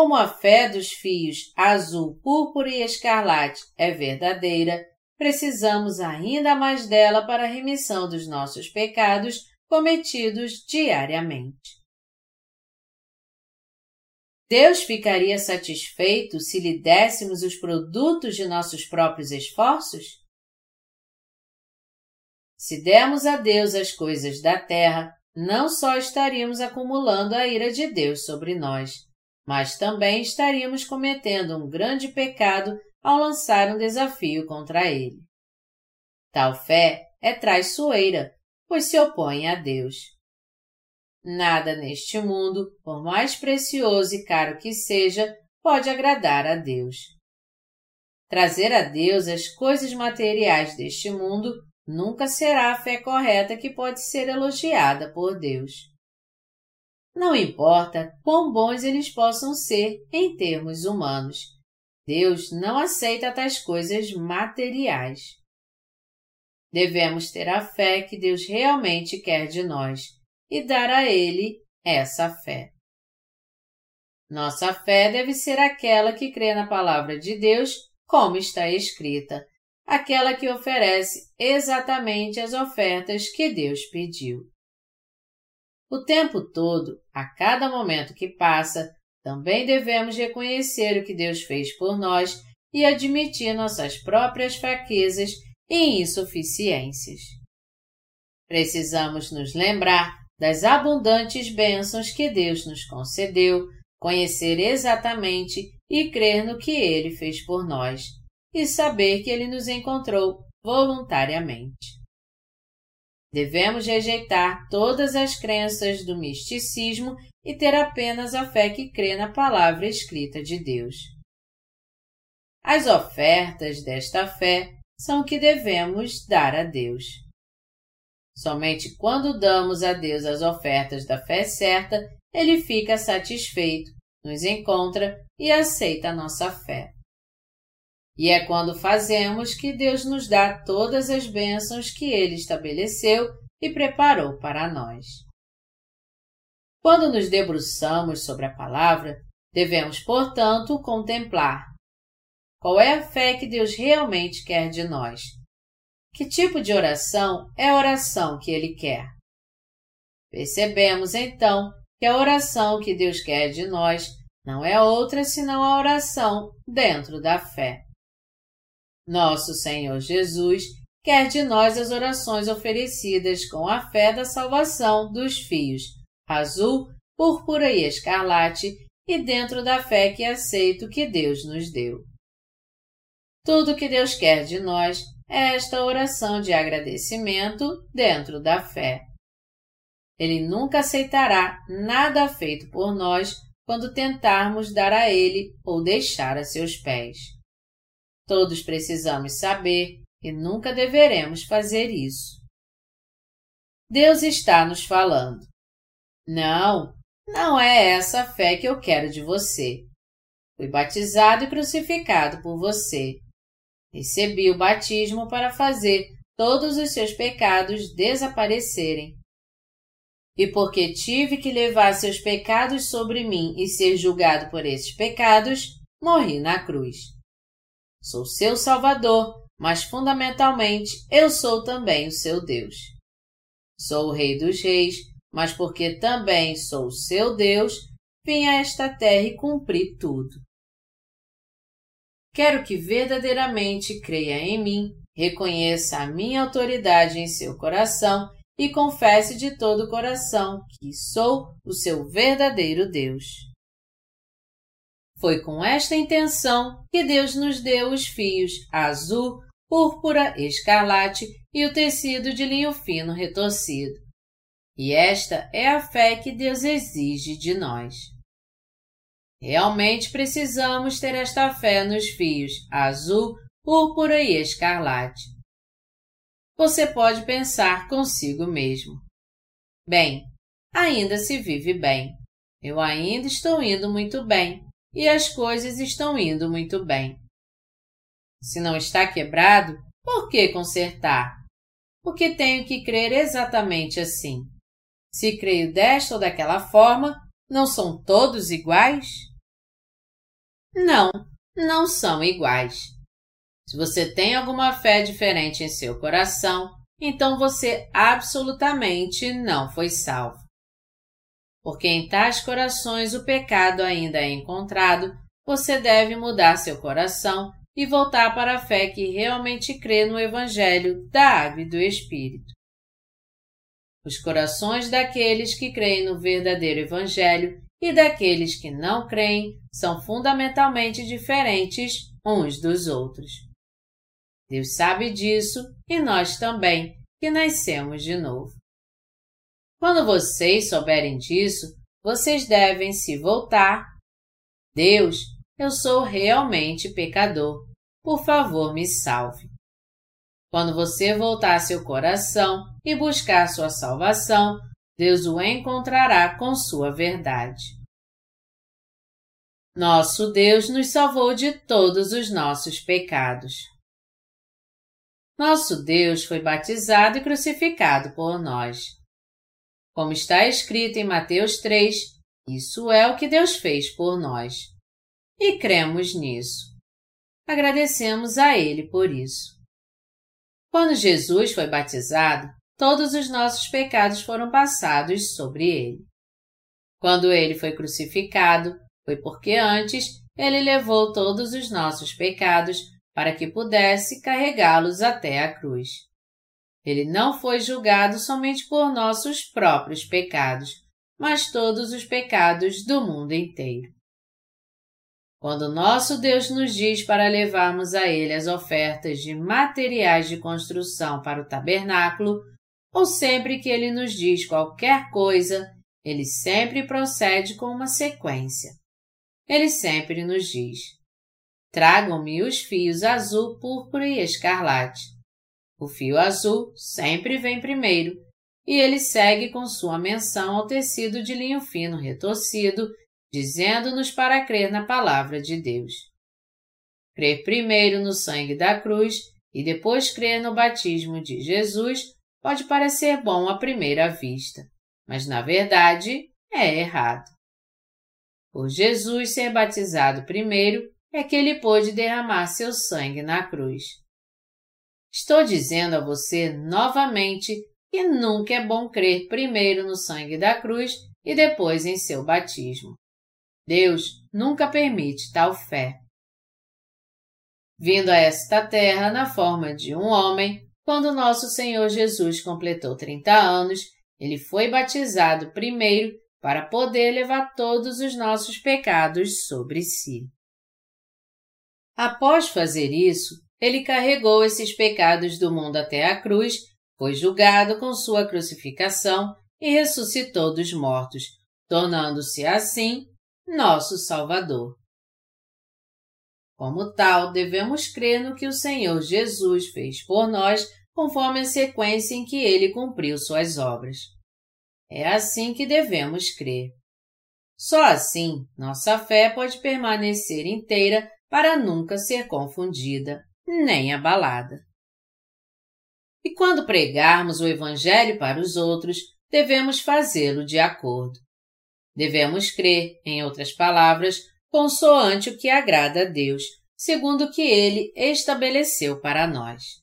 Como a fé dos fios azul, púrpura e escarlate é verdadeira, precisamos ainda mais dela para a remissão dos nossos pecados cometidos diariamente. Deus ficaria satisfeito se lhe dessemos os produtos de nossos próprios esforços? Se dermos a Deus as coisas da terra, não só estaríamos acumulando a ira de Deus sobre nós, mas também estaríamos cometendo um grande pecado ao lançar um desafio contra ele. Tal fé é traiçoeira, pois se opõe a Deus. Nada neste mundo, por mais precioso e caro que seja, pode agradar a Deus. Trazer a Deus as coisas materiais deste mundo nunca será a fé correta que pode ser elogiada por Deus. Não importa quão bons eles possam ser em termos humanos, Deus não aceita tais coisas materiais. Devemos ter a fé que Deus realmente quer de nós e dar a Ele essa fé. Nossa fé deve ser aquela que crê na palavra de Deus, como está escrita, aquela que oferece exatamente as ofertas que Deus pediu. O tempo todo, a cada momento que passa, também devemos reconhecer o que Deus fez por nós e admitir nossas próprias fraquezas e insuficiências. Precisamos nos lembrar das abundantes bênçãos que Deus nos concedeu, conhecer exatamente e crer no que Ele fez por nós e saber que ele nos encontrou voluntariamente. Devemos rejeitar todas as crenças do misticismo e ter apenas a fé que crê na palavra escrita de Deus. As ofertas desta fé são o que devemos dar a Deus. Somente quando damos a Deus as ofertas da fé certa, ele fica satisfeito, nos encontra e aceita a nossa fé. E é quando fazemos que Deus nos dá todas as bênçãos que Ele estabeleceu e preparou para nós. Quando nos debruçamos sobre a palavra, devemos, portanto, contemplar qual é a fé que Deus realmente quer de nós. Que tipo de oração é a oração que Ele quer? Percebemos então que a oração que Deus quer de nós não é outra senão a oração dentro da fé. Nosso Senhor Jesus quer de nós as orações oferecidas com a fé da salvação dos fios azul, púrpura e escarlate e dentro da fé que aceito que Deus nos deu. Tudo que Deus quer de nós é esta oração de agradecimento dentro da fé. Ele nunca aceitará nada feito por nós quando tentarmos dar a Ele ou deixar a seus pés. Todos precisamos saber e nunca deveremos fazer isso. Deus está nos falando. Não, não é essa a fé que eu quero de você. Fui batizado e crucificado por você. Recebi o batismo para fazer todos os seus pecados desaparecerem. E porque tive que levar seus pecados sobre mim e ser julgado por esses pecados, morri na cruz. Sou seu Salvador, mas fundamentalmente eu sou também o seu Deus. Sou o Rei dos Reis, mas porque também sou o seu Deus, vim a esta terra e cumpri tudo. Quero que verdadeiramente creia em mim, reconheça a minha autoridade em seu coração e confesse de todo o coração que sou o seu verdadeiro Deus. Foi com esta intenção que Deus nos deu os fios azul, púrpura, escarlate e o tecido de linho fino retorcido. E esta é a fé que Deus exige de nós. Realmente precisamos ter esta fé nos fios azul, púrpura e escarlate. Você pode pensar consigo mesmo. Bem, ainda se vive bem. Eu ainda estou indo muito bem e as coisas estão indo muito bem. Se não está quebrado, por que consertar? Porque tenho que crer exatamente assim. Se creio desta ou daquela forma, não são todos iguais? Não, não são iguais. Se você tem alguma fé diferente em seu coração, então você absolutamente não foi salvo porque em tais corações o pecado ainda é encontrado, você deve mudar seu coração e voltar para a fé que realmente crê no Evangelho da Água e do Espírito. Os corações daqueles que creem no verdadeiro Evangelho e daqueles que não creem são fundamentalmente diferentes uns dos outros. Deus sabe disso e nós também, que nascemos de novo. Quando vocês souberem disso, vocês devem se voltar. Deus, eu sou realmente pecador. Por favor, me salve. Quando você voltar seu coração e buscar sua salvação, Deus o encontrará com sua verdade. Nosso Deus nos salvou de todos os nossos pecados. Nosso Deus foi batizado e crucificado por nós. Como está escrito em Mateus 3, isso é o que Deus fez por nós. E cremos nisso. Agradecemos a Ele por isso. Quando Jesus foi batizado, todos os nossos pecados foram passados sobre ele. Quando ele foi crucificado, foi porque antes ele levou todos os nossos pecados para que pudesse carregá-los até a cruz. Ele não foi julgado somente por nossos próprios pecados, mas todos os pecados do mundo inteiro. Quando nosso Deus nos diz para levarmos a Ele as ofertas de materiais de construção para o tabernáculo, ou sempre que Ele nos diz qualquer coisa, Ele sempre procede com uma sequência. Ele sempre nos diz: Tragam-me os fios azul, púrpura e escarlate o fio azul sempre vem primeiro, e ele segue com sua menção ao tecido de linho fino retorcido, dizendo-nos para crer na palavra de Deus. Crer primeiro no sangue da cruz e depois crer no batismo de Jesus pode parecer bom à primeira vista, mas na verdade é errado. Por Jesus ser batizado primeiro, é que ele pôde derramar seu sangue na cruz. Estou dizendo a você novamente que nunca é bom crer primeiro no sangue da cruz e depois em seu batismo. Deus nunca permite tal fé. Vindo a esta terra na forma de um homem, quando nosso Senhor Jesus completou 30 anos, ele foi batizado primeiro para poder levar todos os nossos pecados sobre si. Após fazer isso, ele carregou esses pecados do mundo até a cruz, foi julgado com sua crucificação e ressuscitou dos mortos, tornando-se assim nosso Salvador. Como tal, devemos crer no que o Senhor Jesus fez por nós, conforme a sequência em que ele cumpriu suas obras. É assim que devemos crer. Só assim nossa fé pode permanecer inteira para nunca ser confundida nem abalada. E quando pregarmos o Evangelho para os outros, devemos fazê-lo de acordo. Devemos crer, em outras palavras, consoante o que agrada a Deus, segundo o que Ele estabeleceu para nós.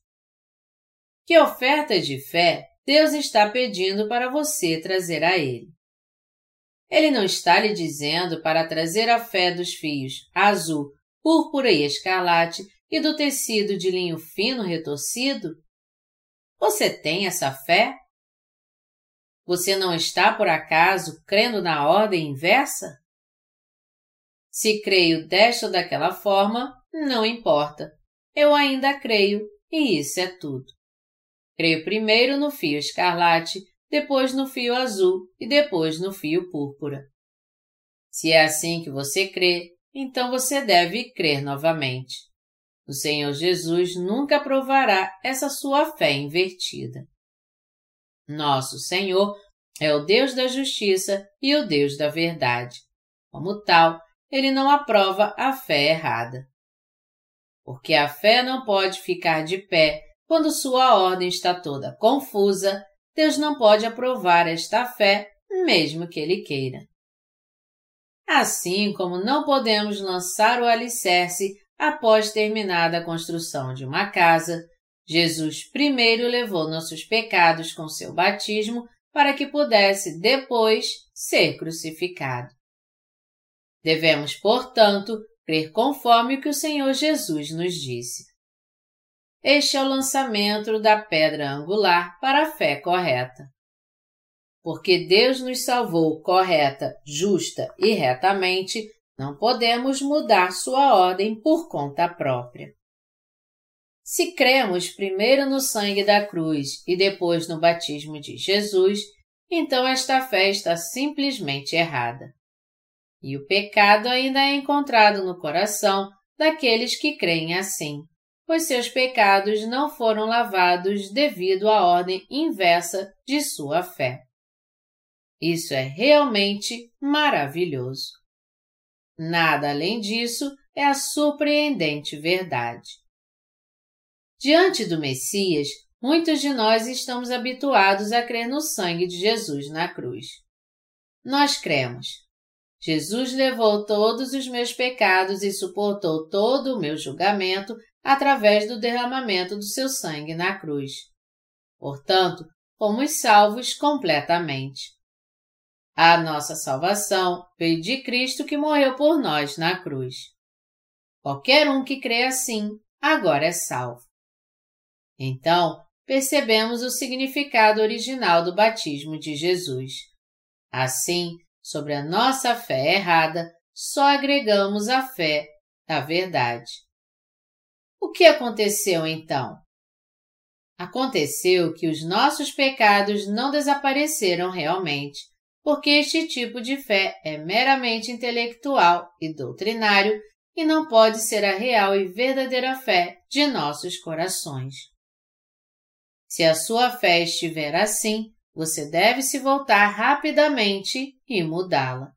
Que oferta de fé Deus está pedindo para você trazer a Ele? Ele não está lhe dizendo para trazer a fé dos fios azul, púrpura e escarlate e do tecido de linho fino retorcido? Você tem essa fé? Você não está, por acaso, crendo na ordem inversa? Se creio desta ou daquela forma, não importa. Eu ainda creio, e isso é tudo. Creio primeiro no fio escarlate, depois no fio azul e depois no fio púrpura. Se é assim que você crê, então você deve crer novamente. O Senhor Jesus nunca provará essa sua fé invertida. Nosso Senhor é o Deus da justiça e o Deus da verdade. Como tal, ele não aprova a fé errada. Porque a fé não pode ficar de pé quando sua ordem está toda confusa, Deus não pode aprovar esta fé, mesmo que ele queira. Assim como não podemos lançar o alicerce após terminada a construção de uma casa, Jesus primeiro levou nossos pecados com seu batismo para que pudesse depois ser crucificado. Devemos, portanto, crer conforme o que o Senhor Jesus nos disse. Este é o lançamento da pedra angular para a fé correta. Porque Deus nos salvou correta, justa e retamente, não podemos mudar sua ordem por conta própria. Se cremos primeiro no sangue da cruz e depois no batismo de Jesus, então esta fé está simplesmente errada. E o pecado ainda é encontrado no coração daqueles que creem assim, pois seus pecados não foram lavados devido à ordem inversa de sua fé. Isso é realmente maravilhoso. Nada além disso é a surpreendente verdade. Diante do Messias, muitos de nós estamos habituados a crer no sangue de Jesus na cruz. Nós cremos, Jesus levou todos os meus pecados e suportou todo o meu julgamento através do derramamento do seu sangue na cruz. Portanto, fomos salvos completamente. A nossa salvação veio de Cristo que morreu por nós na cruz. Qualquer um que crê assim, agora é salvo. Então, percebemos o significado original do batismo de Jesus. Assim, sobre a nossa fé errada, só agregamos a fé da verdade. O que aconteceu então? Aconteceu que os nossos pecados não desapareceram realmente, porque este tipo de fé é meramente intelectual e doutrinário e não pode ser a real e verdadeira fé de nossos corações. Se a sua fé estiver assim, você deve se voltar rapidamente e mudá-la.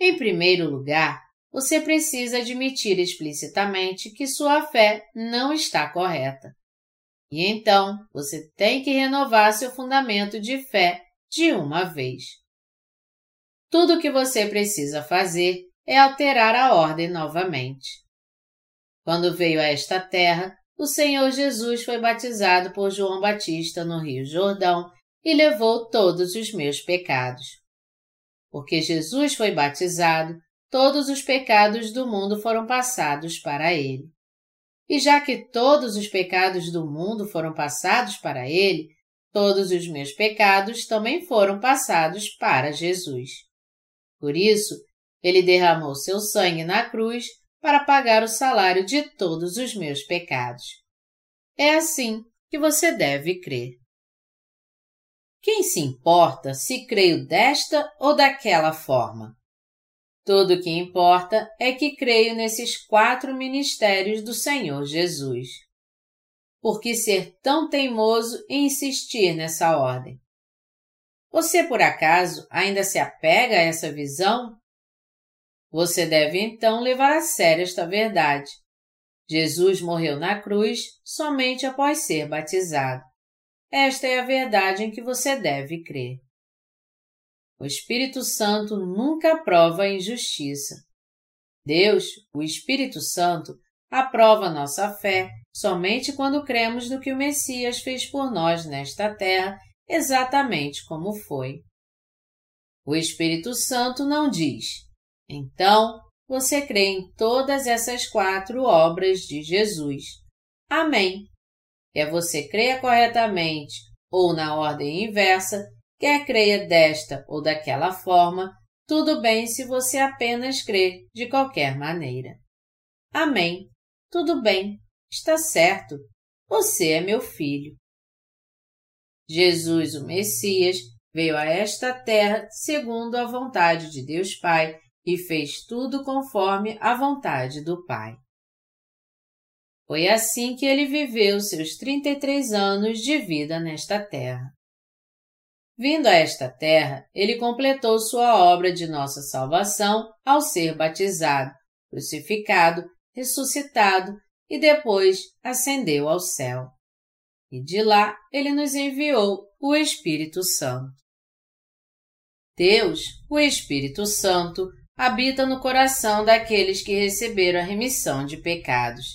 Em primeiro lugar, você precisa admitir explicitamente que sua fé não está correta. E então você tem que renovar seu fundamento de fé de uma vez. Tudo o que você precisa fazer é alterar a ordem novamente. Quando veio a esta terra, o Senhor Jesus foi batizado por João Batista no Rio Jordão e levou todos os meus pecados. Porque Jesus foi batizado, todos os pecados do mundo foram passados para ele. E já que todos os pecados do mundo foram passados para ele, todos os meus pecados também foram passados para Jesus. Por isso, ele derramou seu sangue na cruz para pagar o salário de todos os meus pecados. É assim que você deve crer. Quem se importa se creio desta ou daquela forma? Tudo o que importa é que creio nesses quatro ministérios do Senhor Jesus. Por que ser tão teimoso em insistir nessa ordem? Você, por acaso, ainda se apega a essa visão? Você deve então levar a sério esta verdade. Jesus morreu na cruz somente após ser batizado. Esta é a verdade em que você deve crer. O Espírito Santo nunca aprova a injustiça. Deus, o Espírito Santo, aprova nossa fé somente quando cremos no que o Messias fez por nós nesta terra, exatamente como foi. O Espírito Santo não diz: então, você crê em todas essas quatro obras de Jesus. Amém. Quer você creia corretamente ou na ordem inversa, quer creia desta ou daquela forma, tudo bem se você apenas crê de qualquer maneira. Amém. Tudo bem. Está certo. Você é meu filho. Jesus, o Messias, veio a esta terra segundo a vontade de Deus Pai e fez tudo conforme a vontade do Pai. Foi assim que ele viveu seus 33 anos de vida nesta terra. Vindo a esta terra, ele completou sua obra de nossa salvação ao ser batizado, crucificado, ressuscitado e depois ascendeu ao céu. E de lá ele nos enviou o Espírito Santo. Deus, o Espírito Santo, habita no coração daqueles que receberam a remissão de pecados.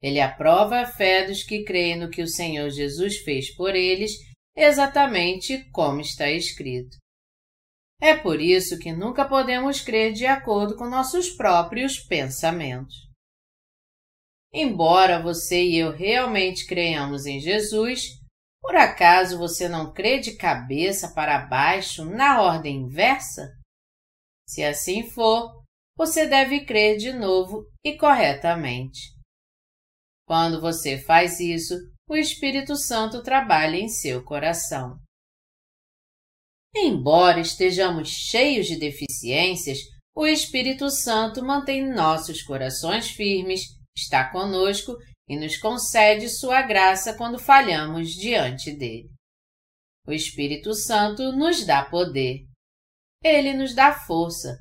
Ele aprova a fé dos que creem no que o Senhor Jesus fez por eles, exatamente como está escrito. É por isso que nunca podemos crer de acordo com nossos próprios pensamentos. Embora você e eu realmente creiamos em Jesus, por acaso você não crê de cabeça para baixo na ordem inversa? Se assim for, você deve crer de novo e corretamente. Quando você faz isso, o Espírito Santo trabalha em seu coração. Embora estejamos cheios de deficiências, o Espírito Santo mantém nossos corações firmes, está conosco e nos concede sua graça quando falhamos diante dele. O Espírito Santo nos dá poder. Ele nos dá força,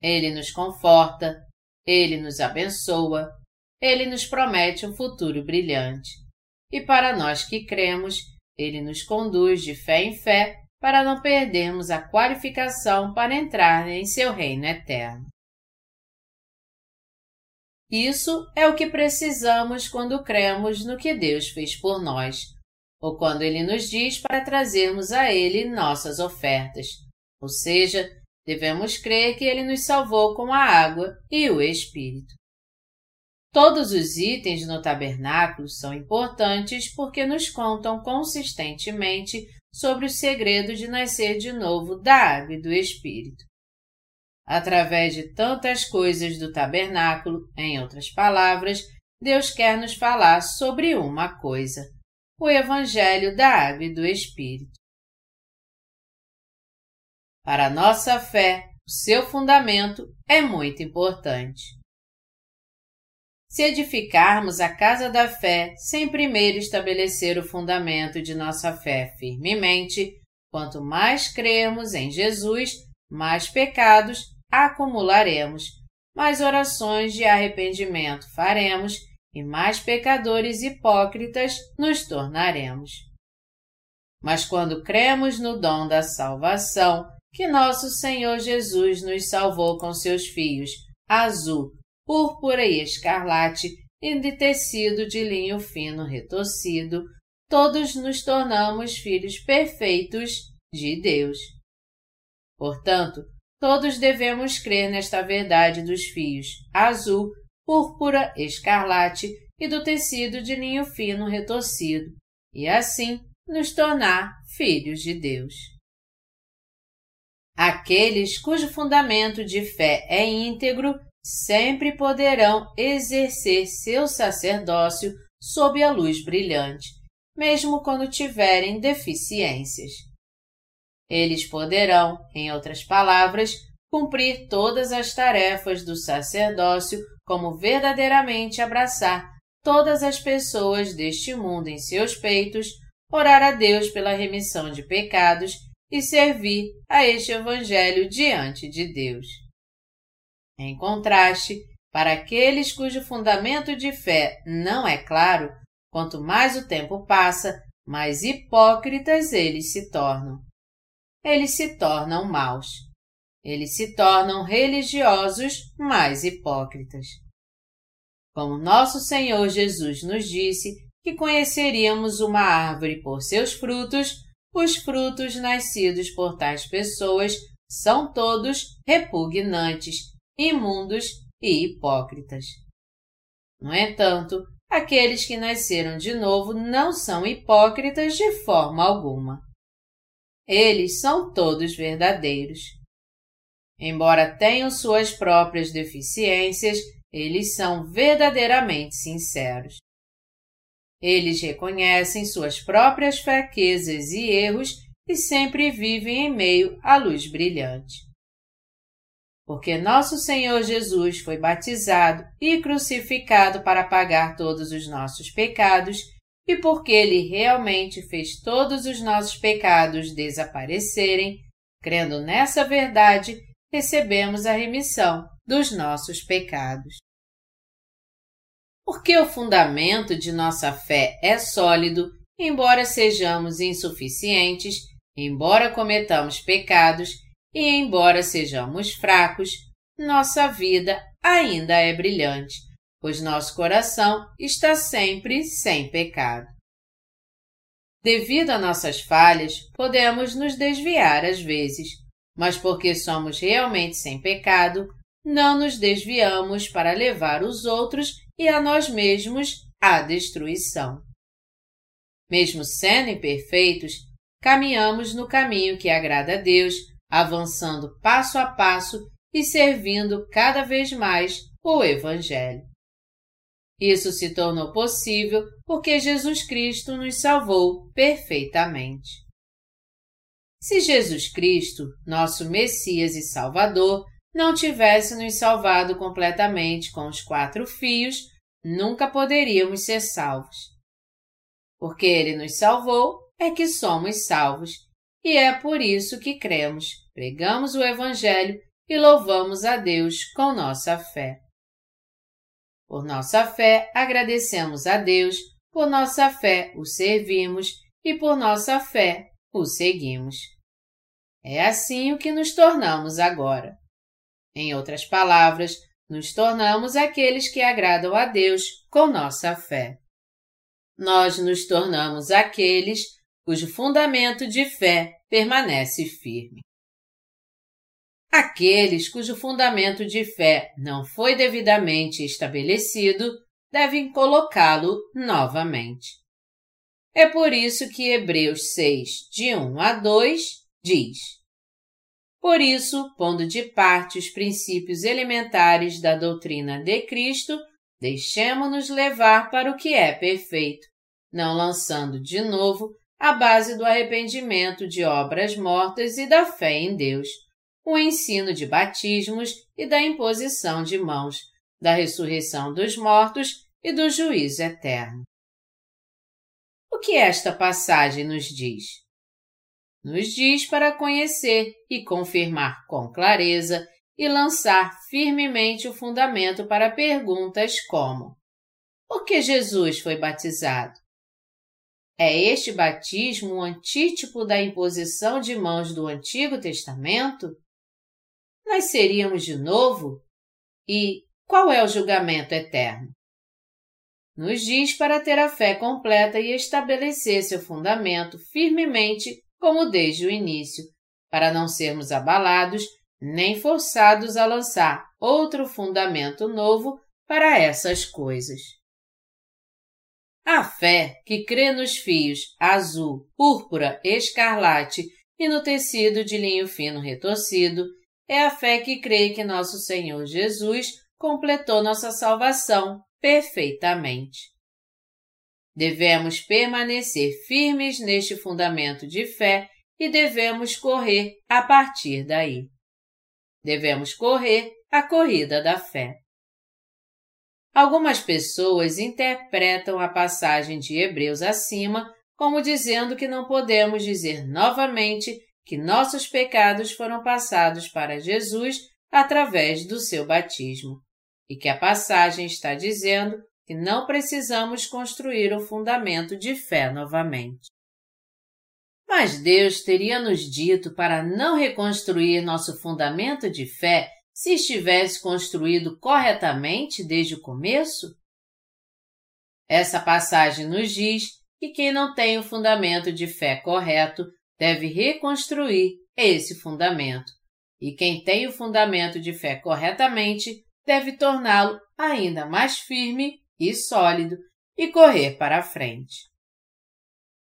ele nos conforta, ele nos abençoa, ele nos promete um futuro brilhante. E para nós que cremos, ele nos conduz de fé em fé para não perdermos a qualificação para entrar em seu reino eterno. Isso é o que precisamos quando cremos no que Deus fez por nós, ou quando Ele nos diz para trazermos a Ele nossas ofertas, ou seja, devemos crer que Ele nos salvou com a água e o Espírito. Todos os itens no tabernáculo são importantes porque nos contam consistentemente sobre o segredo de nascer de novo da água e do Espírito. Através de tantas coisas do tabernáculo, em outras palavras, Deus quer nos falar sobre uma coisa: o Evangelho da Água e do Espírito. Para nossa fé, o seu fundamento é muito importante. Se edificarmos a casa da fé sem primeiro estabelecer o fundamento de nossa fé firmemente, quanto mais crermos em Jesus, mais pecados acumularemos, mais orações de arrependimento faremos e mais pecadores hipócritas nos tornaremos. Mas quando cremos no dom da salvação, que nosso Senhor Jesus nos salvou com seus fios azul, púrpura e escarlate e de tecido de linho fino retorcido, todos nos tornamos filhos perfeitos de Deus. Portanto, todos devemos crer nesta verdade dos fios azul, púrpura, escarlate e do tecido de linho fino retorcido, e assim nos tornar filhos de Deus. Aqueles cujo fundamento de fé é íntegro sempre poderão exercer seu sacerdócio sob a luz brilhante, mesmo quando tiverem deficiências. Eles poderão, em outras palavras, cumprir todas as tarefas do sacerdócio como verdadeiramente abraçar todas as pessoas deste mundo em seus peitos, orar a Deus pela remissão de pecados e servir a este Evangelho diante de Deus. Em contraste, para aqueles cujo fundamento de fé não é claro, quanto mais o tempo passa, mais hipócritas eles se tornam. Eles se tornam maus. Eles se tornam religiosos mais hipócritas. Como nosso Senhor Jesus nos disse que conheceríamos uma árvore por seus frutos, os frutos nascidos por tais pessoas são todos repugnantes, imundos e hipócritas. No entanto, aqueles que nasceram de novo não são hipócritas de forma alguma. Eles são todos verdadeiros. Embora tenham suas próprias deficiências, eles são verdadeiramente sinceros. Eles reconhecem suas próprias fraquezas e erros e sempre vivem em meio à luz brilhante. Porque nosso Senhor Jesus foi batizado e crucificado para pagar todos os nossos pecados, e porque Ele realmente fez todos os nossos pecados desaparecerem, crendo nessa verdade, recebemos a remissão dos nossos pecados. Porque o fundamento de nossa fé é sólido, embora sejamos insuficientes, embora cometamos pecados e embora sejamos fracos, nossa vida ainda é brilhante, pois nosso coração está sempre sem pecado. Devido a nossas falhas, podemos nos desviar às vezes, mas porque somos realmente sem pecado, não nos desviamos para levar os outros e a nós mesmos à destruição. Mesmo sendo imperfeitos, caminhamos no caminho que agrada a Deus, avançando passo a passo e servindo cada vez mais o Evangelho. Isso se tornou possível porque Jesus Cristo nos salvou perfeitamente. Se Jesus Cristo, nosso Messias e Salvador, não tivesse nos salvado completamente com os quatro fios, nunca poderíamos ser salvos. Porque Ele nos salvou, é que somos salvos, e é por isso que cremos, pregamos o Evangelho e louvamos a Deus com nossa fé. Por nossa fé, agradecemos a Deus, por nossa fé, o servimos e por nossa fé, o seguimos. É assim o que nos tornamos agora. Em outras palavras, nos tornamos aqueles que agradam a Deus com nossa fé. Nós nos tornamos aqueles cujo fundamento de fé permanece firme. Aqueles cujo fundamento de fé não foi devidamente estabelecido devem colocá-lo novamente. É por isso que Hebreus 6, de 1 a 2, diz: por isso, pondo de parte os princípios elementares da doutrina de Cristo, deixemo-nos levar para o que é perfeito, não lançando de novo a base do arrependimento de obras mortas e da fé em Deus, o ensino de batismos e da imposição de mãos, da ressurreição dos mortos e do juízo eterno. O que esta passagem nos diz? nos diz para conhecer e confirmar com clareza e lançar firmemente o fundamento para perguntas como: Por que Jesus foi batizado? É este batismo um antítipo da imposição de mãos do Antigo Testamento? Nasceríamos de novo? E qual é o julgamento eterno? Nos diz para ter a fé completa e estabelecer seu fundamento firmemente como desde o início, para não sermos abalados nem forçados a lançar outro fundamento novo para essas coisas. A fé que crê nos fios azul, púrpura, escarlate e no tecido de linho fino retorcido é a fé que crê que nosso Senhor Jesus completou nossa salvação perfeitamente. Devemos permanecer firmes neste fundamento de fé e devemos correr a partir daí. devemos correr a corrida da fé. Algumas pessoas interpretam a passagem de Hebreus acima como dizendo que não podemos dizer novamente que nossos pecados foram passados para Jesus através do seu batismo, e que a passagem está dizendo que não precisamos construir o fundamento de fé novamente. Mas Deus teria nos dito para não reconstruir nosso fundamento de fé se estivesse construído corretamente desde o começo? Essa passagem nos diz que quem não tem o fundamento de fé correto deve reconstruir esse fundamento, e quem tem o fundamento de fé corretamente deve torná-lo ainda mais firme e sólido e correr para a frente.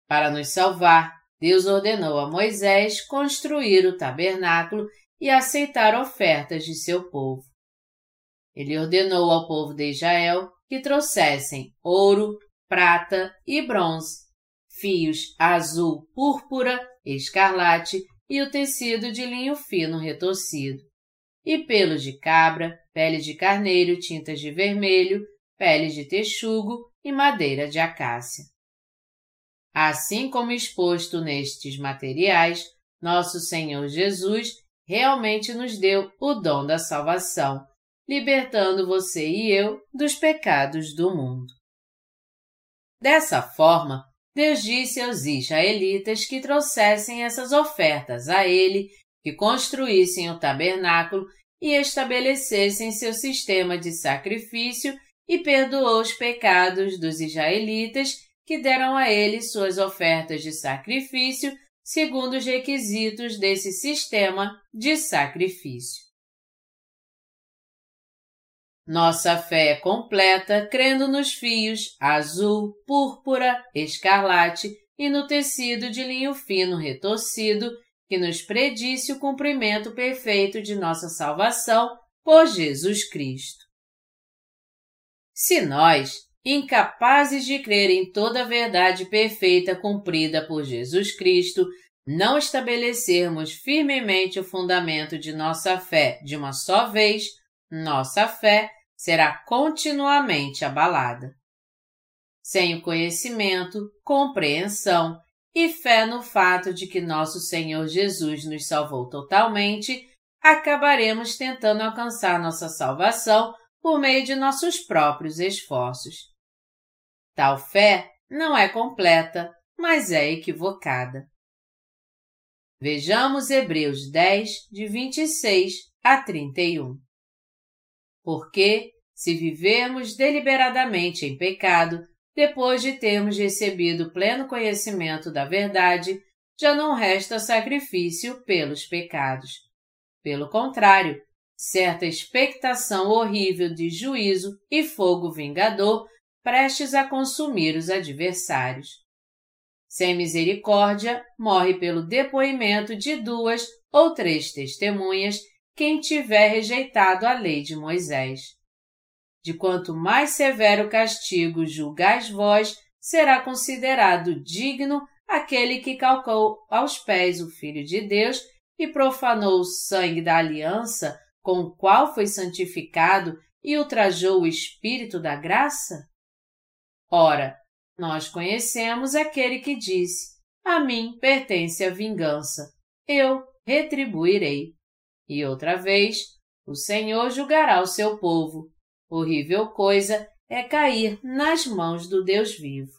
Para nos salvar, Deus ordenou a Moisés construir o tabernáculo e aceitar ofertas de seu povo. Ele ordenou ao povo de Israel que trouxessem ouro, prata e bronze, fios azul, púrpura, escarlate e o tecido de linho fino retorcido, e pelos de cabra, pele de carneiro, tintas de vermelho, pele de texugo e madeira de acácia. Assim como exposto nestes materiais, nosso Senhor Jesus realmente nos deu o dom da salvação, libertando você e eu dos pecados do mundo. Dessa forma, Deus disse aos israelitas que trouxessem essas ofertas a ele, que construíssem o tabernáculo e estabelecessem seu sistema de sacrifício e perdoou os pecados dos israelitas que deram a ele suas ofertas de sacrifício segundo os requisitos desse sistema de sacrifício. Nossa fé é completa crendo nos fios azul, púrpura, escarlate e no tecido de linho fino retorcido que nos predisse o cumprimento perfeito de nossa salvação por Jesus Cristo. Se nós, incapazes de crer em toda a verdade perfeita cumprida por Jesus Cristo, não estabelecermos firmemente o fundamento de nossa fé de uma só vez, nossa fé será continuamente abalada. Sem o conhecimento, compreensão e fé no fato de que nosso Senhor Jesus nos salvou totalmente, acabaremos tentando alcançar nossa salvação por meio de nossos próprios esforços. Tal fé não é completa, mas é equivocada. Vejamos Hebreus 10, de 26 a 31. Porque, se vivermos deliberadamente em pecado, depois de termos recebido pleno conhecimento da verdade, já não resta sacrifício pelos pecados. Pelo contrário, certa expectação horrível de juízo e fogo vingador prestes a consumir os adversários. Sem misericórdia, morre pelo depoimento de duas ou três testemunhas quem tiver rejeitado a lei de Moisés. De quanto mais severo castigo julgais vós, será considerado digno aquele que calcou aos pés o Filho de Deus e profanou o sangue da aliança com o qual foi santificado e ultrajou o Espírito da graça? Ora, nós conhecemos aquele que disse: A mim pertence a vingança, eu retribuirei. E outra vez, o Senhor julgará o seu povo. Horrível coisa é cair nas mãos do Deus vivo.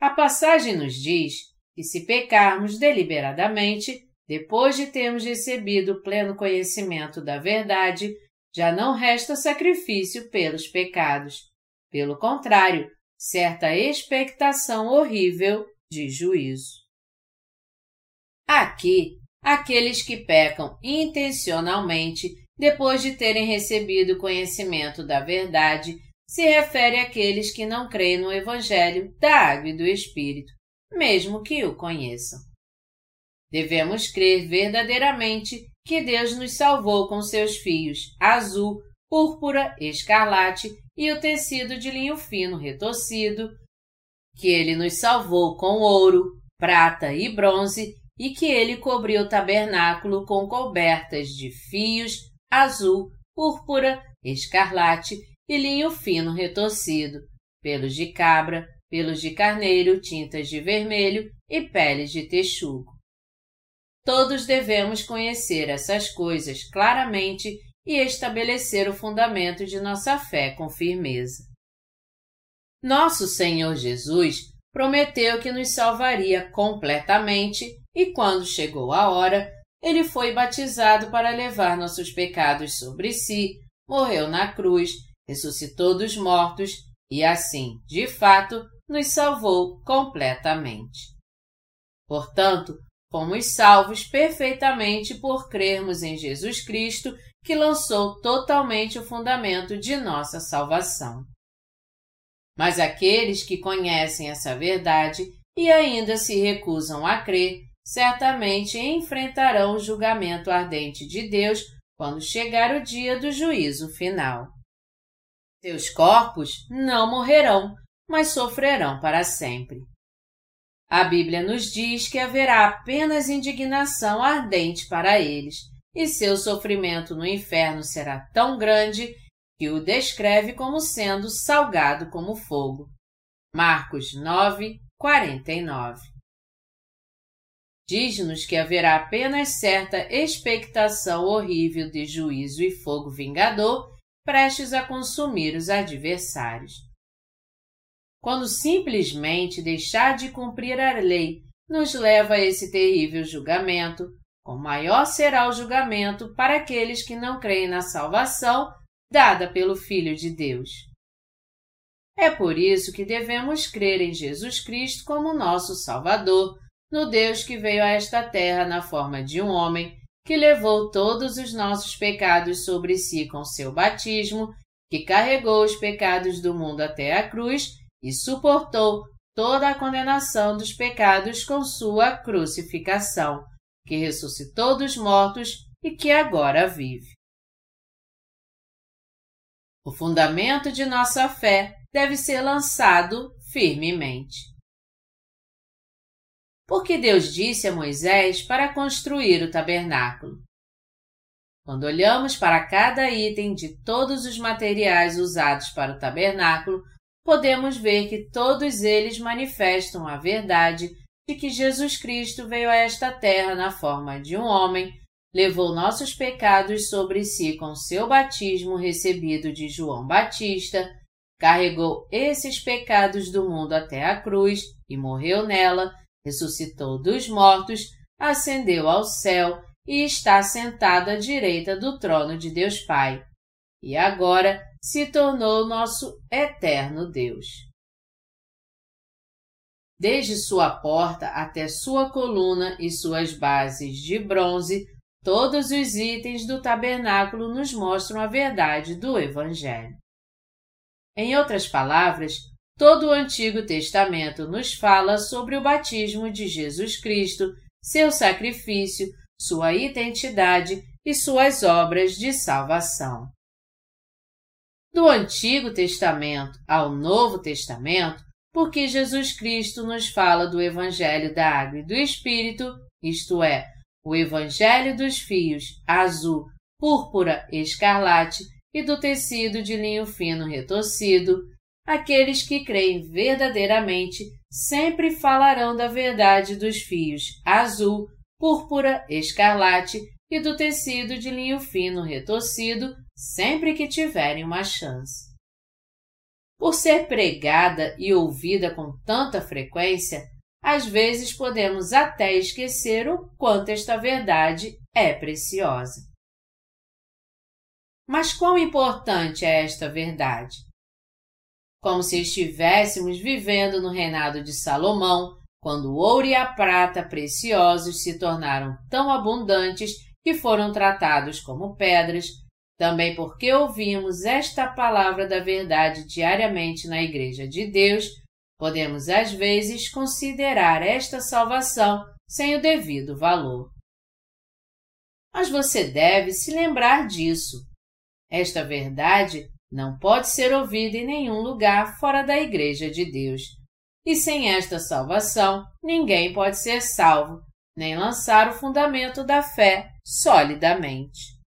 A passagem nos diz que se pecarmos deliberadamente, depois de termos recebido pleno conhecimento da verdade, já não resta sacrifício pelos pecados. Pelo contrário, certa expectação horrível de juízo. Aqui, aqueles que pecam intencionalmente depois de terem recebido conhecimento da verdade se refere àqueles que não creem no Evangelho da Água e do Espírito, mesmo que o conheçam. Devemos crer verdadeiramente que Deus nos salvou com seus fios azul, púrpura, escarlate e o tecido de linho fino retorcido, que ele nos salvou com ouro, prata e bronze e que ele cobriu o tabernáculo com cobertas de fios, azul, púrpura, escarlate e linho fino retorcido, pelos de cabra, pelos de carneiro, tintas de vermelho e peles de texugo. Todos devemos conhecer essas coisas claramente e estabelecer o fundamento de nossa fé com firmeza. Nosso Senhor Jesus prometeu que nos salvaria completamente e, quando chegou a hora, ele foi batizado para levar nossos pecados sobre si, morreu na cruz, ressuscitou dos mortos e, assim, de fato, nos salvou completamente. Portanto, fomos salvos perfeitamente por crermos em Jesus Cristo, que lançou totalmente o fundamento de nossa salvação. Mas aqueles que conhecem essa verdade e ainda se recusam a crer, certamente enfrentarão o julgamento ardente de Deus quando chegar o dia do juízo final. Seus corpos não morrerão, mas sofrerão para sempre. A Bíblia nos diz que haverá apenas indignação ardente para eles, e seu sofrimento no inferno será tão grande que o descreve como sendo salgado como fogo. Marcos 9, 49. Diz-nos que haverá apenas certa expectação horrível de juízo e fogo vingador prestes a consumir os adversários. Quando simplesmente deixar de cumprir a lei nos leva a esse terrível julgamento, com maior será o julgamento para aqueles que não creem na salvação dada pelo Filho de Deus. É por isso que devemos crer em Jesus Cristo como nosso Salvador, no Deus que veio a esta terra na forma de um homem, que levou todos os nossos pecados sobre si com seu batismo, que carregou os pecados do mundo até a cruz e suportou toda a condenação dos pecados com sua crucificação, que ressuscitou dos mortos e que agora vive. O fundamento de nossa fé deve ser lançado firmemente. Porque Deus disse a Moisés para construir o tabernáculo. Quando olhamos para cada item de todos os materiais usados para o tabernáculo, podemos ver que todos eles manifestam a verdade de que Jesus Cristo veio a esta terra na forma de um homem levou nossos pecados sobre si com seu batismo recebido de João Batista, carregou esses pecados do mundo até a cruz e morreu nela, ressuscitou dos mortos, ascendeu ao céu e está sentado à direita do trono de Deus Pai. E agora se tornou nosso eterno Deus. Desde sua porta até sua coluna e suas bases de bronze, Todos os itens do tabernáculo nos mostram a verdade do Evangelho. Em outras palavras, todo o Antigo Testamento nos fala sobre o batismo de Jesus Cristo, seu sacrifício, sua identidade e suas obras de salvação. Do Antigo Testamento ao Novo Testamento, porque Jesus Cristo nos fala do Evangelho da Água e do Espírito, isto é, o Evangelho dos fios azul, púrpura, escarlate e do tecido de linho fino retorcido, aqueles que creem verdadeiramente sempre falarão da verdade dos fios azul, púrpura, escarlate e do tecido de linho fino retorcido sempre que tiverem uma chance. Por ser pregada e ouvida com tanta frequência, às vezes podemos até esquecer o quanto esta verdade é preciosa. Mas quão importante é esta verdade? Como se estivéssemos vivendo no reinado de Salomão, quando o ouro e a prata preciosos se tornaram tão abundantes que foram tratados como pedras, também porque ouvimos esta palavra da verdade diariamente na Igreja de Deus, Podemos às vezes considerar esta salvação sem o devido valor. Mas você deve se lembrar disso. Esta verdade não pode ser ouvida em nenhum lugar fora da Igreja de Deus. E sem esta salvação, ninguém pode ser salvo, nem lançar o fundamento da fé solidamente.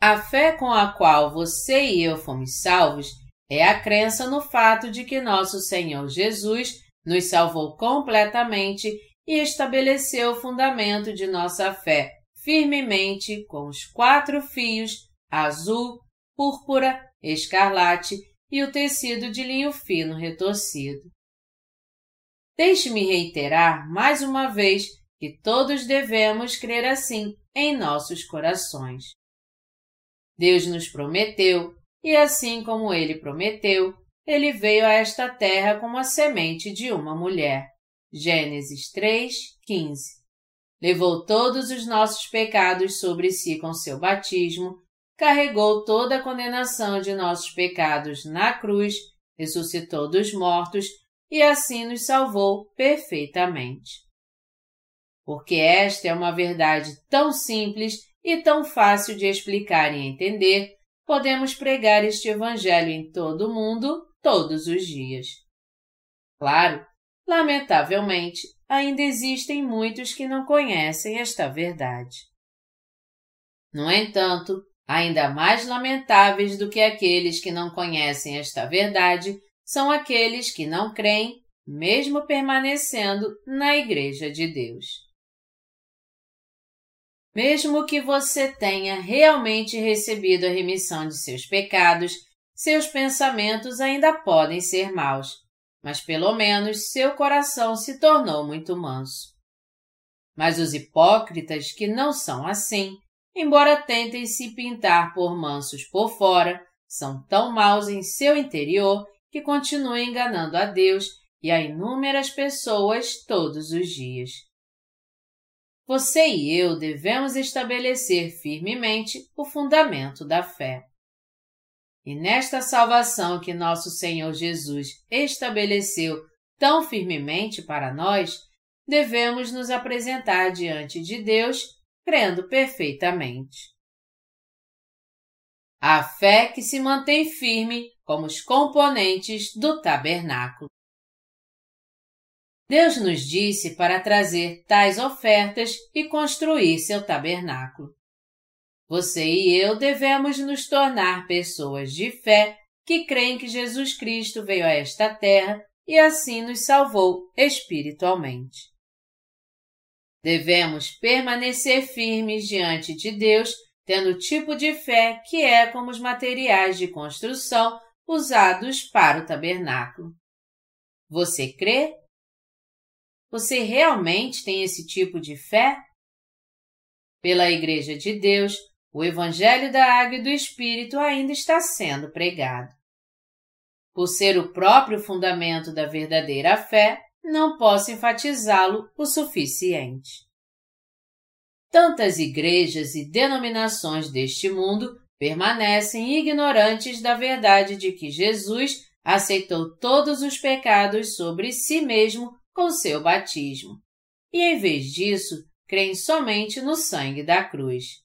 A fé com a qual você e eu fomos salvos é a crença no fato de que nosso Senhor Jesus nos salvou completamente e estabeleceu o fundamento de nossa fé firmemente com os quatro fios azul, púrpura, escarlate e o tecido de linho fino retorcido. Deixe-me reiterar mais uma vez que todos devemos crer assim em nossos corações. Deus nos prometeu, e assim como ele prometeu, ele veio a esta terra como a semente de uma mulher. Gênesis 3, 15. Levou todos os nossos pecados sobre si com seu batismo, carregou toda a condenação de nossos pecados na cruz, ressuscitou dos mortos e assim nos salvou perfeitamente. Porque esta é uma verdade tão simples e tão fácil de explicar e entender, podemos pregar este Evangelho em todo o mundo todos os dias. Claro, lamentavelmente, ainda existem muitos que não conhecem esta verdade. No entanto, ainda mais lamentáveis do que aqueles que não conhecem esta verdade são aqueles que não creem, mesmo permanecendo na Igreja de Deus. Mesmo que você tenha realmente recebido a remissão de seus pecados, seus pensamentos ainda podem ser maus, mas pelo menos seu coração se tornou muito manso. Mas os hipócritas que não são assim, embora tentem se pintar por mansos por fora, são tão maus em seu interior que continuam enganando a Deus e a inúmeras pessoas todos os dias. Você e eu devemos estabelecer firmemente o fundamento da fé. E nesta salvação que nosso Senhor Jesus estabeleceu tão firmemente para nós, devemos nos apresentar diante de Deus crendo perfeitamente. A fé que se mantém firme como os componentes do tabernáculo. Deus nos disse para trazer tais ofertas e construir seu tabernáculo. Você e eu devemos nos tornar pessoas de fé que creem que Jesus Cristo veio a esta terra e assim nos salvou espiritualmente. Devemos permanecer firmes diante de Deus, tendo o tipo de fé que é como os materiais de construção usados para o tabernáculo. Você crê? Você realmente tem esse tipo de fé? Pela Igreja de Deus, o Evangelho da Água e do Espírito ainda está sendo pregado. Por ser o próprio fundamento da verdadeira fé, não posso enfatizá-lo o suficiente. Tantas igrejas e denominações deste mundo permanecem ignorantes da verdade de que Jesus aceitou todos os pecados sobre si mesmo com seu batismo, e em vez disso, creem somente no sangue da cruz.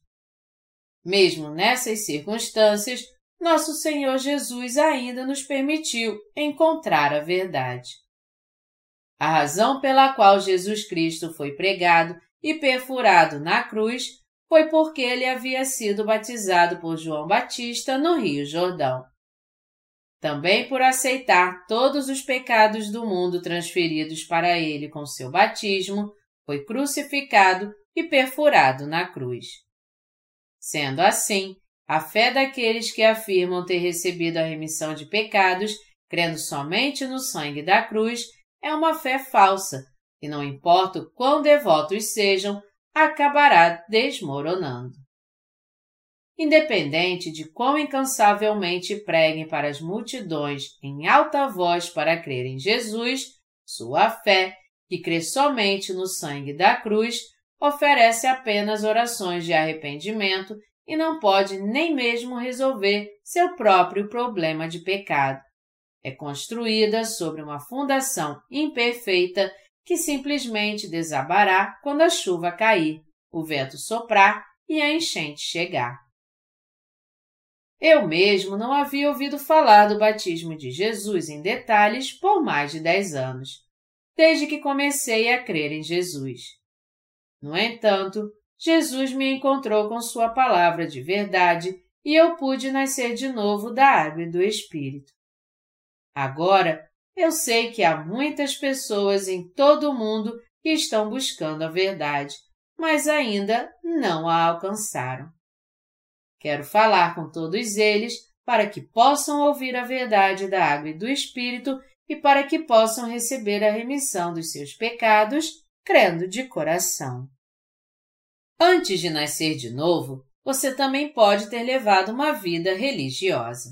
Mesmo nessas circunstâncias, nosso Senhor Jesus ainda nos permitiu encontrar a verdade. A razão pela qual Jesus Cristo foi pregado e perfurado na cruz foi porque ele havia sido batizado por João Batista no Rio Jordão. Também por aceitar todos os pecados do mundo transferidos para ele com seu batismo, foi crucificado e perfurado na cruz. Sendo assim, a fé daqueles que afirmam ter recebido a remissão de pecados, crendo somente no sangue da cruz, é uma fé falsa, e não importa o quão devotos sejam, acabará desmoronando. Independente de quão incansavelmente preguem para as multidões em alta voz para crer em Jesus, sua fé, que crê somente no sangue da cruz, oferece apenas orações de arrependimento e não pode nem mesmo resolver seu próprio problema de pecado. É construída sobre uma fundação imperfeita que simplesmente desabará quando a chuva cair, o vento soprar e a enchente chegar. Eu mesmo não havia ouvido falar do batismo de Jesus em detalhes por mais de dez anos, desde que comecei a crer em Jesus. No entanto, Jesus me encontrou com Sua palavra de verdade e eu pude nascer de novo da água e do Espírito. Agora, eu sei que há muitas pessoas em todo o mundo que estão buscando a verdade, mas ainda não a alcançaram. Quero falar com todos eles para que possam ouvir a verdade da água e do Espírito e para que possam receber a remissão dos seus pecados, crendo de coração. Antes de nascer de novo, você também pode ter levado uma vida religiosa.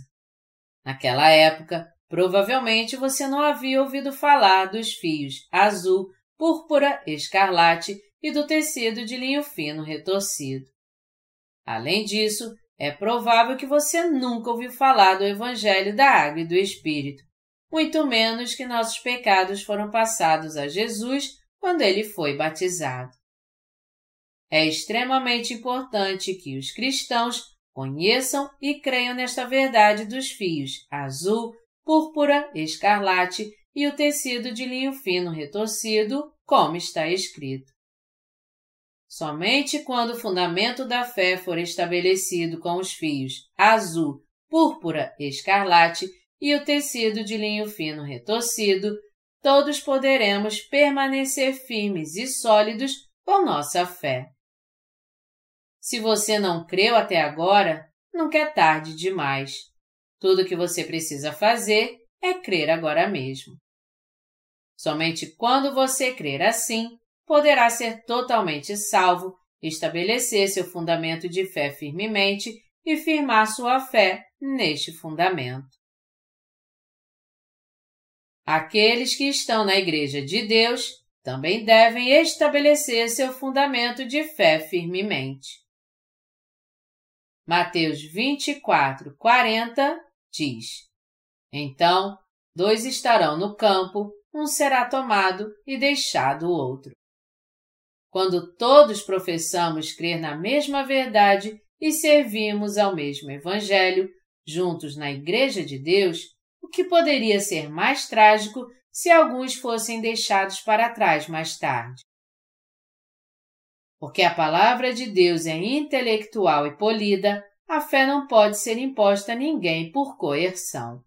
Naquela época, provavelmente você não havia ouvido falar dos fios azul, púrpura, escarlate e do tecido de linho fino retorcido. Além disso, é provável que você nunca ouviu falar do Evangelho da Água e do Espírito, muito menos que nossos pecados foram passados a Jesus quando ele foi batizado. É extremamente importante que os cristãos conheçam e creiam nesta verdade dos fios azul, púrpura, escarlate e o tecido de linho fino retorcido, como está escrito. Somente quando o fundamento da fé for estabelecido com os fios azul, púrpura, escarlate e o tecido de linho fino retorcido, todos poderemos permanecer firmes e sólidos com nossa fé. Se você não creu até agora, nunca é tarde demais. Tudo o que você precisa fazer é crer agora mesmo. Somente quando você crer assim, poderá ser totalmente salvo, estabelecer seu fundamento de fé firmemente e firmar sua fé neste fundamento. Aqueles que estão na Igreja de Deus também devem estabelecer seu fundamento de fé firmemente. Mateus 24, 40 diz: Então, dois estarão no campo, um será tomado e deixado o outro. Quando todos professamos crer na mesma verdade e servimos ao mesmo Evangelho, juntos na Igreja de Deus, o que poderia ser mais trágico se alguns fossem deixados para trás mais tarde? Porque a palavra de Deus é intelectual e polida, a fé não pode ser imposta a ninguém por coerção.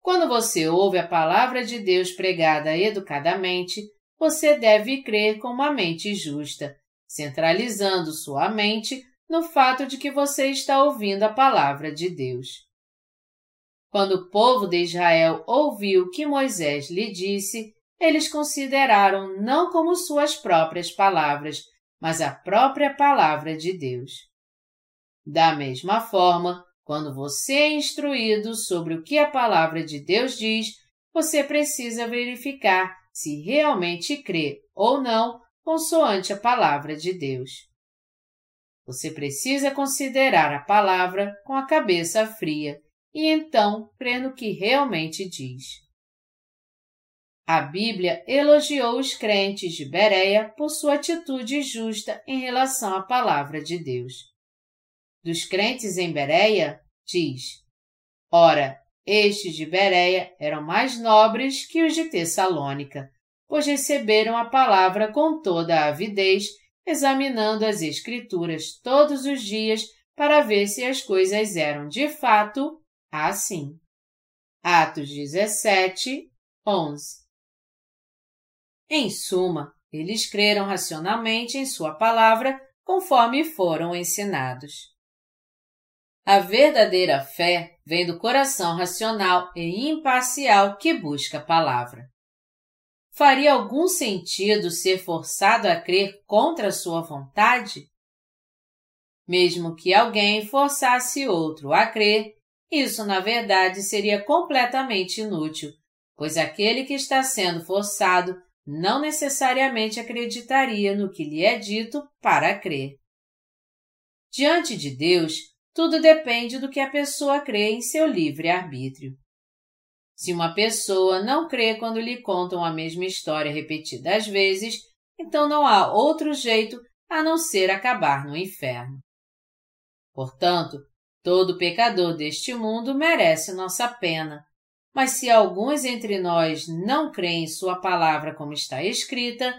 Quando você ouve a palavra de Deus pregada educadamente, você deve crer com uma mente justa, centralizando sua mente no fato de que você está ouvindo a palavra de Deus. Quando o povo de Israel ouviu o que Moisés lhe disse, eles consideraram não como suas próprias palavras, mas a própria palavra de Deus. Da mesma forma, quando você é instruído sobre o que a palavra de Deus diz, você precisa verificar se realmente crê ou não consoante a palavra de Deus. Você precisa considerar a palavra com a cabeça fria e então crer no que realmente diz. A Bíblia elogiou os crentes de Bereia por sua atitude justa em relação à palavra de Deus. Dos crentes em Bereia, diz: Ora, estes de Bereia eram mais nobres que os de Tessalônica, pois receberam a palavra com toda a avidez, examinando as Escrituras todos os dias para ver se as coisas eram de fato assim. Atos 17, 11 em suma, eles creram racionalmente em Sua palavra conforme foram ensinados. A verdadeira fé vem do coração racional e imparcial que busca a palavra. Faria algum sentido ser forçado a crer contra sua vontade? Mesmo que alguém forçasse outro a crer, isso na verdade seria completamente inútil, pois aquele que está sendo forçado não necessariamente acreditaria no que lhe é dito para crer. Diante de Deus, tudo depende do que a pessoa crê em seu livre-arbítrio. Se uma pessoa não crê quando lhe contam a mesma história repetidas vezes, então não há outro jeito a não ser acabar no inferno. Portanto, todo pecador deste mundo merece nossa pena, mas se alguns entre nós não creem em Sua palavra como está escrita,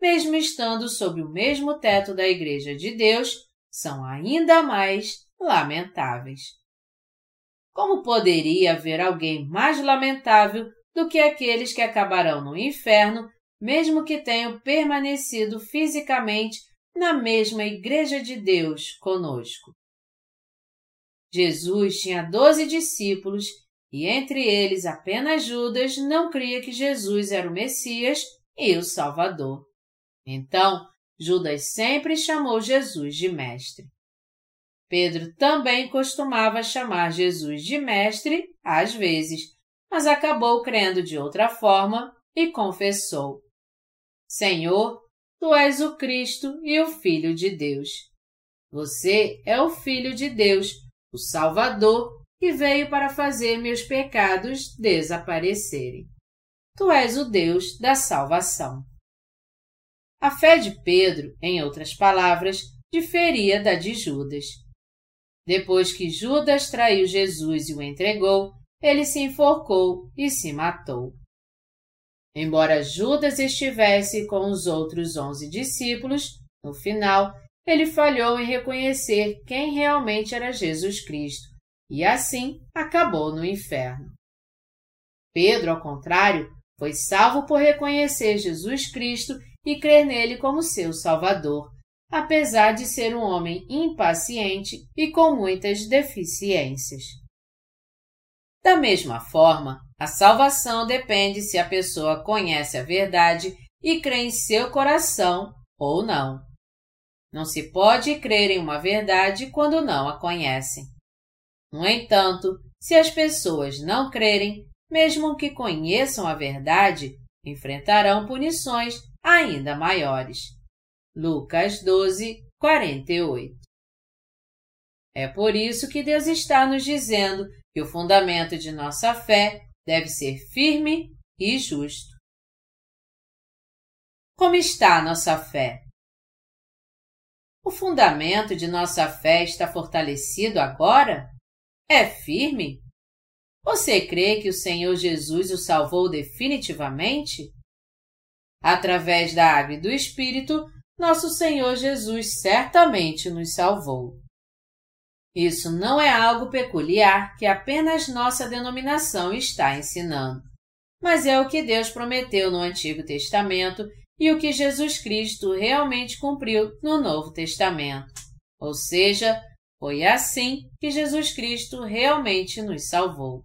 mesmo estando sob o mesmo teto da Igreja de Deus, são ainda mais lamentáveis. Como poderia haver alguém mais lamentável do que aqueles que acabarão no inferno, mesmo que tenham permanecido fisicamente na mesma Igreja de Deus conosco? Jesus tinha doze discípulos e entre eles apenas Judas não cria que Jesus era o Messias e o Salvador. Então, Judas sempre chamou Jesus de Mestre. Pedro também costumava chamar Jesus de Mestre, às vezes, mas acabou crendo de outra forma e confessou: Senhor, tu és o Cristo e o Filho de Deus. Você é o Filho de Deus, o Salvador, que veio para fazer meus pecados desaparecerem. Tu és o Deus da salvação. A fé de Pedro, em outras palavras, diferia da de Judas. Depois que Judas traiu Jesus e o entregou, ele se enforcou e se matou. Embora Judas estivesse com os outros onze discípulos, no final, ele falhou em reconhecer quem realmente era Jesus Cristo e assim acabou no inferno. Pedro, ao contrário, foi salvo por reconhecer Jesus Cristo e crer nele como seu Salvador, apesar de ser um homem impaciente e com muitas deficiências. Da mesma forma, a salvação depende se a pessoa conhece a verdade e crê em seu coração ou não. Não se pode crer em uma verdade quando não a conhecem. No entanto, se as pessoas não crerem, mesmo que conheçam a verdade, enfrentarão punições ainda maiores. Lucas 12, 48 É por isso que Deus está nos dizendo que o fundamento de nossa fé deve ser firme e justo. Como está a nossa fé? O fundamento de nossa fé está fortalecido agora? É firme? Você crê que o Senhor Jesus o salvou definitivamente? Através da água e do Espírito, nosso Senhor Jesus certamente nos salvou. Isso não é algo peculiar que apenas nossa denominação está ensinando, mas é o que Deus prometeu no Antigo Testamento e o que Jesus Cristo realmente cumpriu no Novo Testamento. Ou seja, foi assim que Jesus Cristo realmente nos salvou.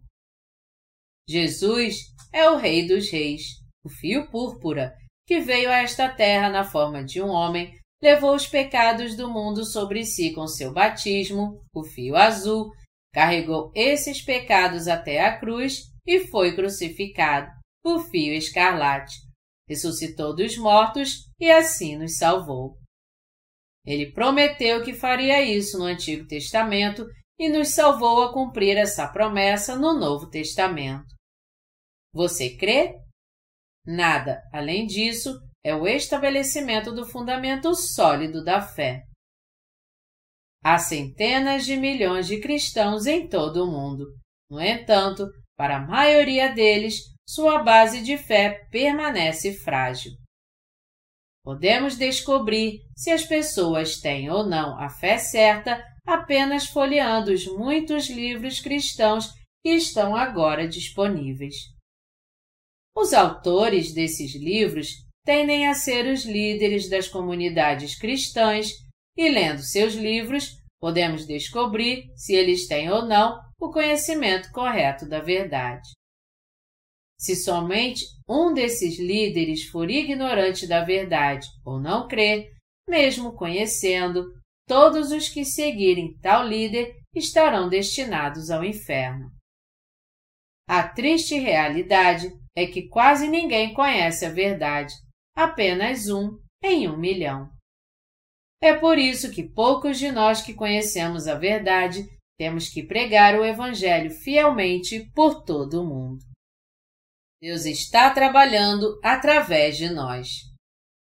Jesus é o Rei dos Reis, o fio púrpura, que veio a esta terra na forma de um homem, levou os pecados do mundo sobre si com seu batismo, o fio azul, carregou esses pecados até a cruz e foi crucificado, o fio escarlate ressuscitou dos mortos e assim nos salvou. Ele prometeu que faria isso no Antigo Testamento e nos salvou a cumprir essa promessa no Novo Testamento. Você crê? Nada, além disso, é o estabelecimento do fundamento sólido da fé. Há centenas de milhões de cristãos em todo o mundo. No entanto, para a maioria deles, sua base de fé permanece frágil. Podemos descobrir se as pessoas têm ou não a fé certa apenas folheando os muitos livros cristãos que estão agora disponíveis. Os autores desses livros tendem a ser os líderes das comunidades cristãs e, lendo seus livros, podemos descobrir se eles têm ou não o conhecimento correto da verdade. Se somente um desses líderes for ignorante da verdade ou não crer, mesmo conhecendo, todos os que seguirem tal líder estarão destinados ao inferno. A triste realidade é que quase ninguém conhece a verdade, apenas um em um milhão. É por isso que poucos de nós que conhecemos a verdade temos que pregar o Evangelho fielmente por todo o mundo. Deus está trabalhando através de nós.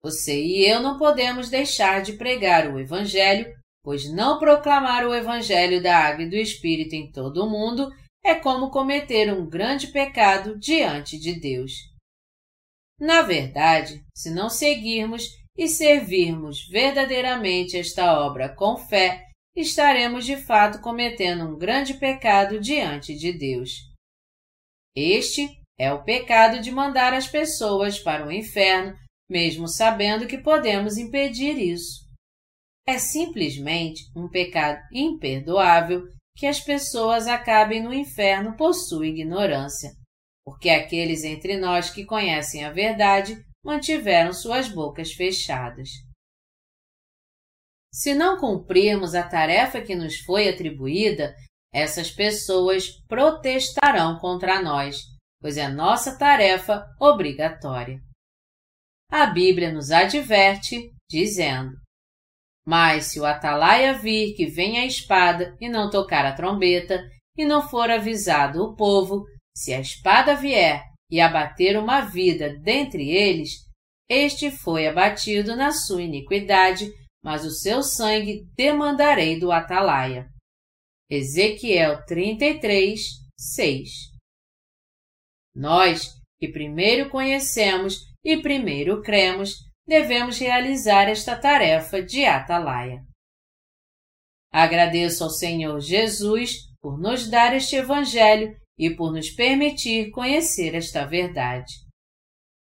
Você e eu não podemos deixar de pregar o Evangelho, pois não proclamar o Evangelho da Água e do Espírito em todo o mundo é como cometer um grande pecado diante de Deus. Na verdade, se não seguirmos e servirmos verdadeiramente esta obra com fé, estaremos de fato cometendo um grande pecado diante de Deus. Este é o pecado de mandar as pessoas para o inferno, mesmo sabendo que podemos impedir isso. É simplesmente um pecado imperdoável que as pessoas acabem no inferno por sua ignorância, porque aqueles entre nós que conhecem a verdade mantiveram suas bocas fechadas. Se não cumprirmos a tarefa que nos foi atribuída, essas pessoas protestarão contra nós, pois é nossa tarefa obrigatória. A Bíblia nos adverte, dizendo: Mas se o atalaia vir que vem a espada e não tocar a trombeta, e não for avisado o povo, se a espada vier e abater uma vida dentre eles, este foi abatido na sua iniquidade, mas o seu sangue demandarei do atalaia. Ezequiel 33, 6 Nós, que primeiro conhecemos e primeiro cremos, devemos realizar esta tarefa de atalaia. Agradeço ao Senhor Jesus por nos dar este Evangelho e por nos permitir conhecer esta verdade.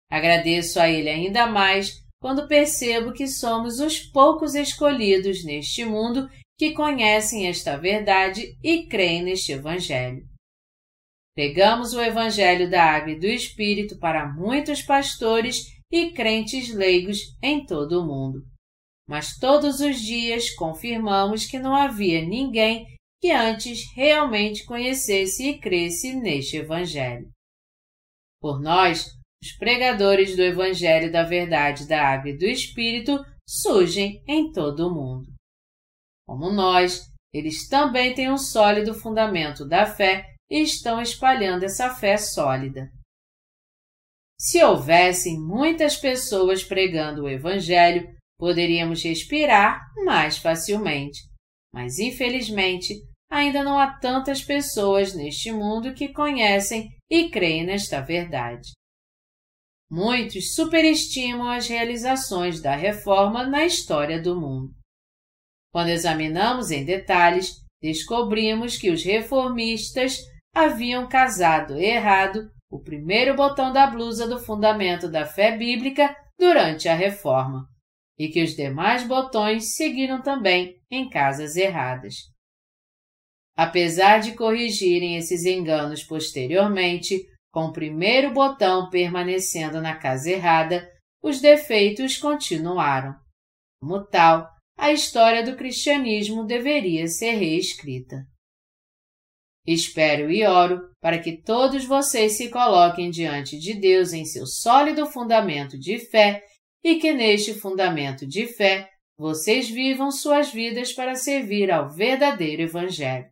Agradeço a Ele ainda mais quando percebo que somos os poucos escolhidos neste mundo que conhecem esta verdade e creem neste Evangelho. Pegamos o Evangelho da Água e do Espírito para muitos pastores e crentes leigos em todo o mundo. Mas todos os dias confirmamos que não havia ninguém que antes realmente conhecesse e cresce neste Evangelho. Por nós, os pregadores do Evangelho da Verdade da Água e do Espírito surgem em todo o mundo. Como nós, eles também têm um sólido fundamento da fé e estão espalhando essa fé sólida. Se houvessem muitas pessoas pregando o Evangelho, poderíamos respirar mais facilmente mas infelizmente ainda não há tantas pessoas neste mundo que conhecem e creem nesta verdade. Muitos superestimam as realizações da reforma na história do mundo. Quando examinamos em detalhes, descobrimos que os reformistas haviam casado errado o primeiro botão da blusa do fundamento da fé bíblica durante a reforma e que os demais botões seguiram também em casas erradas. Apesar de corrigirem esses enganos posteriormente, com o primeiro botão permanecendo na casa errada, os defeitos continuaram. Como tal, a história do cristianismo deveria ser reescrita. Espero e oro para que todos vocês se coloquem diante de Deus em seu sólido fundamento de fé e que neste fundamento de fé vocês vivam suas vidas para servir ao verdadeiro Evangelho.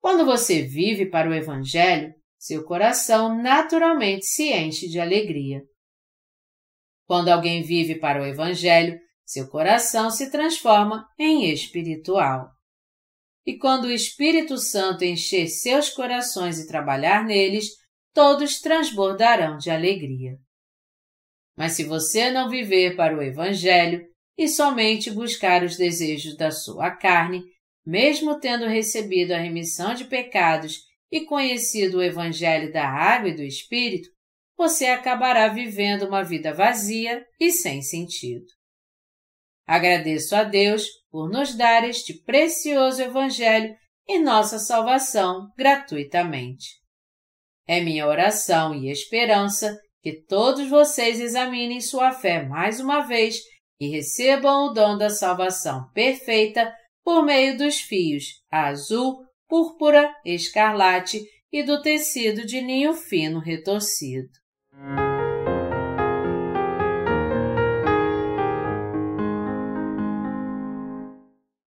Quando você vive para o Evangelho, seu coração naturalmente se enche de alegria. Quando alguém vive para o Evangelho, seu coração se transforma em espiritual. E quando o Espírito Santo encher seus corações e trabalhar neles, todos transbordarão de alegria. Mas se você não viver para o Evangelho e somente buscar os desejos da sua carne, mesmo tendo recebido a remissão de pecados e conhecido o Evangelho da água e do Espírito, você acabará vivendo uma vida vazia e sem sentido. Agradeço a Deus por nos dar este precioso Evangelho e nossa salvação gratuitamente. É minha oração e esperança que todos vocês examinem sua fé mais uma vez e recebam o dom da salvação perfeita por meio dos fios azul, púrpura, escarlate e do tecido de ninho fino retorcido.